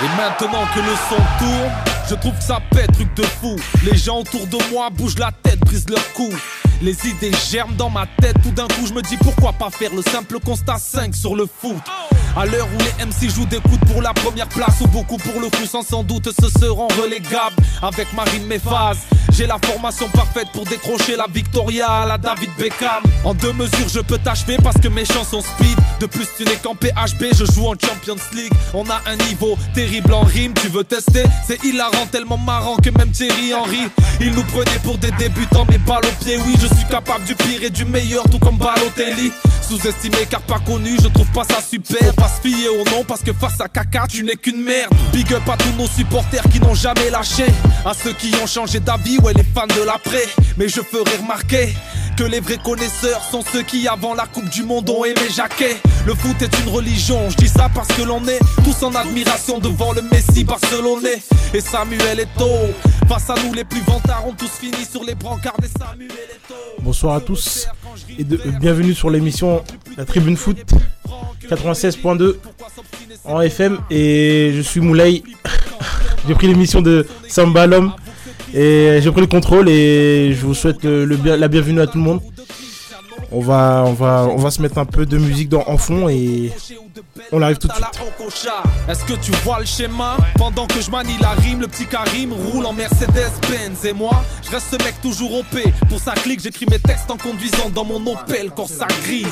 Et maintenant que le son tourne, je trouve que ça pète, truc de fou. Les gens autour de moi bougent la tête, brisent leur cou. Les idées germent dans ma tête, tout d'un coup je me dis pourquoi pas faire le simple constat 5 sur le foot. À l'heure où les MC jouent des coups pour la première place ou beaucoup pour le coup sans sans doute se seront relégables avec Marine Méphase. J'ai la formation parfaite pour décrocher la Victoria à la David Beckham. En deux mesures je peux t'achever parce que mes chansons speed. De plus tu n'es qu'en PHB, je joue en Champions League. On a un niveau terrible en rime, tu veux tester? C'est hilarant, tellement marrant que même Thierry Henry Il nous prenait pour des débutants mais balle au pied Oui je suis capable du pire et du meilleur tout comme Balotelli Sous-estimé car pas connu, je trouve pas ça super. Pas se fier au nom parce que face à caca tu n'es qu'une merde. Big up à tous nos supporters qui n'ont jamais lâché. À ceux qui ont changé d'avis, ouais les fans de l'après. Mais je ferai remarquer que les vrais connaisseurs sont ceux qui avant la Coupe du Monde ont aimé Jacquet. Le foot est une religion, je dis ça parce que l'on est tous en admiration devant le Messi barcelonais. Et Samuel Eto'o Face à nous les plus vantards ont tous fini sur les brancards des Samuel Eto'o. Bonsoir à tous et bienvenue sur l'émission La Tribune Foot 96.2 en FM et je suis Moulay. j'ai pris l'émission de Samba l'homme et j'ai pris le contrôle et je vous souhaite la bienvenue à tout le monde. On va, se mettre un peu de musique en fond et on arrive tout de suite. Est-ce que tu vois le schéma? Pendant que je manie la rime, le petit Karim roule en Mercedes-Benz. Et moi, je reste ce mec toujours OP. Pour sa clique, j'écris mes textes en conduisant dans mon Opel Corsa grise.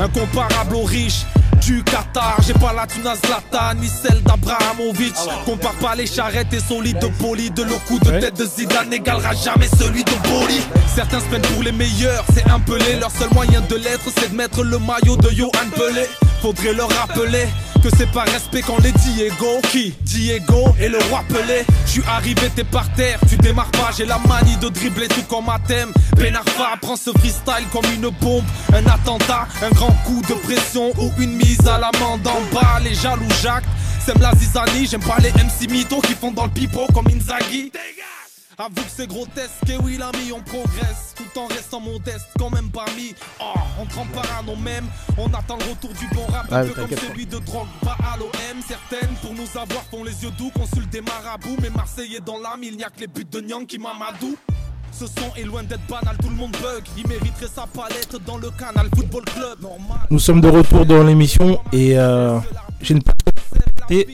Incomparable aux riches du Qatar. J'ai pas la thune à Zlatan ni celle d'Abrahamovic. Compare pas les charrettes et solides de poli. De le coup de Ouais. tête de Zidane n'égalera jamais celui de Boli. Certains se prennent pour les meilleurs, c'est un pelé. Leur seul moyen de l'être, c'est de mettre le maillot de Johan Pelé. Faudrait leur rappeler que c'est par respect quand les Diego Qui Diego et le roi Pelé. Je suis arrivé, t'es par terre, tu démarres pas. J'ai la manie de dribbler tout comme à thème Ben Arfa prend ce freestyle comme une bombe Un attentat, un grand coup de pression Ou une mise à l'amende en bas. Les jaloux Jacques, c'est la zizanie J'aime pas les MC mythos qui font dans le pipeau comme Inzaghi Avoue que c'est grotesque, et oui l'ami on progresse. Tout en restant modeste, quand même parmi Oh, on trempe pas à nos mêmes On attend le retour du bon rap Un peu comme celui de drogue, pas à l'OM Certaines pour nous avoir font les yeux doux Consultent des marabouts, mais Marseillais dans l'âme Il n'y a que les buts de Nyang qui m'amadou. Ce son est loin d'être banal, tout le monde bug. Il mériterait sa palette dans le canal Football Club. Normal. Nous sommes de retour dans l'émission et euh, j'ai une et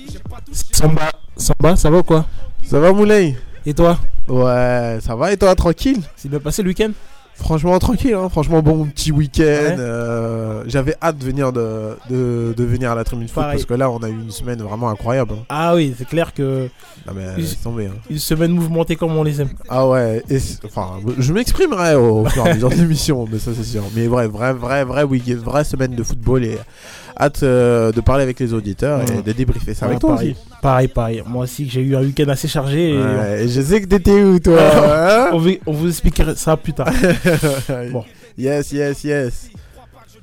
Samba, Samba, ça va ou quoi? Ça va Moulay? Et toi Ouais, ça va et toi tranquille? C'est bien passé le week-end? Franchement tranquille, hein. franchement bon petit week-end. Ouais. euh, J'avais hâte de venir de, de, de venir à la tribune foot parce que là on a eu une semaine vraiment incroyable. hein. Ah oui, c'est clair que Ah, mais, laisse tomber, hein. une semaine mouvementée comme on les aime. Ah ouais, et enfin je m'exprimerai au, au fur et à mesure de l'émission, mais ça c'est sûr. Mais vrai, vrai, vrai, vrai week-end, vraie semaine de football et hâte euh, de parler avec les auditeurs et de débriefer ça avec toi pareil. aussi. Pareil, pareil. Moi aussi, j'ai eu un week-end assez chargé et Ouais, et je sais que t'étais où toi hein on, vous, on vous expliquera ça plus tard. Bon. Yes, yes, yes.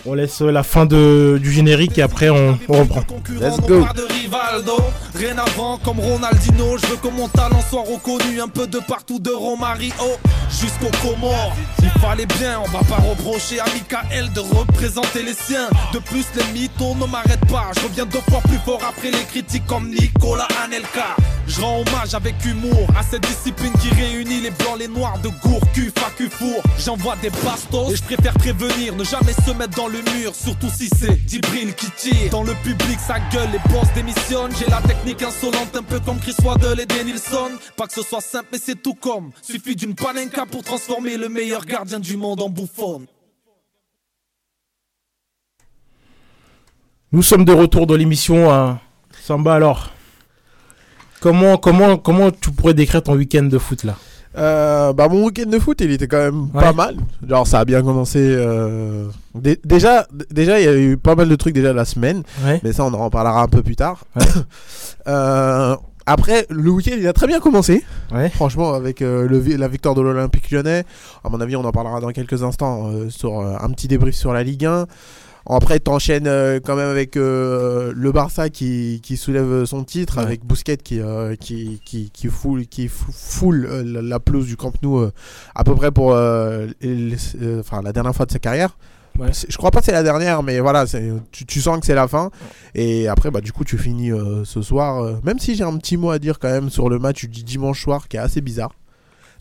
On laisse la fin de, du générique et après on, on reprend. Let's go. Pas de Rivaldo, rien avant comme Ronaldinho. Je veux que mon talent soit reconnu un peu de partout de Romario jusqu'au Comores. Il fallait bien, on va pas reprocher à Michael de représenter les siens. De plus, les mythos ne m'arrêtent pas. Je reviens deux fois plus fort après les critiques comme Nicolas Anelka. Je rends hommage avec humour à cette discipline qui réunit les blancs, les noirs de Gourcu, Facu, Four. J'envoie des bastos et je préfère prévenir, ne jamais se mettre dans le mur, surtout si c'est Djibril qui tire. Dans le public, ça gueule, les boss démissionnent. J'ai la technique insolente, un peu comme Chris Waddle et Denilson. Pas que ce soit simple, mais c'est tout comme. Suffit d'une panenka pour transformer le meilleur gardien du monde en bouffon. Nous sommes de retour dans l'émission hein. Samba alors? Comment, comment, comment tu pourrais décrire ton week-end de foot là Euh, bah mon week-end de foot il était quand même Ouais. pas mal genre ça a bien commencé euh, dé- déjà déjà il y a eu pas mal de trucs déjà la semaine Ouais. mais ça on en reparlera un peu plus tard Ouais. Euh, après le week-end il a très bien commencé franchement avec le vi- la victoire de l'Olympique lyonnais à mon avis on en parlera dans quelques instants sur un petit débrief sur la Ligue 1 après, t'enchaînes euh, quand même avec euh, le Barça qui, qui soulève son titre, Ouais. avec Bousquet qui, euh, qui, qui, qui foule, qui fou- foule la, pelouse du Camp Nou à peu près pour les- enfin, la dernière fois de sa carrière. Ouais. Je crois pas que c'est la dernière, mais voilà, tu, tu sens que c'est la fin. Et après, bah, du coup, tu finis euh, ce soir. euh, même si j'ai un petit mot à dire quand même sur le match du dimanche soir qui est assez bizarre.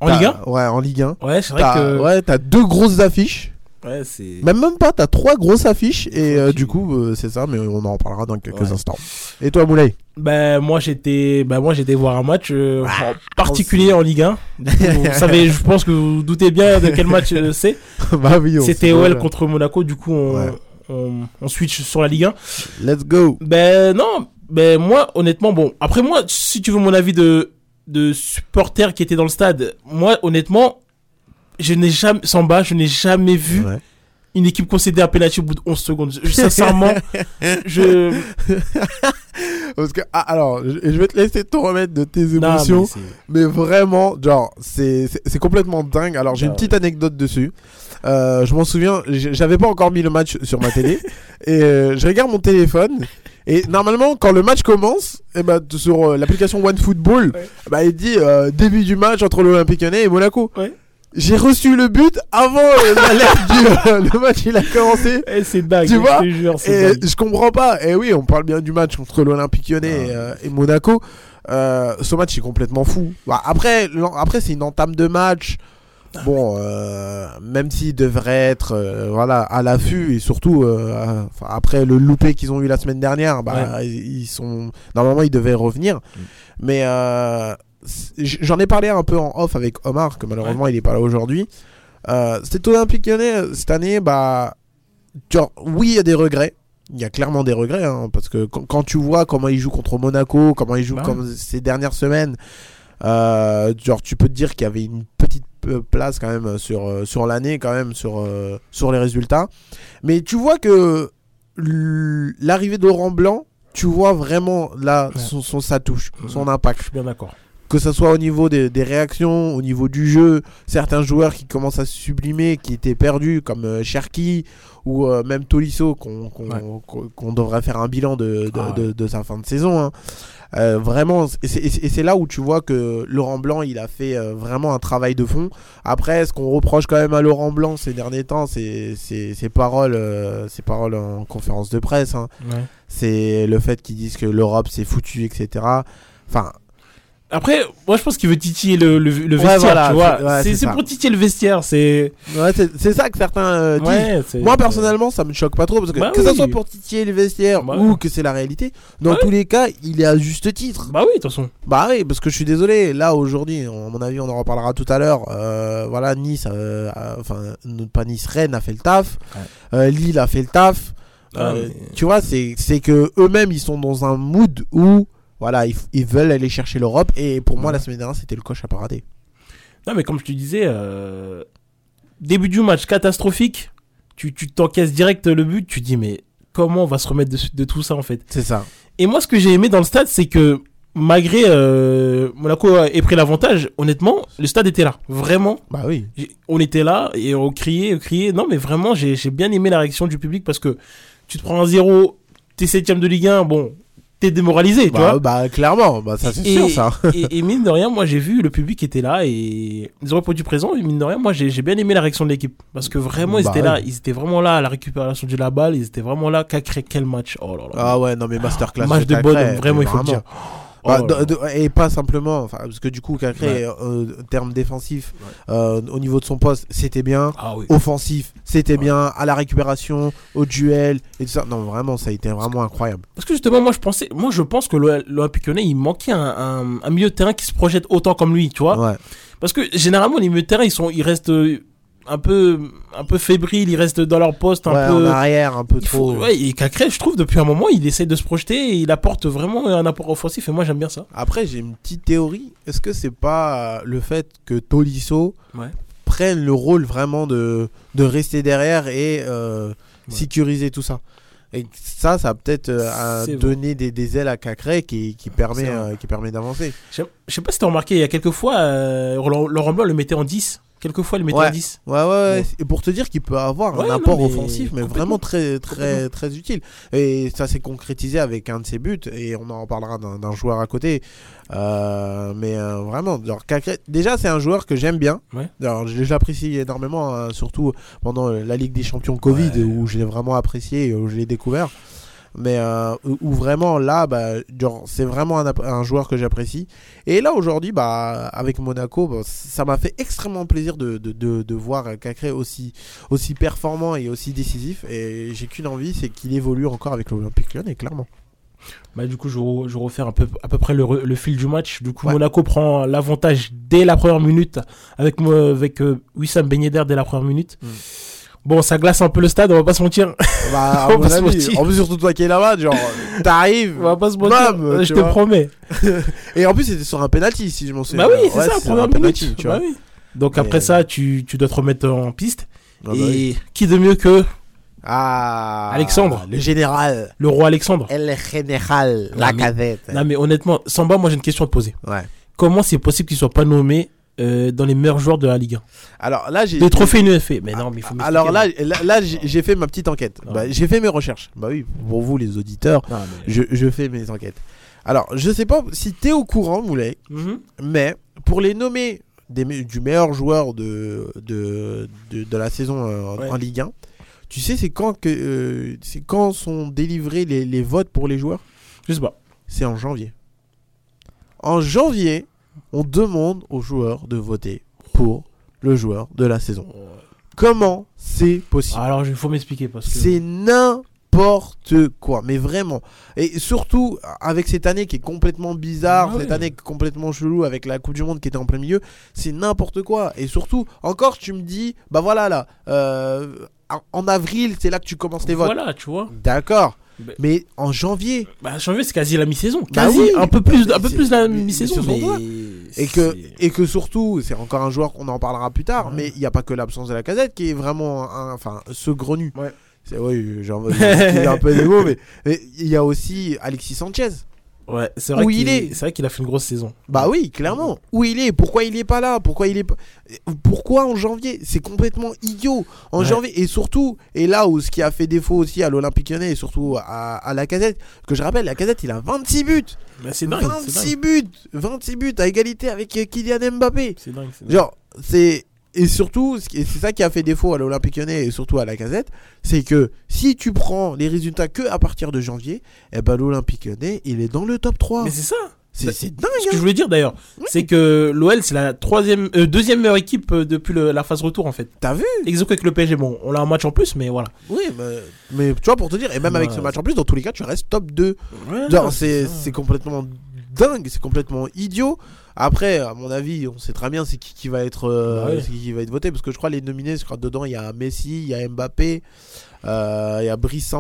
En Ligue 1 Ouais, en Ligue 1. Ouais, c'est vrai que. ouais, t'as deux grosses affiches. Ouais. Même même pas, t'as trois grosses affiches. Et euh, du coup, euh, c'est ça, mais on en parlera dans quelques Ouais. instants. Et toi, Moulay? Ben moi j'étais ben moi j'étais voir un match euh, en particulier en Ligue 1. Du coup, vous savez, je pense que vous vous doutez bien de quel match euh, c'est. Bah oui, C'était OL contre Monaco. Du coup on, Ouais. on, on switch sur la Ligue 1. Let's go. Ben non, ben moi honnêtement bon. Après moi, si tu veux mon avis de de supporter qui était dans le stade, moi honnêtement, je n'ai jamais Samba, je n'ai jamais vu Ouais. une équipe concéder un penalty au bout de 11 secondes. Je- Sincèrement, je Parce que, ah, alors, je, je vais te laisser te remettre de tes Non, émotions. mais vraiment, genre, c'est complètement dingue. Alors, j'ai Ah une petite anecdote dessus. Euh, je m'en souviens, j'avais pas encore mis le match sur ma télé. et euh, je regarde mon téléphone. Et normalement, quand le match commence, eh ben, sur euh, l'application OneFootball, Ouais. bah, il dit début du match entre l'Olympique Lyonnais et Monaco. Ouais. J'ai reçu le but avant euh, l'alerte du euh, le match. Il a commencé. Eh, c'est dingue, Tu je vois te jure, c'est Et dingue. je comprends pas. Et oui, on parle bien du match entre l'Olympique Lyonnais Ah. et, euh, et Monaco. Euh, ce match est complètement fou. Bah, après, après c'est une entame de match. Bon, euh, même s'il devrait être voilà à l'affût et surtout euh, après le loupé qu'ils ont eu la semaine dernière, bah, ils ils sont normalement ils devaient revenir. Mais euh, c'est- j'en ai parlé un peu en off avec Omar que malheureusement il est pas là aujourd'hui. Euh, cet Olympique Lyonnais euh, cette année, bah genre, oui il y a des regrets. Il y a clairement des regrets hein, parce que quand, tu vois comment il joue contre Monaco, comment il joue Bah comme ces dernières semaines, euh, genre tu peux te dire qu'il y avait une petite place quand même sur euh, sur l'année quand même sur sur les résultats. Mais tu vois que l'arrivée Laurent Blanc, tu vois vraiment là Ouais. son, son- sa touche, son impact Je suis bien d'accord. Que ce soit au niveau des, des réactions, au niveau du jeu, certains joueurs qui commencent à se sublimer, qui étaient perdus, comme euh, Cherki ou euh, même Tolisso, qu'on Ouais. devrait faire un bilan de, de, Ah ouais. de- de sa fin de saison. hein. Euh, vraiment, et c'est- là où tu vois que Laurent Blanc, il a fait euh, vraiment un travail de fond. Après, ce qu'on reproche quand même à Laurent Blanc ces derniers temps, c'est ses paroles, ses paroles en conférence de presse. hein. Ouais. C'est le fait qu'ils disent que l'Europe c'est foutu, etc. Enfin, Après, moi je pense qu'il veut titiller le, le, le Ouais, vestiaire, voilà, tu vois. c'est- ouais, pour titiller le vestiaire, c'est. Ouais, c'est ça que certains euh, disent. Moi personnellement, ça me choque pas trop parce que Bah que ça soit pour titiller les vestiaires Bah ou que c'est la réalité, dans tous les cas, il est à juste titre. Bah oui, de toute façon. Bah oui, parce que je suis désolé. Là aujourd'hui, à mon avis, on en reparlera tout à l'heure. euh, voilà, Nice, euh, enfin pas Nice, Rennes a fait le taf. Lille a fait le taf. Ah, mais- Tu vois, c'est c'est que eux-mêmes ils sont dans un mood où voilà, ils, veulent aller chercher l'Europe. Et pour moi, la semaine dernière, c'était le coche à pas rater. Non, mais comme je te disais, euh, début du match catastrophique, tu tu t'encaisses direct le but, tu te dis, mais comment on va se remettre de, de tout ça en fait? C'est ça. Et moi, ce que j'ai aimé dans le stade, c'est que malgré euh, Monaco ait pris l'avantage, honnêtement, le stade était là. Vraiment, Bah oui. On était là et on criait, on criait. Non, mais vraiment, j'ai bien aimé la réaction du public parce que tu te prends un 0, t'es 7ème de Ligue 1, bon, t'es démoralisé, tu Bah, vois. bah, clairement, bah ça c'est sûr ça. et, et mine de rien, moi j'ai vu le public était là et ils ont répondu présent. Et mine de rien, moi j'ai bien aimé la réaction de l'équipe parce que vraiment ils Bah étaient là, ouais. ils étaient vraiment là à la récupération de la balle, ils étaient vraiment là. Cacré, quel match Oh là là. Ah ouais, non mais masterclass. match de bonhomme, vraiment, il faut le dire. Oh Bah, de- de- et pas simplement, parce que du coup, Cacré, Ouais. euh, en termes défensifs, euh, au niveau de son poste, c'était bien. Ah oui. Offensif, c'était Ouais. bien. À la récupération, au duel, et tout ça. Non, vraiment, ça a été vraiment incroyable. Parce que justement, moi je pensais, moi je pense que l'O- l'Olympique Lyonnais il manquait un, un, un milieu de terrain qui se projette autant comme lui, tu vois. Parce que généralement les milieux de terrain ils sont, ils restent euh, un peu, un peu fébriles, ils restent dans leur poste un Ouais, peu. en arrière, un peu Il faut- trop. ouais, et Cacré, je trouve, depuis un moment, il essaye de se projeter et il apporte vraiment un apport offensif et moi j'aime bien ça. Après, j'ai une petite théorie. Est-ce que c'est pas euh, le fait que Tolisso Ouais. prenne le rôle vraiment de, de rester derrière et euh, sécuriser tout ça? Et ça, ça a peut-être euh, donner des, des ailes à Cacré qui, qui permet, euh, qui permet d'avancer. Je sais- pas si t'as remarqué, il y a quelques fois, Laurent Blanc le mettait en 10, quelquefois il mettait Ouais. un 10. Ouais, ouais, ouais. Et pour te dire qu'il peut avoir un non, apport mais offensif, mais vraiment très, très, très utile. Et ça s'est concrétisé avec un de ses buts, et on en parlera d'un joueur à côté. Euh, mais euh, vraiment, Cacré- déjà, c'est un joueur que j'aime bien. Alors, je, l'apprécie énormément, hein, surtout pendant la Ligue des Champions Covid, où je l'ai vraiment apprécié, et où je l'ai découvert. Mais euh, où- vraiment là, bah, c'est vraiment un, joueur que j'apprécie. Et là aujourd'hui, bah, avec Monaco, bah, ça m'a fait extrêmement plaisir de, de, de, de voir Cacré aussi, aussi performant et aussi décisif. Et j'ai qu'une envie, c'est qu'il évolue encore avec l'Olympique Lyonnais, clairement. Bah, du coup, je, re- je refais un peu, à peu près le, fil du match. Du coup, Ouais. Monaco prend l'avantage dès la première minute avec, avec euh, Wissam Ben Yedder dès la première minute. Mm. Bon, ça glace un peu le stade, on va pas se mentir. Bah, à On mon va se avis, mentir. en plus, surtout toi qui es là-bas, genre, t'arrives. On va pas se mentir. Bam, je te vois. promets. Et en plus, c'était sur un penalty, si je m'en souviens. Bah oui, c'est Ouais, ça, première un penalty, minute. tu vois. Bah oui. Donc Mais- après ça, tu, tu dois te remettre en piste. Ah bah et oui. qui de mieux que Ah, Alexandre. Le général. le roi Alexandre El général. La casette. Non mais honnêtement, Samba, moi j'ai une question à te poser. Ouais. Comment c'est possible qu'il soit pas nommé euh, dans les meilleurs joueurs de la Ligue 1 Alors là, j'ai. Des trophées UNFP. Mais non, mais il faut m'expliquer, Alors là, là. j'ai fait ma petite enquête. Ah. Bah, j'ai fait mes recherches. Bah oui, pour vous les auditeurs, Non, mais- je, je fais mes enquêtes. Alors, je sais pas si t'es au courant, Moulay, Mhm. mais pour les nommer des, du meilleur joueur de, de, de, de la saison euh, en- Ouais. en Ligue 1, tu sais c'est quand que euh, quand sont délivrés les, les votes pour les joueurs? Je sais pas. C'est en janvier. En janvier, on demande aux joueurs de voter pour le joueur de la saison. Comment c'est possible Alors il faut m'expliquer parce que. C'est n'importe quoi, mais vraiment. Et surtout avec cette année qui est complètement bizarre, Ah cette année qui est complètement chelou avec la Coupe du Monde qui était en plein milieu, c'est n'importe quoi. Et surtout, encore, tu me dis, bah voilà là, euh, en- en avril, c'est là que tu commences les votes. Voilà, tu vois. D'accord. Mais- Mais en janvier, Bah, janvier, c'est quasi la mi-saison. Bah Quasi. oui. un peu plus, un peu plus la mi-saison. et que, et que surtout, c'est encore un joueur qu'on en parlera plus tard, Ouais. mais il n'y a pas que l'absence de la casette qui est vraiment un, enfin, ce grenu. Ouais. C'est oui, j'ai un peu des mots, mais il y a aussi Alexis Sanchez. Ouais, c'est vrai qu'il il est C'est vrai qu'il a fait une grosse saison. Bah oui, clairement. Où il est Pourquoi il est pas là Pourquoi il est pas Pourquoi en janvier? C'est complètement idiot. En Ouais. janvier et surtout et là où ce qui a fait défaut aussi à l'Olympique Lyonnais et surtout à, à la Casette, que je rappelle, la Casette il a 26 buts. Bah, c'est dingue. c'est 26 dingue. buts, 26 buts à égalité avec euh, Kylian Mbappé. C'est dingue. c'est dingue. Genre, c'est. Et surtout, c'est ça qui a fait défaut à l'Olympique Lyonnais et surtout à la casette, c'est que si tu prends les résultats que à partir de janvier, eh ben l'Olympique Lyonnais, il est dans le top 3. Mais c'est ça. C'est c'est dingue, Ce que je hein. voulais dire d'ailleurs, c'est que l'OL c'est la troisième, euh, deuxième meilleure équipe euh, depuis le- la phase retour en fait. T'as vu? Exo avec le PSG, bon, on a un match en plus, mais voilà. Oui, mais, mais tu vois, pour te dire, et même avec ce match en plus, dans tous les cas, tu restes top 2. Ouais, c'est complètement dingue, c'est complètement idiot. Après, à mon avis, on sait très bien c'est qui, qui va être euh, Bah ouais. c'est qui, qui va être voté parce que je crois les nominés, je crois dedans il y a Messi, il y a Mbappé, euh, il y a Brice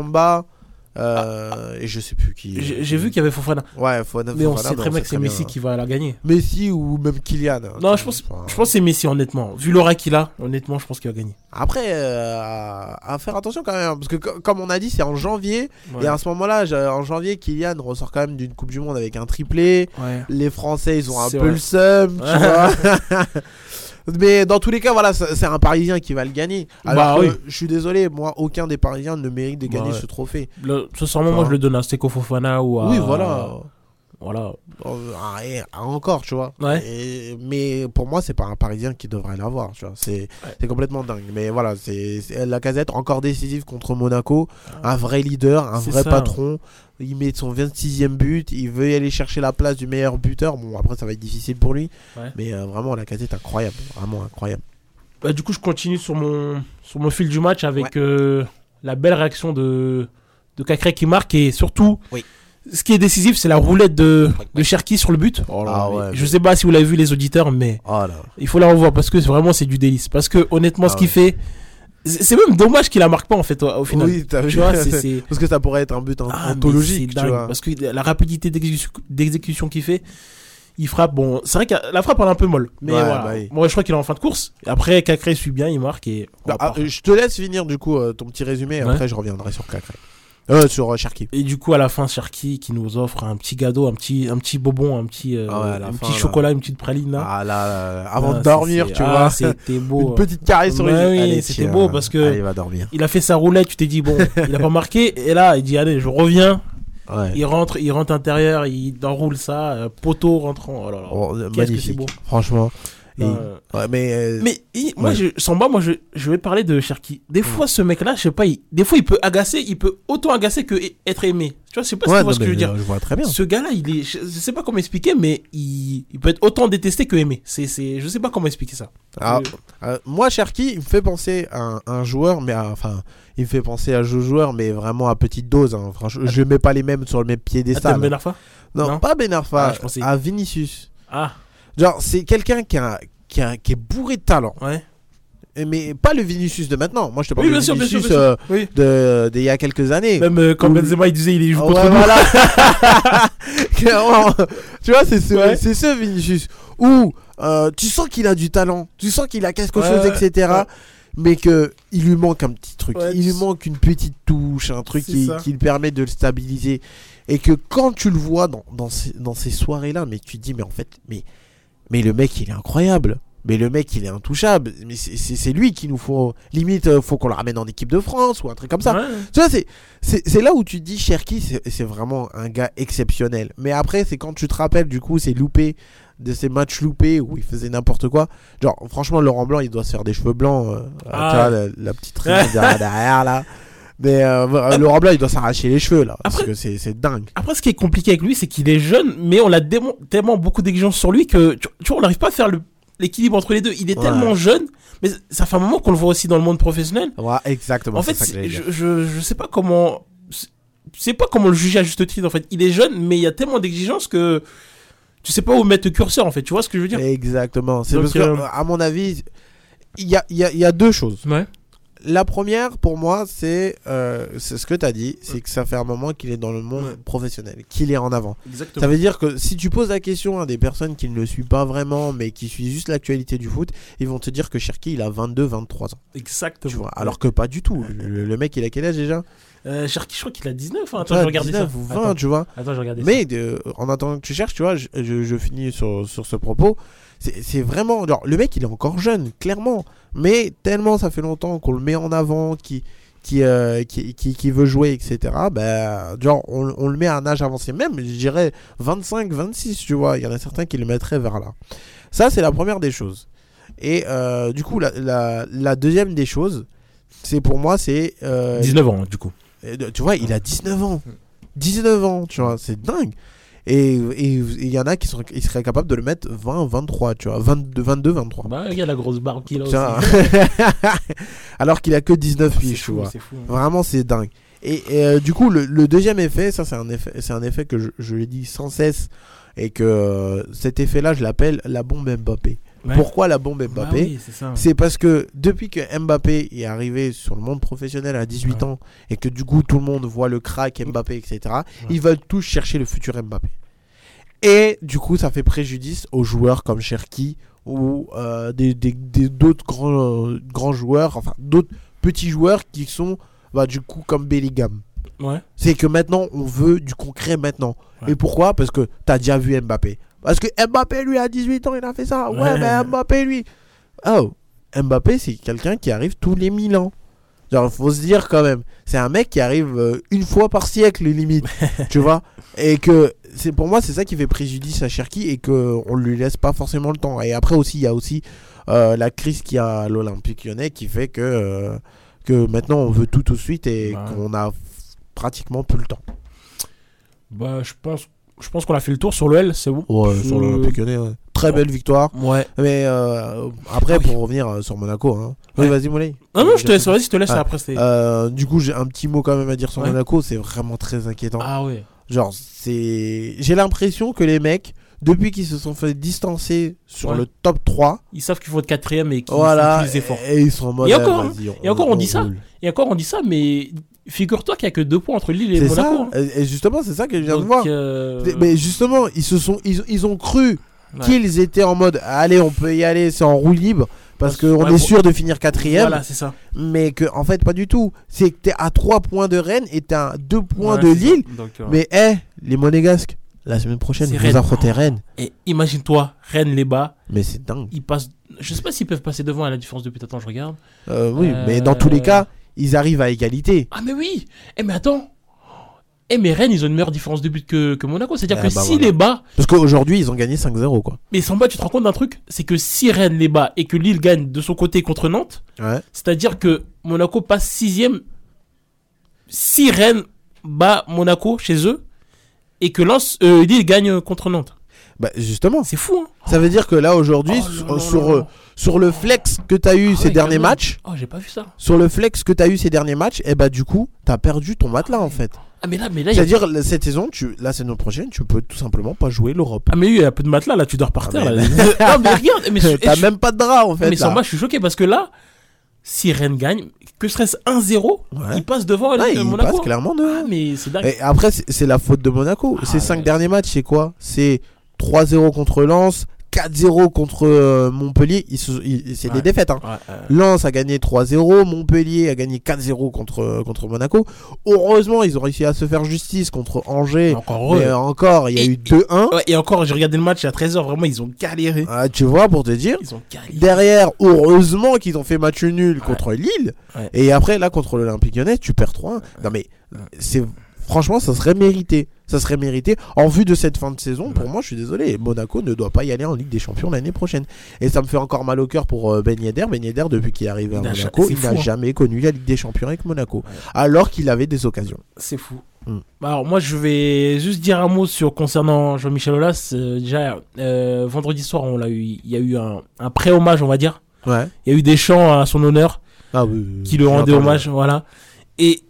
Euh, et je sais plus qui. J'ai vu qu'il y avait Fofana, Ouais, Fofana, mais on Fofana, sait très bien que c'est Messi qui va la gagner. Messi ou même Kylian. hein. Non, je pense, Enfin, je pense que c'est Messi honnêtement. Vu l'aura qu'il a, honnêtement, je pense qu'il va gagner. Après, euh, à, faire attention quand même, parce que co- comme on a dit, c'est en janvier. Ouais. Et à ce moment-là, en janvier, Kylian ressort quand même d'une Coupe du Monde avec un triplé. Ouais. Les Français, ils ont un peu vrai. le seum, tu vois. Mais dans tous les cas, voilà, c'est un Parisien qui va le gagner. Alors Bah que, oui. je suis désolé, moi, aucun des Parisiens ne mérite de Bah gagner ouais. ce trophée. Le, ce soir, moi, je le donne à Steko Fofana ou à. Oui, voilà. Voilà. Ah, et- ah, encore, tu vois. Ouais. Et- mais pour moi, c'est pas un Parisien qui devrait l'avoir, tu vois. C'est c'est complètement dingue. Mais voilà, c'est c'est- la casette encore décisive contre Monaco. Un vrai leader, un C'est vrai ça. patron. Il met son 26e but. Il veut y aller chercher la place du meilleur buteur. Bon, après, ça va être difficile pour lui. Ouais. Mais euh, vraiment, la casette, incroyable. Vraiment incroyable. Bah, du coup, je continue sur mon, sur mon fil du match avec euh, la belle réaction de, de Cacré qui marque et surtout, Oui. Ce qui est décisif, c'est la roulette de, de Cherki sur le but. Oh là Ah ouais, je sais pas si vous l'avez vu, les auditeurs, mais Oh il faut la revoir parce que vraiment, c'est du délice. Parce que honnêtement, Ah ce qu'il fait, c'est même dommage qu'il la marque pas en fait au, final. Oui, tu vois, c'est. Parce que ça pourrait être un but Ah, tu vois. Parce que la rapidité d'exécution- qu'il fait, il frappe. Bon, c'est vrai que la frappe elle est un peu molle. Mais Ouais, voilà. bah oui. Moi, je crois qu'il est en fin de course. Après, Cacré suit bien, il marque et. Bah, ah, je te laisse finir du coup euh, ton petit résumé. Et après, je reviendrai sur Cacré. Euh, sur euh, Cherki. Et du coup, à la fin, Cherki qui nous offre un petit gâteau, un petit, un petit bonbon, un petit, euh, Ah ouais, un fin, petit là. chocolat, une petite praline là. Ah là, là, avant Ah, de dormir, tu ah, vois. C'était beau. Une petite caresse sur les oui, c'était beau parce que- Allez, va dormir. Il a fait sa roulette, tu t'es dit, bon, il a pas marqué. Et là, il dit, allez, je reviens. Ouais. Il rentre, il rentre intérieur, il enroule ça, euh, poteau rentrant. Oh là là. Oh, euh, Qu'est-ce que c'est beau. Franchement. Et- Euh, ouais, mais, euh, Mais il- moi, Ouais. je, Samba, moi, je, je vais parler de Cherki. Des fois, ce mec-là, je sais pas, il- des fois, il peut agacer, il peut autant agacer que e- être aimé. Tu vois, je sais pas si tu vois non, ce que je veux dire. Je vois très bien. Ce gars-là, il est, je, sais pas comment expliquer, mais il, il peut être autant détesté que aimé. C'est, c'est, je sais pas comment expliquer ça. Ah, Euh, euh, moi, Cherki, il me fait penser à un, un joueur, mais à- enfin, il me fait penser à un joueur, mais vraiment à petite dose. Hein. Franchement, je mets pas les mêmes sur le même ah, piédestal. t'aimes Ben Arfa? Non, Non? pas Ben Arfa, Ah, je pensais- à Vinicius. Ah, Genre, c'est quelqu'un qui, a- qui, a- qui est bourré de talent. ouais. Mais pas le Vinicius de maintenant. Moi, je te parle Oui, du bien sûr, bien sûr, Vinicius bien euh, Oui. de- d'il y a quelques années. Même euh, quand Benzema, il disait, il joue Ouais, contre nous. voilà. Clairement. tu vois, c'est ce, Ouais. c'est ce Vinicius où euh, tu sens qu'il a du talent, tu sens qu'il a quelque Ouais, chose, ouais. etc. Ouais. Mais que il lui manque un petit truc, Ouais, il lui manque une petite touche, un truc qui, qui le permet de le stabiliser. Et que quand tu le vois dans, dans ces, dans ces soirées-là, mais tu te dis, mais en fait, mais, mais le mec, il est incroyable. Mais le mec, il est intouchable. Mais c'est- lui qu'il nous faut. Limite, euh, faut qu'on le ramène en équipe de France ou un truc comme ça. Ouais. Tu vois, c'est- là où tu te dis Cherki, c'est vraiment un gars exceptionnel. Mais après, c'est quand tu te rappelles, du coup, c'est loupé de ces matchs loupés où il faisait n'importe quoi. Genre, franchement, Laurent Blanc, il doit se faire des cheveux blancs. euh, Ah. tu vois, la, la petite derrière, derrière, là. Mais euh, Laurent Blanc, il doit s'arracher les cheveux, là. parce Après- que c'est dingue. Après, ce qui est compliqué avec lui, c'est qu'il est jeune, mais on a tellement beaucoup d'exigences sur lui que, tu, tu vois, on n'arrive pas à faire l'équilibre entre les deux. Il est Ouais. tellement jeune, mais ça fait un moment qu'on le voit aussi dans le monde professionnel. Ouais, exactement. en fait, ça que je, je, je sais pas comment. sais pas comment le juger à juste titre, en fait. Il est jeune, mais il y a tellement d'exigences que tu sais pas où mettre le curseur, en fait. Tu vois ce que je veux dire? Exactement. C'est parce que, euh, à mon avis, il y a, y a- il y a deux choses. Ouais. La première, pour moi, c'est euh, c'est ce que tu as dit, c'est que ça fait un moment qu'il est dans le monde Ouais. professionnel, qu'il est en avant. Exactement. Ça veut dire que si tu poses la question à des personnes qui ne le suivent pas vraiment, mais qui suivent juste l'actualité du foot, ils vont te dire que Cherki, il a 22-23 ans. Exactement. Tu vois, alors que pas du tout. Le, le mec, il a quel âge déjà? Euh, Cherki, je crois qu'il a 19. hein. Attends, Ouais, je regardais ça. 19 ou 20, Attends, tu vois. attends, je regardais ça. Mais de- en attendant que tu cherches, tu vois, je, je- je finis sur, sur ce propos. C'est vraiment. Genre, le mec, il est encore jeune, clairement. Mais tellement ça fait longtemps qu'on le met en avant, qui, qui, euh, qui, qui, qui veut jouer, etc. Bah, genre, on, on le met à un âge avancé. Même, je dirais 25, 26, tu vois. Il y en a certains qui le mettraient vers là. Ça, c'est la première des choses. Et euh, du coup, la, la, la deuxième des choses, c'est pour moi, c'est. euh, 19 ans, du coup. Tu vois, il a 19 ans. 19 ans, tu vois, c'est dingue. Et il y en a qui, sont, qui seraient capables de le mettre 20, 23, tu vois, 22, 22 23. Bah, il y a la grosse barbe qu'il a aussi. Alors qu'il a que 19 C'est piges, tu fou, vois. fou. Vraiment, c'est dingue. Et, et, euh, du coup, le, le deuxième effet, ça, c'est un effet, c'est un effet que je, je l'ai dit sans cesse. Et que euh, cet effet-là, je l'appelle la bombe Mbappé. Ouais. Pourquoi la bombe Bah Mbappé oui, c'est parce que depuis que Mbappé est arrivé sur le monde professionnel à 18 Ouais. ans et que du coup tout le monde voit le crack Mbappé, etc., ils veulent tous chercher le futur Mbappé. Et du coup, ça fait préjudice aux joueurs comme Cherki ou euh, des, d'autres grands, euh, grands joueurs, enfin d'autres petits joueurs qui sont bah, du coup comme Bellingham. Ouais. C'est que maintenant, on veut du concret maintenant. Ouais. Et pourquoi? Parce que t'as déjà vu Mbappé. Parce que Mbappé, lui, à 18 ans, il a fait ça. Ouais, Ouais. mais Mbappé, lui. Oh, Mbappé, c'est quelqu'un qui arrive tous les 1000 ans. Genre, faut se dire quand même. C'est un mec qui arrive euh, une fois par siècle, limite. tu vois Et que, c'est pour moi, c'est ça qui fait préjudice à Cherki et qu'on lui laisse pas forcément le temps. Et après aussi, il y a aussi euh, la crise qu'il y a à l'Olympique lyonnais qui fait que, euh, que maintenant, on veut tout tout de suite et Ouais. qu'on a pratiquement plus le temps. Bah, je pense, je pense qu'on a fait le tour sur le L, c'est bon. Ouais, sur l'Olympique lyonnais, ouais. Très belle victoire. Ouais. Mais euh, après, Ah oui. pour revenir euh, sur Monaco, hein. Oui, vas-y, Moulay. Non, non, je te laisse, vas-y, je te laisse Ah. après. Euh, du coup, j'ai un petit mot quand même à dire sur Ouais. Monaco. C'est vraiment très inquiétant. Ah ouais. Genre, c'est. J'ai l'impression que les mecs, depuis qu'ils se sont fait distancer sur Ouais. le top 3, Ils savent qu'il faut être quatrième et qu'ils voilà. font plus d'efforts. Et ils sont en mode. Et eh, encore, hein. vas-y, Et encore, on dit ça. Et encore, on dit ça, mais figure-toi qu'il y a que deux points entre Lille et C'est Monaco. ça. hein. Et justement, c'est ça que je viens de voir. euh, Mais justement, ils se sont, ils, ils ont cru ouais. qu'ils étaient en mode allez on peut y aller c'est en roue libre parce Parce- qu'on ouais, est bon- sûr de finir quatrième, Voilà, c'est ça. mais que en fait pas du tout. C'est que t'es à 3 points de Rennes et t'es à 2 points Ouais, de. Lille. Donc, euh, Mais eh, les Monégasques, la semaine prochaine, vous Rennes. affrontez Rennes. Et imagine-toi, Rennes les bas, Mais c'est dingue. ils passent. Je sais pas s'ils peuvent passer devant à la différence de but. Attends, je regarde. Euh, oui, Euh, mais dans tous les cas, ils arrivent à égalité. Ah, mais oui Eh, mais attends Eh, mais Rennes, ils ont une meilleure différence de but que, que Monaco. C'est-à-dire Ah, que bah si voilà. les bas. Parce qu'aujourd'hui, ils ont gagné 5-0, quoi. Mais sans bas, tu te rends compte d'un truc? C'est que si Rennes les bat et que Lille gagne de son côté contre Nantes, Ouais. c'est-à-dire que Monaco passe sixième. Si Rennes bat Monaco chez eux et que Lens, euh, Lille gagne contre Nantes. Bah, justement. C'est fou, hein Ça veut dire que là, aujourd'hui, Oh sur, là. Sur le flex que t'as eu Ah ces ouais, derniers matchs, Oh, j'ai pas vu ça. sur le flex que t'as eu ces derniers matchs, et bah, du coup, t'as perdu ton matelas, en fait. Ah, mais là, mais là, a- C'est-à-dire, cette saison, tu, la saison prochaine, tu peux tout simplement pas jouer l'Europe. Ah, mais oui, il y a peu de matelas là, tu dors par Ah, terre. mais- là. non, mais regarde, mais, T'as je- même pas de drap, en fait. mais sans moi, je suis choqué parce que là, si Rennes gagne, que serait-ce 1-0, Ouais. il passe devant Ah, euh, il Monaco. passe clairement de. Ah, mais c'est dingue. Et après, c'est la faute de Monaco. Ah, Ces cinq ouais. derniers matchs, c'est quoi? C'est 3-0 contre Lens, 4-0 contre euh, Montpellier. C'est Ouais. des défaites. Hein. Ouais, Lens a gagné 3-0, Montpellier a gagné 4-0 contre, euh, contre Monaco. Heureusement, ils ont réussi à se faire justice contre Angers. encore. Mais encore, il y a Et- eu 2-1. Ouais, et encore, j'ai regardé le match à 13h, vraiment, ils ont galéré. Ah, tu vois, pour te dire. Ils ont galéré. Derrière, heureusement qu'ils ont fait match nul contre Lille. Et après, là, contre l'Olympique lyonnais, tu perds 3-1. Non, mais c'est franchement, ça serait mérité. Ça serait mérité. En vue de cette fin de saison, pour moi, je suis désolé. Monaco ne doit pas y aller en Ligue des Champions l'année prochaine. Et ça me fait encore mal au cœur pour euh, Ben Yedder. Ben Yedder, depuis qu'il est arrivé à Il Monaco, il n'a hein. jamais connu la Ligue des Champions avec Monaco. Alors qu'il avait des occasions. C'est fou. Mm. Bah, Alors moi je vais juste dire un mot sur concernant Jean-Michel Aulas. Euh, déjà euh, vendredi soir on l'a eu, il y a eu un, un pré-hommage on va dire. Ouais. Il y a eu des chants à son honneur Ah oui. oui, qui le rendaient hommage, voilà. Et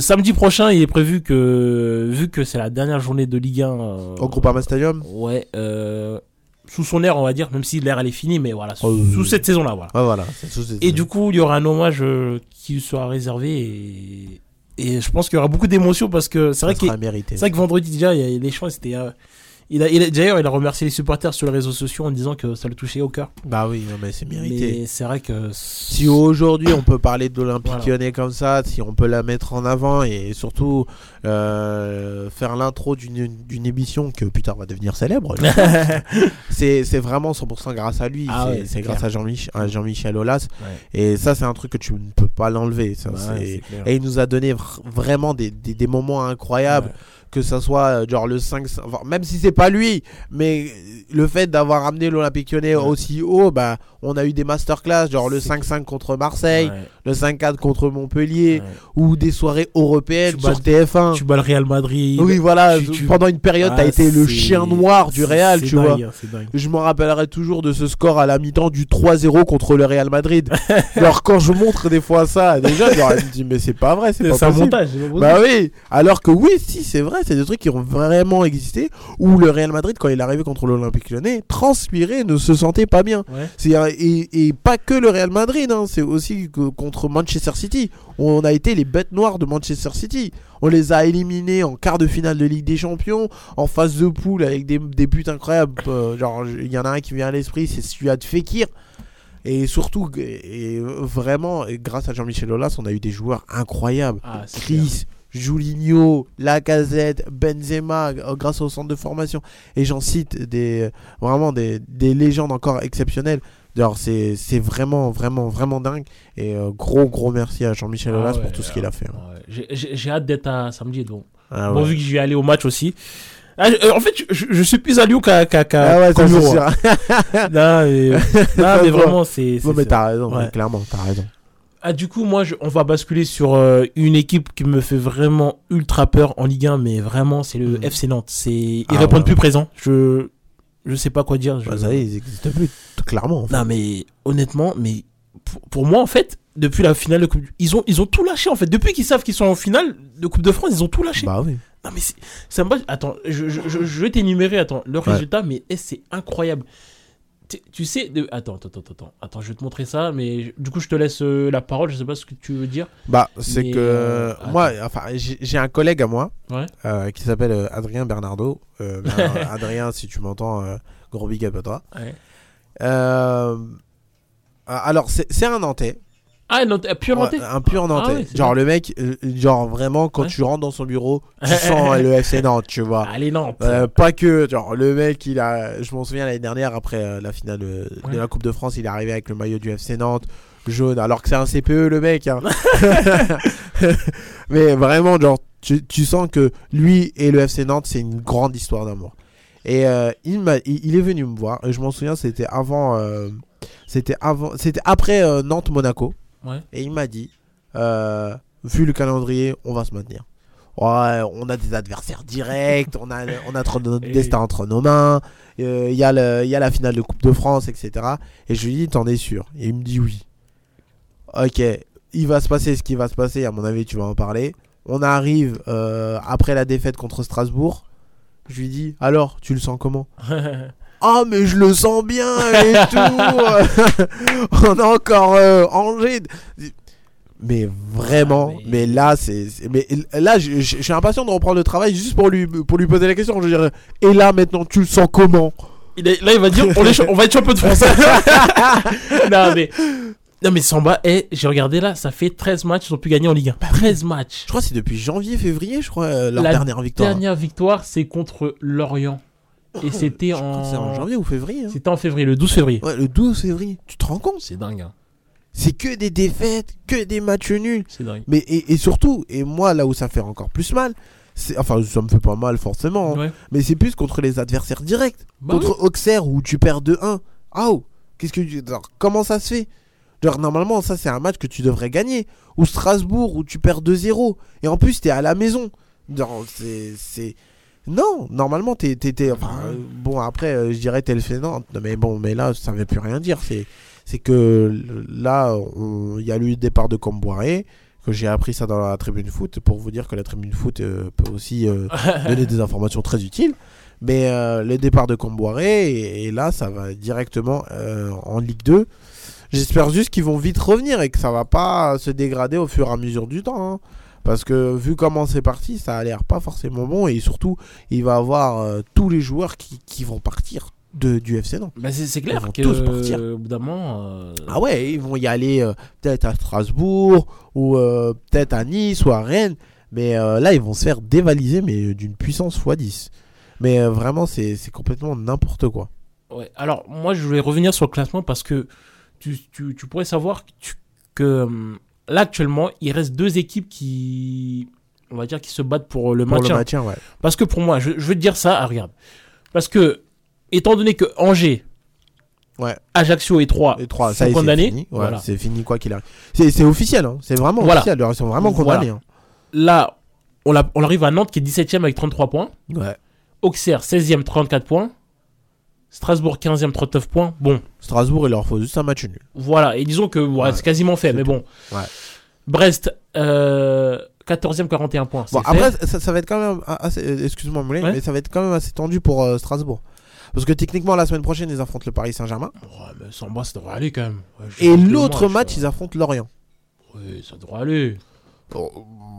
samedi prochain il est prévu que vu que c'est la dernière journée de Ligue 1 euh, Au Groupama Stadium ouais euh, sous son air on va dire même si l'ère elle est finie mais voilà sous, Oh, oui, sous oui. cette saison là voilà. Ouais, voilà. sous- Et du coup il y aura un hommage euh, qui sera réservé et, et je pense qu'il y aura beaucoup d'émotions parce que c'est vrai c'est vrai que vendredi déjà, il y a- les chants, c'était. Il a, il a- d'ailleurs, il a remercié les supporters sur les réseaux sociaux en disant que ça le touchait au cœur. Bah oui, non, mais c'est mérité. Mais c'est vrai que. Si aujourd'hui on peut parler de l'Olympique Voilà. lyonnais comme ça, si on peut la mettre en avant et surtout euh, faire l'intro d'une d'une émission que plus tard va devenir célèbre, c'est c'est vraiment 100% grâce à lui. Ah c'est ouais, c'est c'est grâce à Jean-Mich- à Jean-Michel Aulas. Ouais. Et ça, c'est un truc que tu ne peux pas l'enlever. ça, Bah et il nous a donné vr- vraiment des, des, des moments incroyables. Ouais. Que ça soit euh, genre le 5, enfin, même si c'est pas lui, mais le fait d'avoir amené l'Olympique lyonnais Ouais. aussi haut, bah, on a eu des masterclass, genre le C'est 5-5 contre Marseille, Ouais, le 5-4 contre Montpellier, ouais. ou des soirées européennes Tu sur bats- TF1. Tu bats le Real Madrid. Oui, voilà, tu- tu- pendant une période, Ah, t'as été le chien noir du Real, tu dingue, vois. hein. Je me rappellerai toujours de ce score à la mi-temps du 3-0 contre le Real Madrid. Alors quand je montre des fois ça, déjà, je me dis mais c'est pas vrai, c'est pas montage. pas Bah oui, alors que oui, si, c'est vrai, c'est des trucs qui ont vraiment existé. Où le Real Madrid, quand il est arrivé contre l'Olympique lyonnais, transpirait, ne se sentait pas bien. Ouais. C'est un- et, et pas que le Real Madrid, hein, c'est aussi que contre Manchester City. On a été les bêtes noires de Manchester City. On les a éliminés en quart de finale de Ligue des Champions, en phase de poule avec des, des buts incroyables. Euh, genre, il y en a un qui vient à l'esprit, c'est celui de Fekir. Et surtout, et, vraiment, et grâce à Jean-Michel Aulas, on a eu des joueurs incroyables. Ah, clair. Julinho, Lacazette, Benzema, euh, grâce au centre de formation. Et j'en cite des, vraiment des, des légendes encore exceptionnelles. Alors c'est c'est vraiment, vraiment, vraiment dingue. Et euh, gros, gros merci à Jean-Michel Ah Aulas ouais, pour tout ce qu'il a fait. hein. Ouais. J'ai- J'ai j'ai hâte d'être à samedi. Donc. Ah Bon, ouais. vu que je vais aller au match aussi. Ah, je- euh, en fait, je, je suis plus à Lyon qu'à qu'à- qu'à- Ah ouais, ça c'est sûr. Non, mais, non, mais vraiment, c'est. c'est- Non, mais t'as raison, Ouais. clairement, t'as raison. Ah, du coup, moi, je- on va basculer sur euh, une équipe qui me fait vraiment ultra peur en Ligue 1, mais vraiment, c'est le Mm. FC Nantes. C'est ils Ah, répondent ouais. plus présent. Je je sais pas quoi dire. Je... Bah, ça y est, ils existent plus, clairement. en fait. Non, mais honnêtement, mais pour, pour moi, en fait, depuis la finale de Coupe, ils ont ils ont tout lâché en fait. Depuis qu'ils savent qu'ils sont en finale de Coupe de France, ils ont tout lâché. Bah oui. Non mais c'est- ça me Attends, je, je, je, je vais t'énumérer. Attends, le Ouais. résultat, mais eh, c'est incroyable. Tu, sais, attends, attends, attends, attends, attends, je vais te montrer ça, mais du coup, je te laisse euh, la parole. Je sais pas ce que tu veux dire. Bah, c'est que euh, moi, enfin, j'ai un collègue à moi euh, qui s'appelle euh, Adrien Bernardo. Euh, Bernard- Adrien, si tu m'entends, euh, gros big up à toi. Euh, Alors, c'est c'est un Nantais. Ah, euh, pur Nantais un pur Nantais. Ah ouais, c'est genre, bien. le mec, euh, genre vraiment, quand Ouais. tu rentres dans son bureau, tu sens le FC Nantes, tu vois. Allez, Nantes. Euh, pas que, genre le mec, il a, je m'en souviens l'année dernière après euh, la finale de, Ouais. la Coupe de France, il est arrivé avec le maillot du FC Nantes jaune, alors que c'est un CPE le mec. hein. Mais vraiment, genre, tu, tu sens que lui et le FC Nantes, c'est une grande histoire d'amour. Et il, il, il est venu me voir, et je m'en souviens, c'était avant, c'était avant, c'était après euh, Nantes Monaco. Ouais. Et il m'a dit, euh, vu le calendrier, on va se maintenir. Ouais, on a des adversaires directs, on a, on a trop de notre Et- destin entre nos mains, euh, il y, a le- il y a la finale de Coupe de France, etc. Et je lui dis, t'en es sûr? Et il me dit oui. Ok, il va se passer ce qui va se passer, à mon avis, tu vas en parler. On arrive euh, après la défaite contre Strasbourg. Je lui dis, alors, tu le sens comment? ah mais je le sens bien et tout. On a encore euh, Angers. Mais vraiment, Ah, mais- mais... là c'est, mais là je, je- je suis impatient de reprendre le travail juste pour lui pour lui poser la question. Je dirais et là maintenant tu le sens comment? Il est- là, il va dire on, est cha- on va être champion de France. non, mais. Non, mais Samba, eh, j'ai regardé là, ça fait 13 matchs, ils ont pu gagner en Ligue 1. 13 matchs. Je crois que c'est depuis janvier février je crois euh, leur La dernière victoire. Dernière victoire, c'est contre Lorient. Et c'était en en. janvier ou février. hein. C'était en février, le 12 février. Ouais, le 12 février. Tu te rends compte? C'est dingue, hein. C'est que des défaites, que des matchs nuls. C'est dingue. Mais et, et surtout, et moi là où ça fait encore plus mal, c'est enfin ça me fait pas mal forcément, hein, Ouais. mais c'est plus contre les adversaires directs. Bah contre Auxerre où tu perds 2-1. Ah oh, qu'est-ce que tu- comment ça se fait? Genre normalement ça c'est un match que tu devrais gagner. Ou Strasbourg où tu perds 2-0 et en plus t'es à la maison. Genre c'est non, normalement t'es- enfin euh, bon après euh, je dirais t'es le fait Nantes, mais bon mais là ça veut plus rien dire, c'est c'est que là il y a eu le départ de Comboiré que j'ai appris ça dans la tribune foot pour vous dire que la tribune foot euh, peut aussi euh, donner des informations très utiles. Mais le départ de Comboiré, et, et là, ça va directement en Ligue 2. J'espère juste qu'ils vont vite revenir et que ça va pas se dégrader au fur et à mesure du temps. hein. Parce que vu comment c'est parti, ça a l'air pas forcément bon. Et surtout, il va avoir euh, tous les joueurs qui, qui vont partir de, du FC Nantes. Bah, c'est clair Ils vont que. tous partir. euh, Au bout d'un moment. euh, Ah ouais, ils vont y aller euh, peut-être à Strasbourg ou peut-être à Nice ou à Rennes. Mais là, ils vont se faire dévaliser, mais d'une puissance x10. Mais euh, vraiment, c'est complètement n'importe quoi. Ouais. Alors, moi, je voulais revenir sur le classement parce que tu, tu, tu pourrais savoir que, tu- que là, actuellement, il reste deux équipes qui, on va dire, qui se battent pour le Pour maintien. le maintien, ouais. Parce que pour moi, je, je vais te dire ça, ah, regarde. Parce que, étant donné que Angers, Ouais. Ajaccio et Troyes Et 3, sont ça y est, c'est condamnés, fini. Ouais, voilà. C'est fini quoi qu'il arrive. C'est officiel, hein. c'est vraiment Voilà. officiel. Ils sont vraiment Voilà. condamnés. hein. là, on arrive à Nantes qui est 17ème avec 33 points. Ouais. Auxerre, 16ème, 34 points. Strasbourg, 15ème, 39 points. Bon, Strasbourg, il leur faut juste un match nul. Voilà, et disons que ouais, Ouais, c'est quasiment fait, mais bon. Ouais. Brest, euh, 14e, 41 points. Bon, après, ça, ça va être quand même assez. Excuse-moi, mais ça va être quand même assez tendu pour euh, Strasbourg. Parce que techniquement, la semaine prochaine, ils affrontent le Paris Saint-Germain. Ouais, mais sans bas, ça devrait aller quand même. Et l'autre moi, match, ils affrontent Lorient. Oui, ça devrait aller.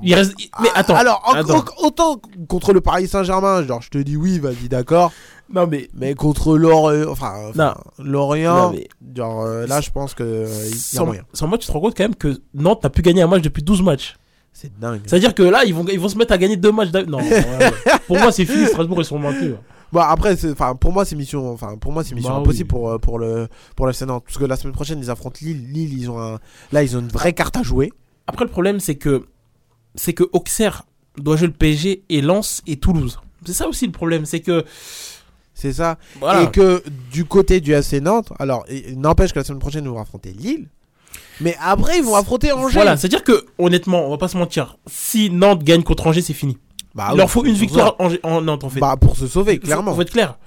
Il reste. Mais Ah, attends. Alors, attends. autant contre le Paris Saint-Germain, genre, je te dis oui, vas-y, d'accord. Non, mais. Mais contre Lorient, enfin, enfin, Non, Lorient, genre, euh, là, je pense que euh, il y a sans, moyen. sans moi, tu te rends compte quand même que Nantes n'a plus gagné un match depuis 12 matchs. C'est dingue. C'est-à-dire que là, ils vont, ils vont se mettre à gagner deux matchs. Non, ouais, ouais. pour moi, c'est fini. Strasbourg, ils sont mentés. ouais. Bon après c'est enfin pour moi c'est mission enfin pour moi c'est mission Bah impossible oui. pour euh, pour le pour le parce que la semaine prochaine ils affrontent Lille Lille ils ont un là ils ont une vraie carte à jouer Après, le problème, c'est que. C'est que Auxerre doit jouer le PSG et Lens et Toulouse. C'est ça aussi le problème. C'est que. C'est ça Voilà. et que du côté du FC Nantes alors n'empêche que la semaine prochaine ils vont affronter Lille mais après ils vont affronter Angers Voilà, c'est-à-dire que, honnêtement, on va pas se mentir, si Nantes gagne contre Angers, c'est fini. bah, il oui, leur faut une victoire en Nantes, en fait. bah pour se sauver Il faut- clairement Faut, être clair.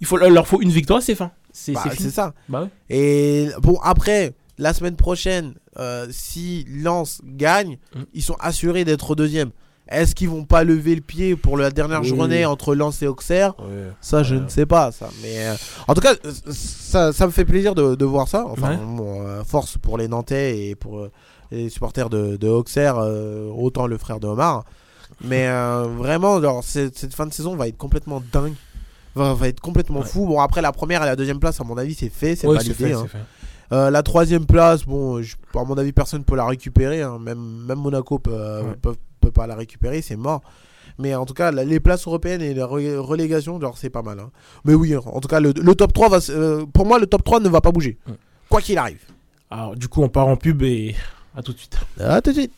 Il faut, leur faut une victoire, c'est fin. C'est Bah, ça Bah ouais. et bon après la semaine prochaine euh, si Lens gagne Mm. ils sont assurés d'être deuxième est-ce qu'ils vont pas lever le pied pour la dernière Oui. journée entre Lens et Auxerre? Ça, je ne sais pas, ça. Mais euh, en tout cas, euh, ça, ça me fait plaisir de, de voir ça. Enfin, Ouais. bon, euh, force pour les Nantais et pour euh, les supporters de, de Auxerre, autant le frère de Omar. Mais vraiment, cette, fin de saison va être complètement dingue. Va, va être complètement Ouais. fou. Bon, après, la première et la deuxième place, à mon avis, c'est fait, c'est validé. hein. Euh, la troisième place, bon, je- à mon avis, personne ne peut la récupérer. hein. Même, même Monaco peut, euh, Ouais. peut, peut pas la récupérer, c'est mort. Mais en tout cas, les places européennes et la re- relégation, genre, c'est pas mal. hein. Mais oui, en tout cas, le, le top 3, va, euh, pour moi, le top 3 ne va pas bouger. Quoi qu'il arrive. Alors, du coup, on part en pub et à tout de suite. À tout de suite.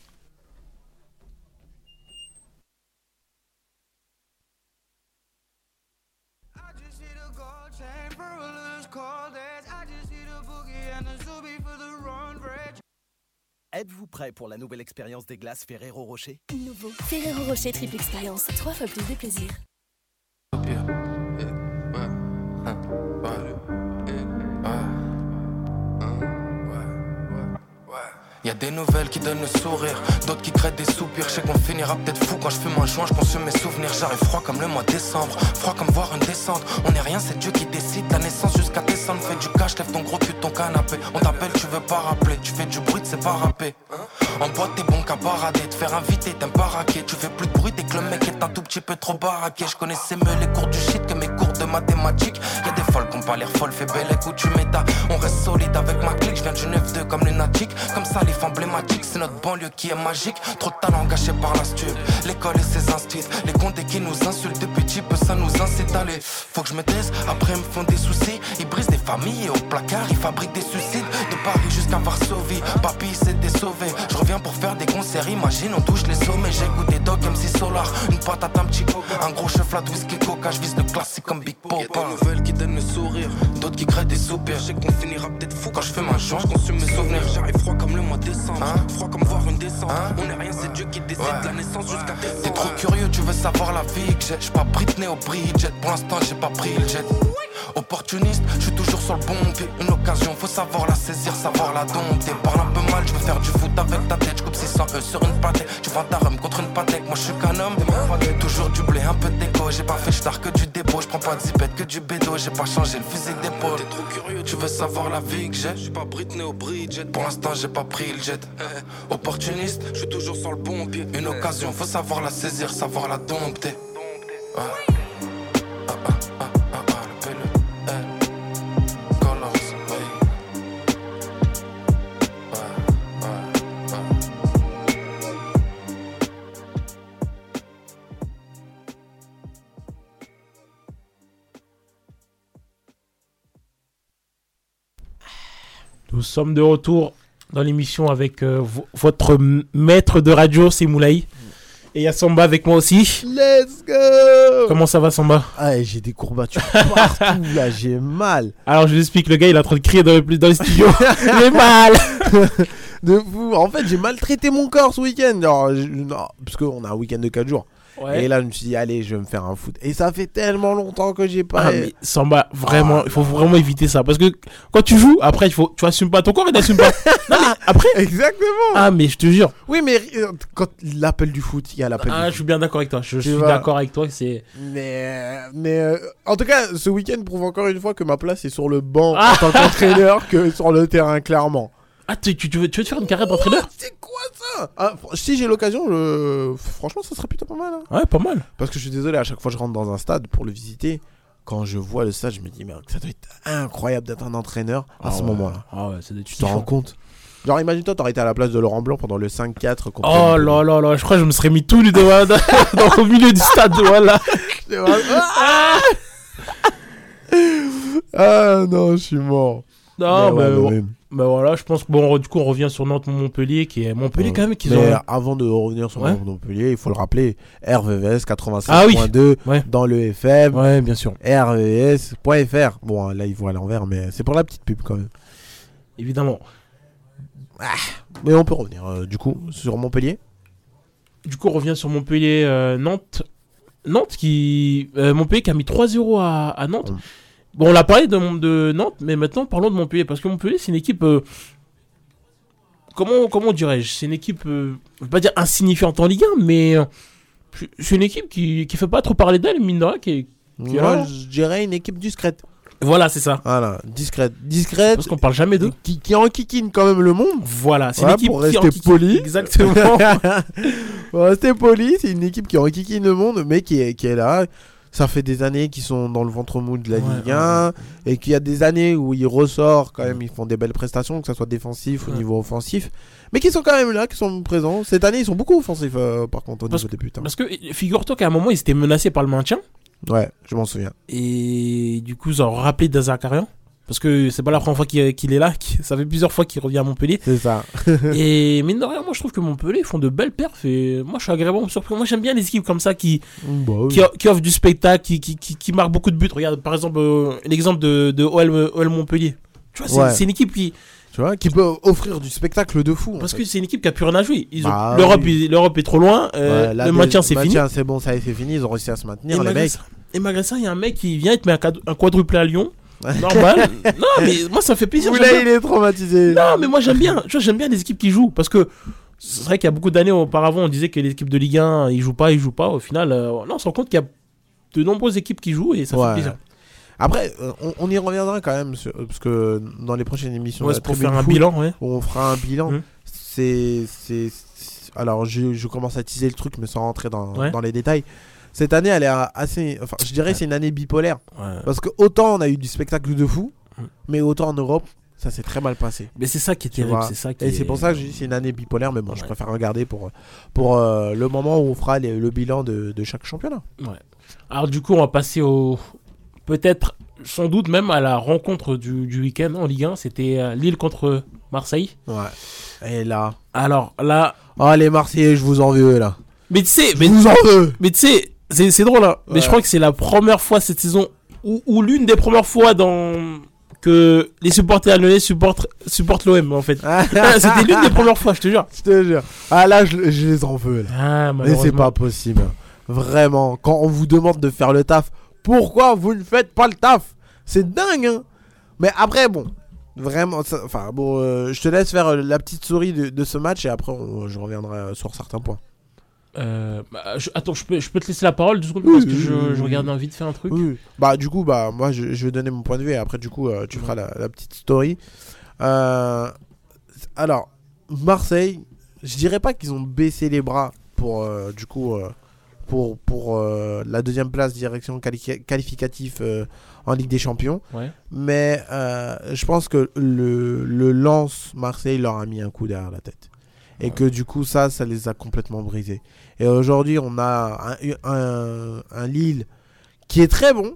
Êtes-vous prêt pour la nouvelle expérience des glaces Ferrero Rocher? Nouveau Ferrero Rocher Triple Expérience, trois fois plus de plaisir. Y a des nouvelles qui donnent le sourire, d'autres qui créent des soupirs. Je sais qu'on finira peut-être fou quand je fume un joint, je consomme mes souvenirs. J'arrive froid comme le mois de décembre, froid comme voir une descente. On est rien, c'est Dieu qui décide. La naissance jusqu'à descendre, fais du cash, lève ton gros cul ton canapé. On t'appelle, tu veux pas rappeler, tu fais du bruit, c'est pas rapper. En boîte, t'es bon qu'à parader, te faire inviter, t'aimes pas raquer. Tu fais plus de bruit dès que le mec est un tout petit peu trop baraqué. Je connaissais mieux les cours du shit de mathématiques. Y a des folles qui ont pas l'air folles, fais belle écoute, tu m'étas. On reste solide avec ma clique, je viens du 9-2 comme lunatique. Comme ça, les emblématique, c'est notre banlieue qui est magique. Trop de talent gâché par la stup. L'école et ses instits, les condés qui nous insultent depuis petit peu, ça nous incite à aller. Faut que je me taise, après ils me font des soucis. Ils brisent des familles et au placard, ils fabriquent des suicides. De Paris jusqu'à Varsovie, papy s'était sauvé. Je reviens pour faire des concerts, imagine, on touche les sommets. J'écoute des dogs MC Solar, une patate, un petit coca. Un gros chef flat, whisky, coca, je vise le classique comme Big Pop. Y'a des nouvelles qui donnent le sourire, d'autres qui créent des soupirs. Je sais qu'on finira peut-être fou quand je fais ma joint, je consume mes souvenirs. J'arrive froid comme le mois de décembre, froid comme voir une descente. On est rien, c'est Dieu qui décide de la naissance jusqu'à. T'es trop curieux, tu veux savoir la vie que j'ai. J'suis pas Britney au Bridget, pour l'instant j'ai pas pris le jet. Opportuniste, je suis toujours sur le bon pied. Une occasion, faut savoir la saisir, savoir la dompter. Parle un peu mal, je veux faire du foot avec ta tête. Je coupe 600 E sur une pâtée. Tu vends ta rhum contre une pâtée. Moi je suis qu'un homme. Toujours du blé, un peu d'écho. J'ai pas fait star que du dépôt. Je prends pas de zipette que du bédo. J'ai pas changé le physique d'épaule. T'es trop curieux, tu veux savoir la vie que j'ai? Je suis pas Britney au Bridget. Pour l'instant, j'ai pas pris le jet. Eh, Opportuniste, je suis toujours sur le bon pied. Une occasion, faut savoir la saisir, savoir la dompter. Ah, ah, ah, Nous sommes de retour dans l'émission avec euh, vo- votre maître de radio, c'est Moulay. Et il y a Samba avec moi aussi. Let's go Comment ça va, Samba? Ah, j'ai des courbatures partout, là, j'ai mal. Alors, je vous explique, le gars, il est en train de crier dans le, dans le studio. J'ai mal De fou. En fait, j'ai maltraité mon corps ce week-end. Je- non, parce qu'on a un week-end de 4 jours. Et là, je me suis dit, allez, je vais me faire un foot. Et ça fait tellement longtemps que j'ai pas. Ah, mais Samba, vraiment, il faut vraiment éviter ça. Parce que quand tu joues, après, il faut, tu assumes pas ton corps, il n'assume pas. non, mais après. Exactement. Ah, mais je te jure. Oui, mais euh, quand l'appel du foot, il y a l'appel Ah, du je suis bien d'accord avec toi. Je, Tu suis d'accord avec toi. que C'est. Mais, mais euh, en tout cas, ce week-end prouve encore une fois que ma place est sur le banc Ah. en tant qu'entraîneur que sur le terrain, clairement. Ah, tu, tu, veux, tu veux te faire une carrière d'entraîneur C'est quoi ça? Ah, Si j'ai l'occasion, je- franchement, ça serait plutôt pas mal. hein. Ouais, pas mal. Parce que je suis désolé, à chaque fois que je rentre dans un stade pour le visiter, quand je vois le stade, je me dis, mais ça doit être incroyable d'être un entraîneur à Ah ce ouais. moment-là. Ah ouais, des Tu t'en rends compte? Genre, imagine-toi, t'aurais été à la place de Laurent Blanc pendant le 5-4 contre. Oh là là là, je crois que je me serais mis tout nu devant, dans, au milieu du stade, voilà. ah Ah non, je suis mort. Non, Mais mais, ouais, bon, mais- bah voilà, je pense que bon, du coup, on revient sur Nantes-Montpellier, qui est Montpellier quand même, qu'ils Mais ont. avant de revenir sur Ouais. Montpellier, il faut le rappeler, RVVS 87.2 Ah oui. Ouais. dans le FM, Ouais, bien sûr, RVS.fr. Bon, là, ils vont à l'envers, mais c'est pour la petite pub quand même. évidemment. Mais on peut revenir, euh, du coup, sur Montpellier. Du coup, on revient sur Montpellier, euh, Nantes. Nantes qui. euh, Montpellier qui a mis 3-0 à, à Nantes. Mm. Bon, on l'a parlé de, de Nantes, mais maintenant parlons de Montpellier. Parce que Montpellier, c'est une équipe. euh, comment, comment dirais-je C'est une équipe. euh, je veux pas dire insignifiante en Ligue 1, mais. euh, c'est une équipe qui, qui fait pas trop parler d'elle, mine de rien. Qui Moi, là je dirais une équipe discrète. Voilà, c'est ça. Voilà, discrète. Discrète, Parce qu'on parle jamais d'eux. qui, qui enquiquine quand même le monde. Voilà, c'est Voilà, une équipe pour qui rester poli. Exactement. Pour rester poli, c'est une équipe qui enquiquine le monde, mais qui est, qui est là. Ça fait des années qu'ils sont dans le ventre mou de la Ouais, Ligue ouais, 1 et qu'il y a des années où ils ressortent quand même, ils font des belles prestations, que ce soit défensif ou niveau offensif, mais qui sont quand même là, qui sont présents. Cette année, ils sont beaucoup offensifs euh, par contre au Parce niveau des buts. hein. Parce que figure-toi qu'à un moment, ils étaient menacés par le maintien. Ouais, je m'en souviens. Et du coup, ça a rappelé Dazakarian. Parce que c'est pas la première fois qu'il est là. Ça fait plusieurs fois qu'il revient à Montpellier. C'est ça. et mine de rien, moi je trouve que Montpellier font de belles perfs. Et moi je suis agréablement surpris. Moi j'aime bien les équipes comme ça qui, Bah oui. qui, qui offrent du spectacle, qui, qui, marquent beaucoup de buts. Regarde par exemple euh, l'exemple de, de OL, OL Montpellier. Tu vois, c'est Ouais. c'est une équipe qui. Tu vois, qui peut offrir du spectacle de fou. en Parce fait. que c'est une équipe qui a plus rien à jouer. Bah L'Europe oui. est- trop loin. euh, Ouais, là, le maintien c'est fini. maintien, c'est bon, ça c'est fini. Ils ont réussi à se Et maintenir, les malgré, mecs. ça, et malgré ça, il y a un mec qui vient et te met un, quad- un quadruplé à Lyon. Normal. non, mais moi ça me fait plaisir. Oula, il est traumatisé. Non, mais moi j'aime bien. Tu vois, j'aime bien les équipes qui jouent parce que c'est vrai qu'il y a beaucoup d'années auparavant, on disait que les équipes de Ligue 1 ils jouent pas, ils jouent pas. Au final, euh, non, on se rend compte qu'il y a de nombreuses équipes qui jouent et ça Ouais. fait plaisir. Après, euh, on, on y reviendra quand même, sur- parce que dans les prochaines émissions, Ouais, pour faire un Foot, bilan, ouais. où on fera un bilan. Mhm. C'est, c'est, alors je, je commence à teaser le truc, mais sans rentrer dans, dans les détails. Cette année, elle est assez, enfin, je dirais, Ouais. c'est une année bipolaire, Ouais. parce que autant on a eu du spectacle de fou, Mhm. mais autant en Europe, ça s'est très mal passé. Mais c'est ça qui est terrible, vois. c'est ça qui Et est- c'est pour ça que je dis c'est une année bipolaire, mais bon, je Ouais. préfère regarder pour, pour euh, le moment où on fera les- le bilan de, de chaque championnat. Alors du coup, on va passer au peut-être sans doute même à la rencontre du, du week-end en Ligue 1, c'était euh, Lille contre Marseille. Ouais. Et là, Alors là, oh les Marseillais, je vous en veux là. mais tu sais, Je mais, vous en veux. mais tu sais, c'est drôle, hein, mais je crois que c'est la première fois cette saison ou, ou l'une des premières fois dans que les supporters lyonnais supportent supportent l'OM en fait. Ah, C'était l'une des premières fois, je te jure. Je te jure. Ah là, je, je les en veux là. Ah, Mais c'est pas possible. Vraiment, quand on vous demande de faire le taf, pourquoi vous ne faites pas le taf? C'est dingue, hein Mais après, bon, vraiment, enfin, bon, euh, je te laisse faire euh, la petite souris de, de ce match et après, on- je reviendrai euh, sur certains points. Euh, bah, je- attends, je peux, je peux te laisser la parole deux secondes Oui, parce que je, oui, je regarde envie de faire un truc. Oui. Bah, du coup, bah, moi, je, je vais donner mon point de vue et après, du coup, euh, tu feras la, la petite story. Euh, alors, Marseille, je dirais pas qu'ils ont baissé les bras pour, du coup, pour, pour la deuxième place direction quali- qualificative euh, en Ligue des Champions. Ouais. Mais je pense que le, le lance Marseille leur a mis un coup derrière la tête. Et Ouais. que du coup, ça, ça les a complètement brisés. Et aujourd'hui, on a un, un- un Lille qui est très bon.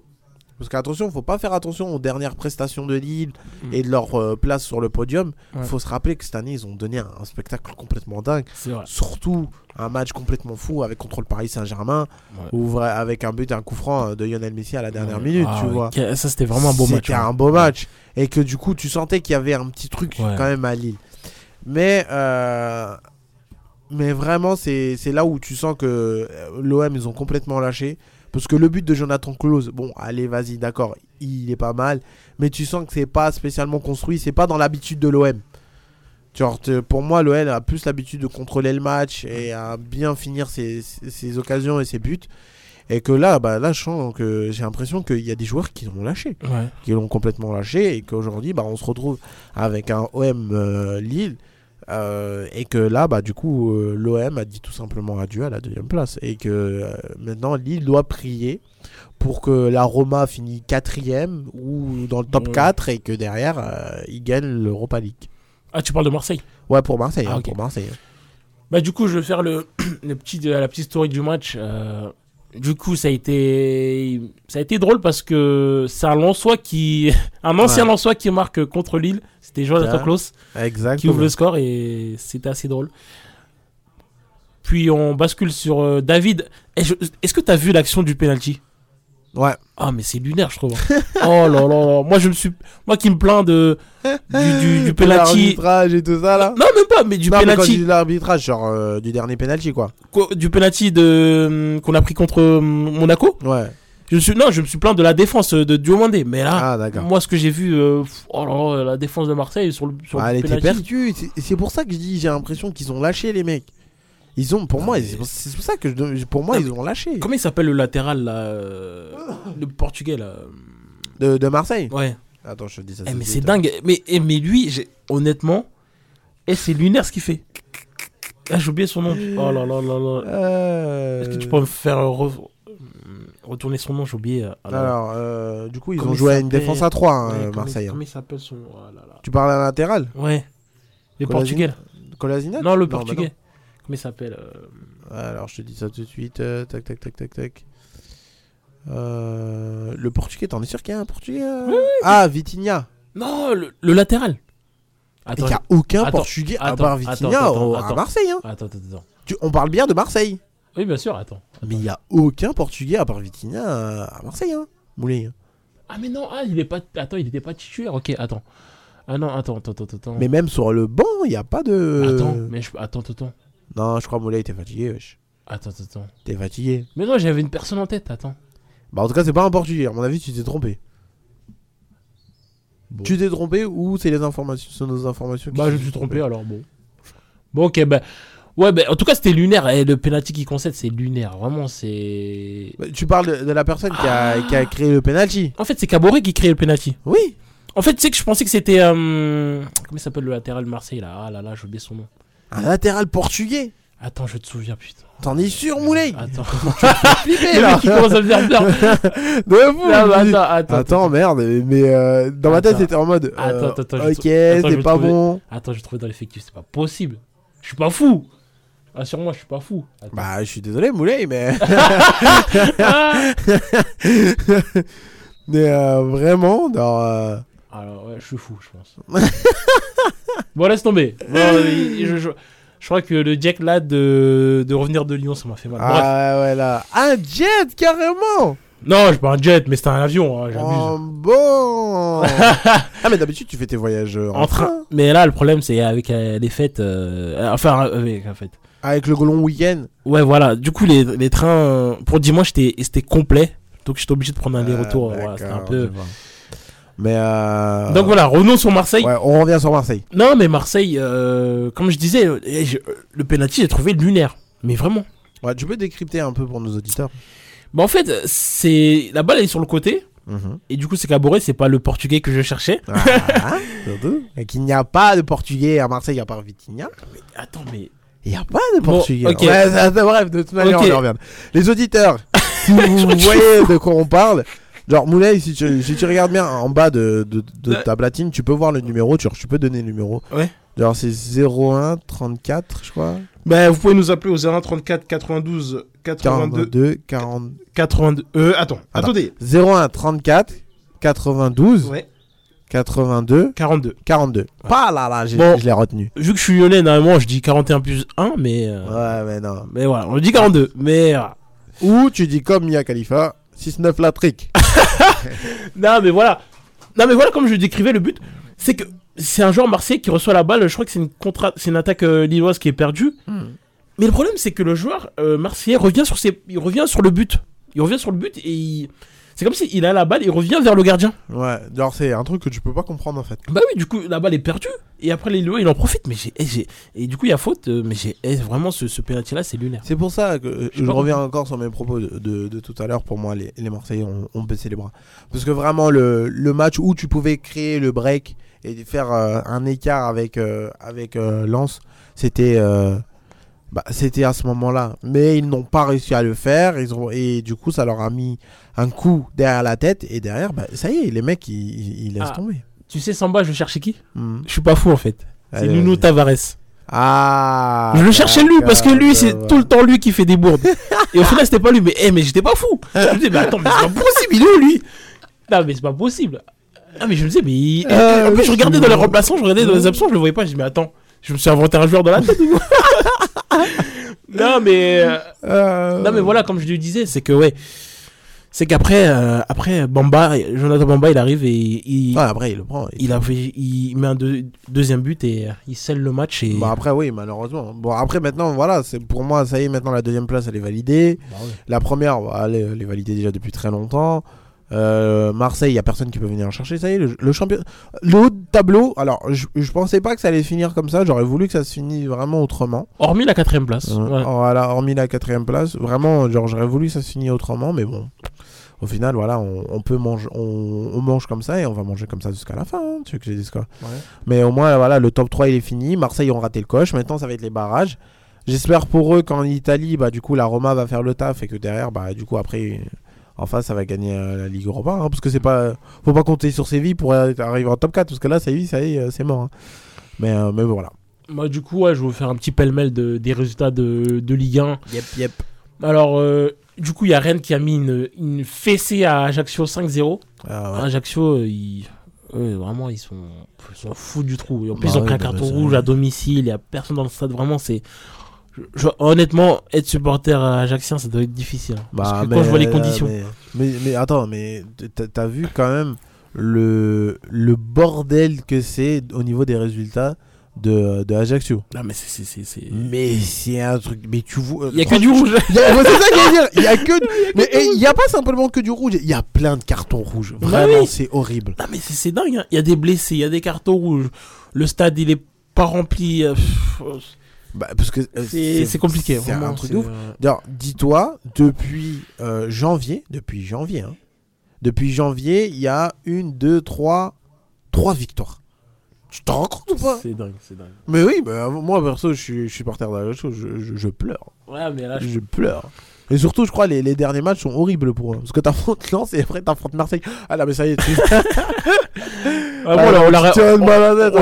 Parce qu'attention, faut pas faire attention aux dernières prestations de Lille Mm. et de leur euh, place sur le podium. Il Ouais. faut se rappeler que cette année, ils ont donné un, un spectacle complètement dingue. Surtout un match complètement fou avec contre le Paris Saint-Germain, Ouais. avec un but, un coup franc euh, de Lionel Messi à la dernière minute, Ah tu vois. Ça, c'était vraiment un beau match. C'était hein. un beau match. Et que du coup, tu sentais qu'il y avait un petit truc quand même à Lille. Mais, euh, mais vraiment, c'est là où tu sens que euh, l'OM, ils ont complètement lâché. Parce que le but de Jonathan Close, bon, allez, vas-y, d'accord, il est pas mal. Mais tu sens que c'est pas spécialement construit. C'est pas dans l'habitude de l'OM. Pour moi, l'OM a plus l'habitude de contrôler le match et à bien finir ses, ses- occasions et ses buts. Et que là, bah, là, que j'ai l'impression qu'il y a des joueurs qui l'ont lâché Ouais. qui l'ont complètement lâché et qu'aujourd'hui bah, on se retrouve avec un OM euh, Lille euh, et que là bah du coup euh, l'OM a dit tout simplement adieu à la deuxième place et que euh, maintenant Lille doit prier pour que la Roma finisse quatrième ou dans le top Ouais. 4 et que derrière ils gagnent l'Europa League Ah, tu parles de Marseille? Ouais pour Marseille Ah, hein, pour Marseille Bah du coup, je vais faire le, le petit, la petite story du match. Du coup, ça a été, ça a été drôle parce que c'est un Lensois qui, un ancien Ouais. Lensois qui marque contre Lille. C'était Jonathan. Klaus exactement qui ouvre le score et c'était assez drôle. Puis on bascule sur euh, David. Je- Est-ce que tu as vu l'action du penalty? Ouais Ah mais c'est lunaire, je trouve. hein. oh là là là. Moi je me suis, moi qui me plains de du, du, du penalty. l'arbitrage et tout ça là Non même pas, mais du non mais quand penalty. dis l'arbitrage genre euh, du dernier penalty quoi du penalty de qu'on a pris contre euh, Monaco. ouais Je me suis non, je me suis plaint de la défense de Diomandé, mais là ah moi ce que j'ai vu euh, oh là là, la défense de Marseille sur le sur Ah, le elle était penalty. perdue. C'est- C'est pour ça que je dis, j'ai l'impression qu'ils ont lâché les mecs. Ils ont, pour Non, moi, mais- c'est pour- ça que je, pour moi, Non, ils ont lâché. Comment il s'appelle le latéral là euh, le portugais là De, de Marseille. Ouais. Attends, je te dis ça. Eh, mais c'est dingue. Mais eh, mais lui, honnêtement, et c'est lunaire ce qu'il fait. Ah, j'ai oublié son nom. Oh là là là là. Euh, Est-ce que tu peux me faire euh, re- retourner son nom, j'ai oublié. euh, alors- Alors, euh, du coup, ils ont joué à une défense à 3, hein, Ouais, euh, Marseille. hein. Comment il s'appelle son. oh là là. Tu parles à latéral Ouais. Le Colasinac portugais. là. Colasinac Non, le bah portugais. Comment il s'appelle euh. Alors, je te dis ça tout de suite. euh, tac, tac, tac, tac, tac. Euh, le portugais, t'en es sûr qu'il y a un portugais euh Ah, Vitinha. Non, le, le latéral. Attends, qu'il n'y a aucun attends, portugais à attends, part attends, Vitinha à. Marseille. hein. attends, attends. Tu- on parle bien de Marseille. Oui, bien sûr, attends. Mais il n'y a aucun portugais à part Vitinha euh, à Marseille. Hein. Moulay. hein. Ah, mais non, ah, il est pas. Attends, il était pas titulaire. Ok, attends. Ah non, attends, attends, attends, attends. Mais même sur le banc, il n'y a pas de. Attends, mais je... attends, attends, attends. Non, je crois Moulay était fatigué. wesh. Attends, attends, attends. T'es fatigué. Mais non, j'avais une personne en tête, attends. Bah, en tout cas, c'est pas un portugais. À mon avis, tu t'es trompé. Bon. Tu t'es trompé ou c'est les informations, sont nos informations qui Bah, je me suis trompé alors, bon. Bon, ok, bah. Ouais, bah, en tout cas, c'était lunaire. Et le penalty qui concède, c'est lunaire. Vraiment, c'est. Bah, Tu parles de, de la personne qui, a, qui a créé le penalty. En fait, c'est Caboret qui crée le penalty. Oui. En fait, tu sais que je pensais que c'était. euh, Comment il s'appelle le latéral de Marseille là? Ah là là, j'ai oublié son nom. Un latéral portugais. Attends, je te souviens, putain. T'en es sûr, Moulay Attends. Flippé le là mec qui commence à me. De fou, Non, je attends, attends. Attends, merde, mais euh, dans ma tête c'était en mode. euh, Attends, attends, je ok, je c'est pas bon. Attends, j'ai trouvé dans l'effectif, c'est pas possible. Je suis pas fou. Assure-moi, je suis pas fou. Attends. Bah, je suis désolé, Moulay, mais. Ah mais euh, vraiment, dans. Alors, ouais, je suis fou, je pense. bon, laisse tomber. Bon, je, je- je crois que le Jack là de, de revenir de Lyon, ça m'a fait mal. Bref. Ah ouais, là. Un jet, carrément Non, je suis pas un jet, mais c'était un avion, hein, j'abuse. Oh, bon Ah, mais d'habitude, tu fais tes voyages euh, en, en train. Mais là, le problème, c'est avec euh, les fêtes. euh, enfin, avec la fête. Avec le long week-end. Ouais, voilà. Du coup, les, les trains pour dimanche, c'était complet. Donc, j'étais obligé de prendre un aller-retour. Ah, voilà, c'était un peu. Mais euh... Donc, voilà, revenons sur Marseille. Ouais, on revient sur Marseille. Non, mais Marseille, euh, comme je disais, euh, le penalty, j'ai trouvé lunaire. Mais vraiment. Ouais, tu peux décrypter un peu pour nos auditeurs. Bah, en fait, c'est la balle elle est sur le côté. Mhm. Et du coup, c'est Caboret, c'est pas le portugais que je cherchais. Ah. Et qu'il n'y a pas de portugais à Marseille à part Vitinha. Attends, mais. Il n'y a pas de Bon, portugais. Ouais, ça- bref, de toute manière, Ok. on y revient. Les auditeurs, si vous voyez de quoi on parle, genre Moulay, si tu, si tu regardes bien en bas de, de, de Ouais. ta platine, tu peux voir le numéro, tu, tu peux donner le numéro. Ouais. Genre c'est 01 34, je crois. Bah, vous pouvez nous appeler au 01 34 92 82 42 40. 82. Euh, attends, Attends. attendez. 01 34 92 Ouais, 82 42. 42. Pas là là, Bon. je l'ai retenu. Vu que je suis lyonnais, normalement, je dis 41 plus 1, mais. euh, Ouais, mais non. Mais voilà, on le dit 42. Mais. Ou tu dis comme Mia Khalifa, 6-9 la trick. Non, mais voilà. Non, mais voilà, comme je décrivais le but, c'est que c'est un joueur marseillais qui reçoit la balle. Je crois que c'est une, contra... c'est une attaque euh, lilloise qui est perdue. Mais le problème, c'est que le joueur euh, marseillais revient sur, ses... il revient sur le but. Il revient sur le but et il... c'est comme s'il a la balle, il revient vers le gardien. Ouais, genre c'est un truc que tu peux pas comprendre en fait. Bah oui, du coup, la balle est perdue. Et après, les il en profite. Mais j'ai, eh, j'ai- Et du coup, il y a faute. euh, mais j'ai eh, vraiment ce, ce penalty-là, c'est lunaire. C'est pour ça que euh, Je reviens encore sur mes propos de, de- de tout à l'heure. Pour moi, les, les Marseillais ont, ont baissé les bras. Parce que vraiment, le, le match où tu pouvais créer le break et faire euh, un écart avec, euh, avec euh, Lens, c'était. Euh, bah, c'était à ce moment-là. Mais ils n'ont pas réussi à le faire. Ils ont, et du coup, ça leur a mis un coup derrière la tête. Et derrière, bah, ça y est, les mecs, ils, ils- ils laissent Ah. tomber. Tu sais, Samba, je cherchais qui Hmm. Je suis pas fou en fait. C'est Nuno. Tavares. Ah je le cherchais lui parce que lui, c'est tout le temps lui qui fait des bourdes. Et au final, c'était pas lui. Mais, eh, mais j'étais pas fou. Je me disais, mais attends, mais c'est pas possible, il est où lui? Non, mais c'est pas possible. Ah, mais je me disais, mais. Euh, en plus, je regardais dans les je- remplaçants, je regardais dans les absents, je le voyais pas. Je dis, mais attends, je me suis inventé un joueur dans la tête ou Non, mais. euh, Non mais voilà, comme je lui disais, c'est que ouais, c'est qu'après, euh, après Bamba, Jonathan Bamba, il arrive et il, après, il le prend. il, a fait- il met un deux- deuxième but et euh, il scelle le match et. Bon après oui malheureusement. Bon après maintenant voilà c'est pour moi ça y est maintenant la deuxième place elle est validée. Bah. La première bah, elle, est, elle est validée déjà depuis très longtemps. Euh, Marseille il y a personne qui peut venir chercher ça y est le, le champion le haut de tableau alors je, je pensais pas que ça allait finir comme ça j'aurais voulu que ça se finisse vraiment autrement. Hormis la quatrième place. Euh, ouais. Voilà hormis la quatrième place vraiment genre j'aurais voulu que ça se finisse autrement mais bon. Au final, voilà, on, on peut manger, on, on mange comme ça et on va manger comme ça jusqu'à la fin. hein, tu veux que je dise quoi Ouais. Mais au moins, voilà, le top 3 il est fini. Marseille ont raté le coche. Maintenant, ça va être les barrages. J'espère pour eux qu'en Italie, bah, du coup, la Roma va faire le taf et que derrière, bah, du coup, après, en face, ça va gagner euh, la Ligue Europa. hein, parce que c'est pas, faut pas compter sur Séville pour arriver en top 4. Parce que là, Séville, ça y est, euh, c'est mort. hein. Mais, euh, mais voilà. Moi, du coup, ouais, je vais vous faire un petit pêle-mêle de, des résultats de, de Ligue 1. Yep, yep. Alors, euh, du coup, il y a Rennes qui a mis une, une fessée à Ajaccio 5-0. Ah ouais. Ajaccio, euh, ils, eux, vraiment, ils sont, ils sont fous du trou. Et en plus, Bah ils ont ouais, pris un bah, carton c'est- rouge à domicile. Il n'y a personne dans le stade. Vraiment, c'est. Je- je- honnêtement, être supporter ajaxien, ça doit être difficile. hein. Parce Bah, que quand je vois les euh, conditions. Mais, mais, mais attends, mais t'as- vu quand même le, le bordel que c'est au niveau des résultats de, de Ajaccio. Non, mais c'est- c'est. c'est- c'est- Mais c'est un truc. Mais tu vois. Il n'y a que du rouge. C'est ça que j'allais dire. Il y a que. Mais eh, il n'y a pas simplement que du rouge. Il y a plein de cartons rouges. Bah Vraiment, c'est horrible. Non, mais c'est c'est dingue. hein. Il y a des blessés, il y a des cartons rouges. Le stade, il est pas rempli. Bah, parce que euh, C'est c'est compliqué. C'est vraiment, un truc de ouf. euh, D'ailleurs, dis-toi, depuis euh, janvier, depuis janvier, hein, depuis janvier, il y a une, deux, trois, trois victoires. Tu t'en rends compte ou pas? C'est dingue, c'est dingue. Mais oui, bah, moi perso, je suis, je suis supporter d'Ajaccio, je, je, je pleure. Ouais, mais là, je Je pleure. Et surtout, je crois, les, les derniers matchs sont horribles pour eux. Parce que t'affrontes Lens et après t'affrontes Marseille. Ah là, mais ça y est, tu... Ah, bon, on leur- on leur a-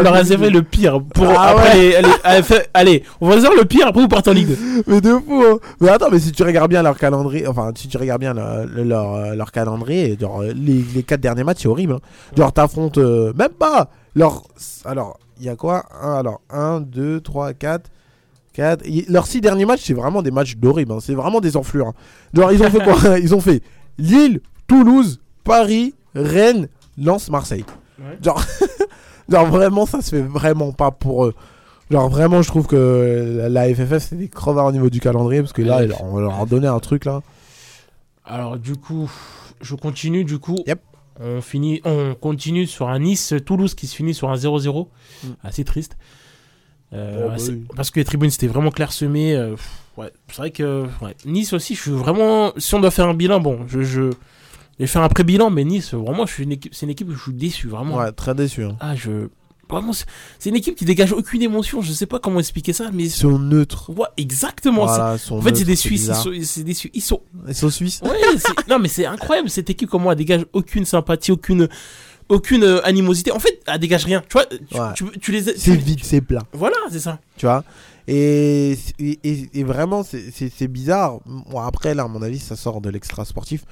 leur hein, réservé le pire. Pour, Ah après ouais. les- allez, allez, fait- allez, on va réserver le pire, après vous partez en Ligue 2. Mais de fou, hein. Mais attends, mais si tu regardes bien leur calendrier, enfin, si tu regardes bien le- le- leur, euh, leur calendrier, genre, euh, les, les quatre derniers matchs, c'est horrible. hein. Genre, t'affrontes euh, même pas. Leur, alors, il y a quoi? Un, Alors, 1, 2, 3, 4. 4. Leurs six derniers matchs, c'est vraiment des matchs d'horrible. hein. C'est vraiment des enflures. hein. Genre, ils ont fait quoi? Ils ont fait Lille, Toulouse, Paris, Rennes, Lens, Marseille. Ouais. Genre, genre, vraiment, ça se fait vraiment pas pour eux. Genre vraiment je trouve que la, FFF c'est des crevards au niveau du calendrier parce que là Ouais. on leur a donné un truc là. Alors, du coup, je continue. Du coup, Yep. on, finit, on continue sur un Nice-Toulouse qui se finit sur un 0-0. Mm. Assez triste. Euh, Oh, bah oui. Parce que les tribunes c'était vraiment clairsemé. euh, ouais, c'est vrai que ouais. Nice aussi, je suis vraiment. Si on doit faire un bilan, bon, je, je, je vais faire un pré-bilan, mais Nice, vraiment, je suis une équipe, c'est une équipe où je suis déçu, vraiment. Ouais très déçu. Hein. Ah, je. Vraiment, c'est une équipe qui dégage aucune émotion. Je sais pas comment expliquer ça, mais. Ils sont neutres. Ouais, exactement. Voilà, sont En fait, c'est des Suisses. Ils sont, des Suisses. Ils sont. Ils sont suisses. Ouais, non, mais c'est incroyable cette équipe. Comment elle dégage aucune sympathie, aucune, aucune euh, animosité. En fait, elle dégage rien. Tu vois, tu, Ouais. tu, tu les. C'est vide, c'est plat. Voilà, c'est ça. Tu vois? Et, et, vraiment c'est- bizarre. Bon, après là à mon avis ça sort de l'extra sportif.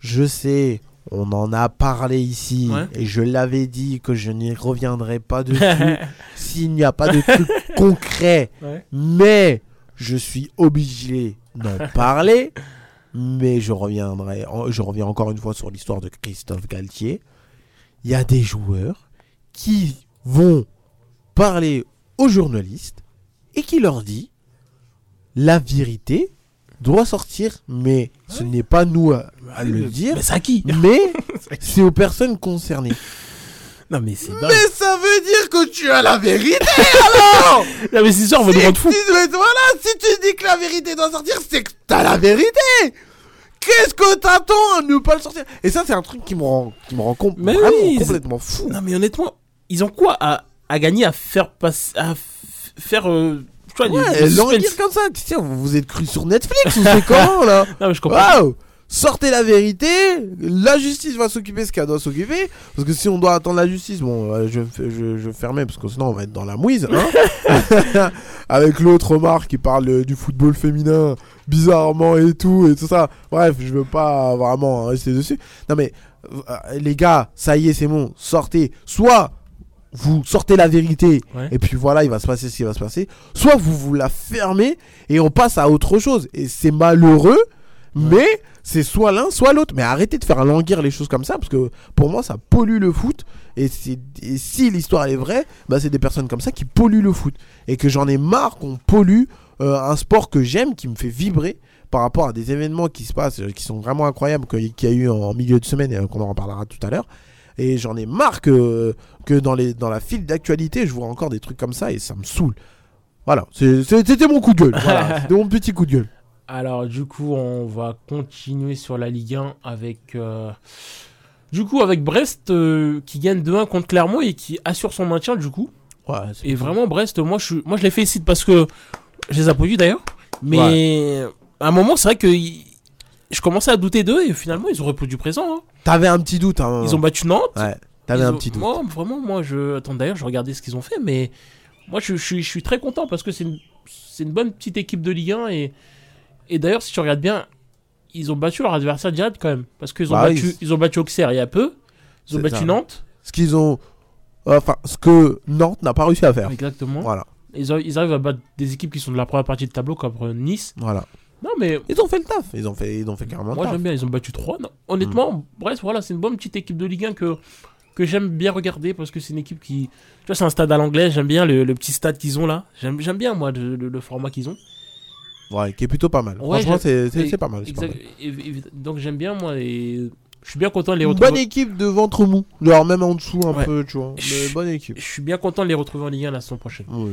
Je sais. On en a parlé ici Ouais. et je l'avais dit que je n'y reviendrai pas dessus s'il n'y a pas de truc concret. Ouais. Mais je suis obligé d'en parler. Mais je reviendrai, en- je reviens encore une fois sur l'histoire de Christophe Galtier. Il y a des joueurs qui vont parler aux journalistes et qui leur dit la vérité doit sortir, mais ce n'est pas nous à, à le dire, Mais c'est à qui mais c'est aux personnes concernées. Non, mais c'est dingue. Mais ça veut dire que tu as la vérité alors Non, mais c'est sûr, on va nous si, rendre fous. tu- voilà, si tu dis que la vérité doit sortir, c'est que t'as la vérité Qu'est-ce que t'attends à ne pas le sortir? Et ça, c'est un truc qui me rend, qui me rend com- Mais vraiment oui, complètement fou. Non, mais honnêtement, ils ont quoi à, à gagner à faire passer. à faire. euh, tu vois, Ouais, du comme ça. Tiens, vous vous êtes cru sur Netflix ou c'est comment là? Non, mais je comprends. Waouh Sortez la vérité, la justice va s'occuper de ce qu'elle doit s'occuper. Parce que si on doit attendre la justice, bon, euh, je, je, fermer parce que sinon on va être dans la mouise. Hein Avec l'autre Omar qui parle du football féminin bizarrement et tout et tout ça. Bref, je veux pas vraiment rester dessus. Non mais, euh, les gars, ça y est, c'est bon, sortez. Soit vous sortez la vérité Ouais. et puis voilà, il va se passer ce qui va se passer. Soit vous vous la fermez et on passe à autre chose. Et c'est malheureux, mais c'est soit l'un, soit l'autre. Mais arrêtez de faire languir les choses comme ça, parce que pour moi, ça pollue le foot. Et, si l'histoire est vraie, bah, c'est des personnes comme ça qui polluent le foot. Et que j'en ai marre qu'on pollue euh, un sport que j'aime, qui me fait vibrer par rapport à des événements qui se passent, euh, qui sont vraiment incroyables, qu'il y a eu en milieu de semaine, et euh, qu'on en reparlera tout à l'heure. Et j'en ai marre que, que dans, les, dans la file d'actualité, je vois encore des trucs comme ça et ça me saoule. Voilà, c'était mon coup de gueule. Voilà, c'était mon petit coup de gueule. Alors, du coup, on va continuer sur la Ligue 1 avec. euh, Du coup, avec Brest euh, qui gagne 2-1 contre Clermont et qui assure son maintien, du coup. Ouais, Et vraiment, Brest, moi je, moi, je les félicite parce que je les applaudis d'ailleurs. Mais à un moment, c'est vrai que. je commençais à douter d'eux et finalement ils ont répondu présent. hein. T'avais un petit doute. hein. Ils ont battu Nantes. Ouais, t'avais un ont- petit doute. Moi, vraiment, moi, je. Attends, d'ailleurs, je regardais ce qu'ils ont fait, mais moi, je, je suis- je suis très content parce que c'est une, c'est une bonne petite équipe de Ligue 1. Et, et d'ailleurs, si tu regardes bien, ils ont battu leur adversaire direct quand même. Parce qu'ils ont, Bah battu, ils ont battu Auxerre il y a peu. Ils ont battu ça. Nantes. Ce qu'ils ont. Enfin, ce que Nantes n'a pas réussi à faire. Exactement. Voilà. Ils, ont- ils arrivent à battre des équipes qui sont de la première partie de tableau, comme euh, Nice. Voilà. Non, mais Ils ont fait le taf. Ils ont fait, ils ont fait carrément moi, j'aime bien. Ils ont battu 3. Honnêtement, Mm. bref, voilà, c'est une bonne petite équipe de Ligue 1 que, que j'aime bien regarder parce que c'est une équipe qui. Tu vois, c'est un stade à l'anglais. J'aime bien le, le petit stade qu'ils ont là. J'aime j'aime bien, moi, le, le- le format qu'ils ont. Ouais, qui est plutôt pas mal. Ouais, Franchement, c'est pas mal. pas Exact- mal. et- et- donc j'aime bien moi et je suis bien content de les Une retrouver. bonne équipe de ventre mou. Genre même en dessous un Ouais. peu, tu vois. Mais bonne équipe. Je suis bien content de les retrouver en Ligue 1 la saison prochaine. Oui.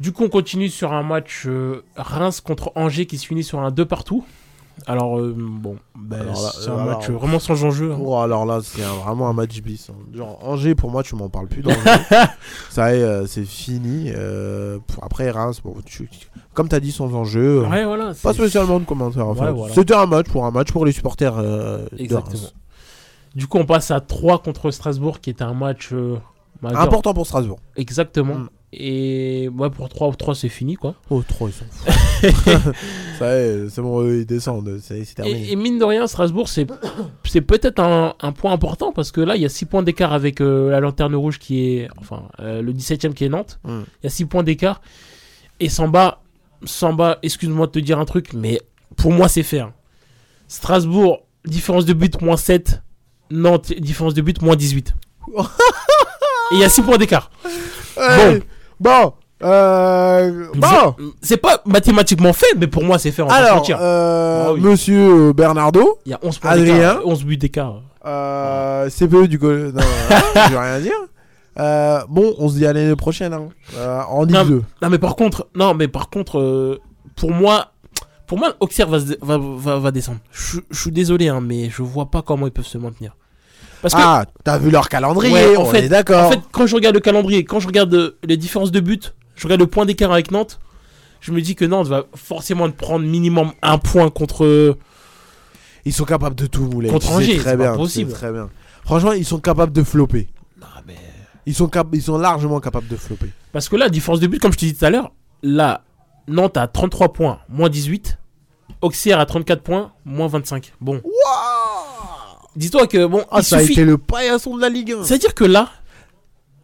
Du coup, on continue sur un match euh, Reims contre Angers qui se finit sur un 2 partout. Alors euh, bon, ben, c'est un match vraiment sans enjeu. hein. Oh, alors là, c'est vraiment un match bis. hein. Genre, Angers, pour moi, tu m'en parles plus. Ça y est, euh, c'est fini. Euh, pour- après, Reims, bon, tu- comme tu as dit, sans enjeu. Ouais, voilà. Pas spécialement de commentaires. Ouais, voilà. C'était un match pour un match pour les supporters euh, de Exactement. Reims. Du coup, on passe à 3 contre Strasbourg qui était un match Important pour Strasbourg. Exactement. Mm. Et ouais, pour 3 3 c'est fini quoi. Oh, trop, ils sont fous. Ça y est, c'est bon, eux, ils descendent. C'est terminé. Et, et mine de rien, Strasbourg, c'est peut-être un, un point important parce que là, il y a 6 points d'écart avec euh, la lanterne rouge qui est. Enfin, euh, le 17ème qui est Nantes. Mm. Il y a 6 points d'écart. Et Samba, Samba excuse-moi de te dire un truc, mais pour moi, c'est fait. hein. Strasbourg, différence de but, moins 7. Nantes, différence de but, moins 18. Et il y a 6 points d'écart. Bon. Euh, bon. C'est pas mathématiquement fait, mais pour moi, c'est fait. Se Alors, euh, Ah oui. monsieur Bernardo, Il y a 11 points Adrien. d'écart. 11 buts d'écart. euh, CPE du. Non, hein, je vais rien dire. Euh, bon, on se dit à l'année prochaine. Hein. Euh, en Ligue Non, 2. Non, mais par contre, non, mais par contre, euh, pour moi, pour moi, Auxerre va, va, va, va descendre. Je je suis désolé, hein, mais je vois pas comment ils peuvent se maintenir. Parce que, Ah, t'as vu leur calendrier, Ouais, en on fait- est d'accord. en fait, quand je regarde le calendrier, quand je regarde euh, les différences de buts, je regarde le point d'écart avec Nantes, je me dis que Nantes va forcément prendre minimum un point contre. Ils sont capables de tout, Moulay. Contre Angers, très c'est bien, possible. Très bien. Franchement, ils sont capables de flopper. Non, mais- Ils sont, cap- ils sont largement capables de flopper. Parce que là, différence de but, comme je te dis tout à l'heure, là, Nantes a 33 points, moins 18. Auxerre a 34 points, moins 25. Bon. Dis-toi que, bon, Ah, il ça suffit. a été le paillasson de la Ligue 1. C'est-à-dire que là,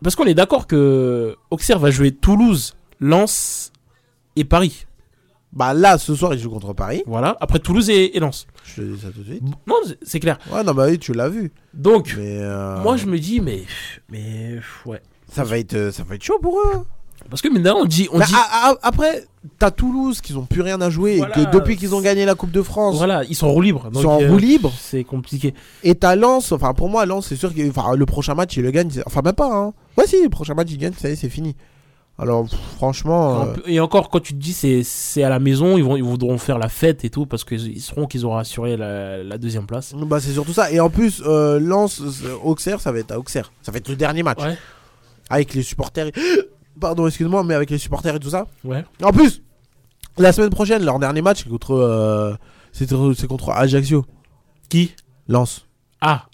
parce qu'on est d'accord que Auxerre va jouer Toulouse, Lens et Paris. Bah là, ce soir, ils jouent contre Paris. Voilà. Après Toulouse et, et Lens. Je te dis ça tout de suite. Non, c'est- clair. Ouais, non, bah oui, tu l'as vu. Donc, euh, moi, je me dis, mais, mais, ouais. ça va être, euh, ça va être chaud pour eux. Parce que maintenant, on dit, on Bah, dit, a- a- après, t'as Toulouse qui ont plus rien à jouer Voilà. et que depuis qu'ils ont gagné la Coupe de France, voilà, ils sont en roue libre. ils sont en euh, roue libre. C'est compliqué. Et t'as Lens, enfin pour moi, Lens, c'est sûr que enfin, le prochain match, il le gagne. c'est- Enfin, même pas, hein. Ouais, si, le prochain match, il gagne, ça y est, c'est fini. Alors, pff, franchement. euh, Et encore, quand tu te dis c'est à la maison, ils vont ils voudront faire la fête et tout parce qu'ils ils sauront qu'ils auront assuré la, la deuxième place. Bah, c'est surtout ça. Et en plus, euh, Lens, Auxerre, ça va être à Auxerre. Ça va être le dernier match. Ouais. Avec les supporters. Pardon, excuse-moi, mais avec les supporters et tout ça. Ouais. En plus, la semaine prochaine, leur dernier match, c'est contre, euh, c'est c'est contre Ajaccio. Qui? Lens. Ah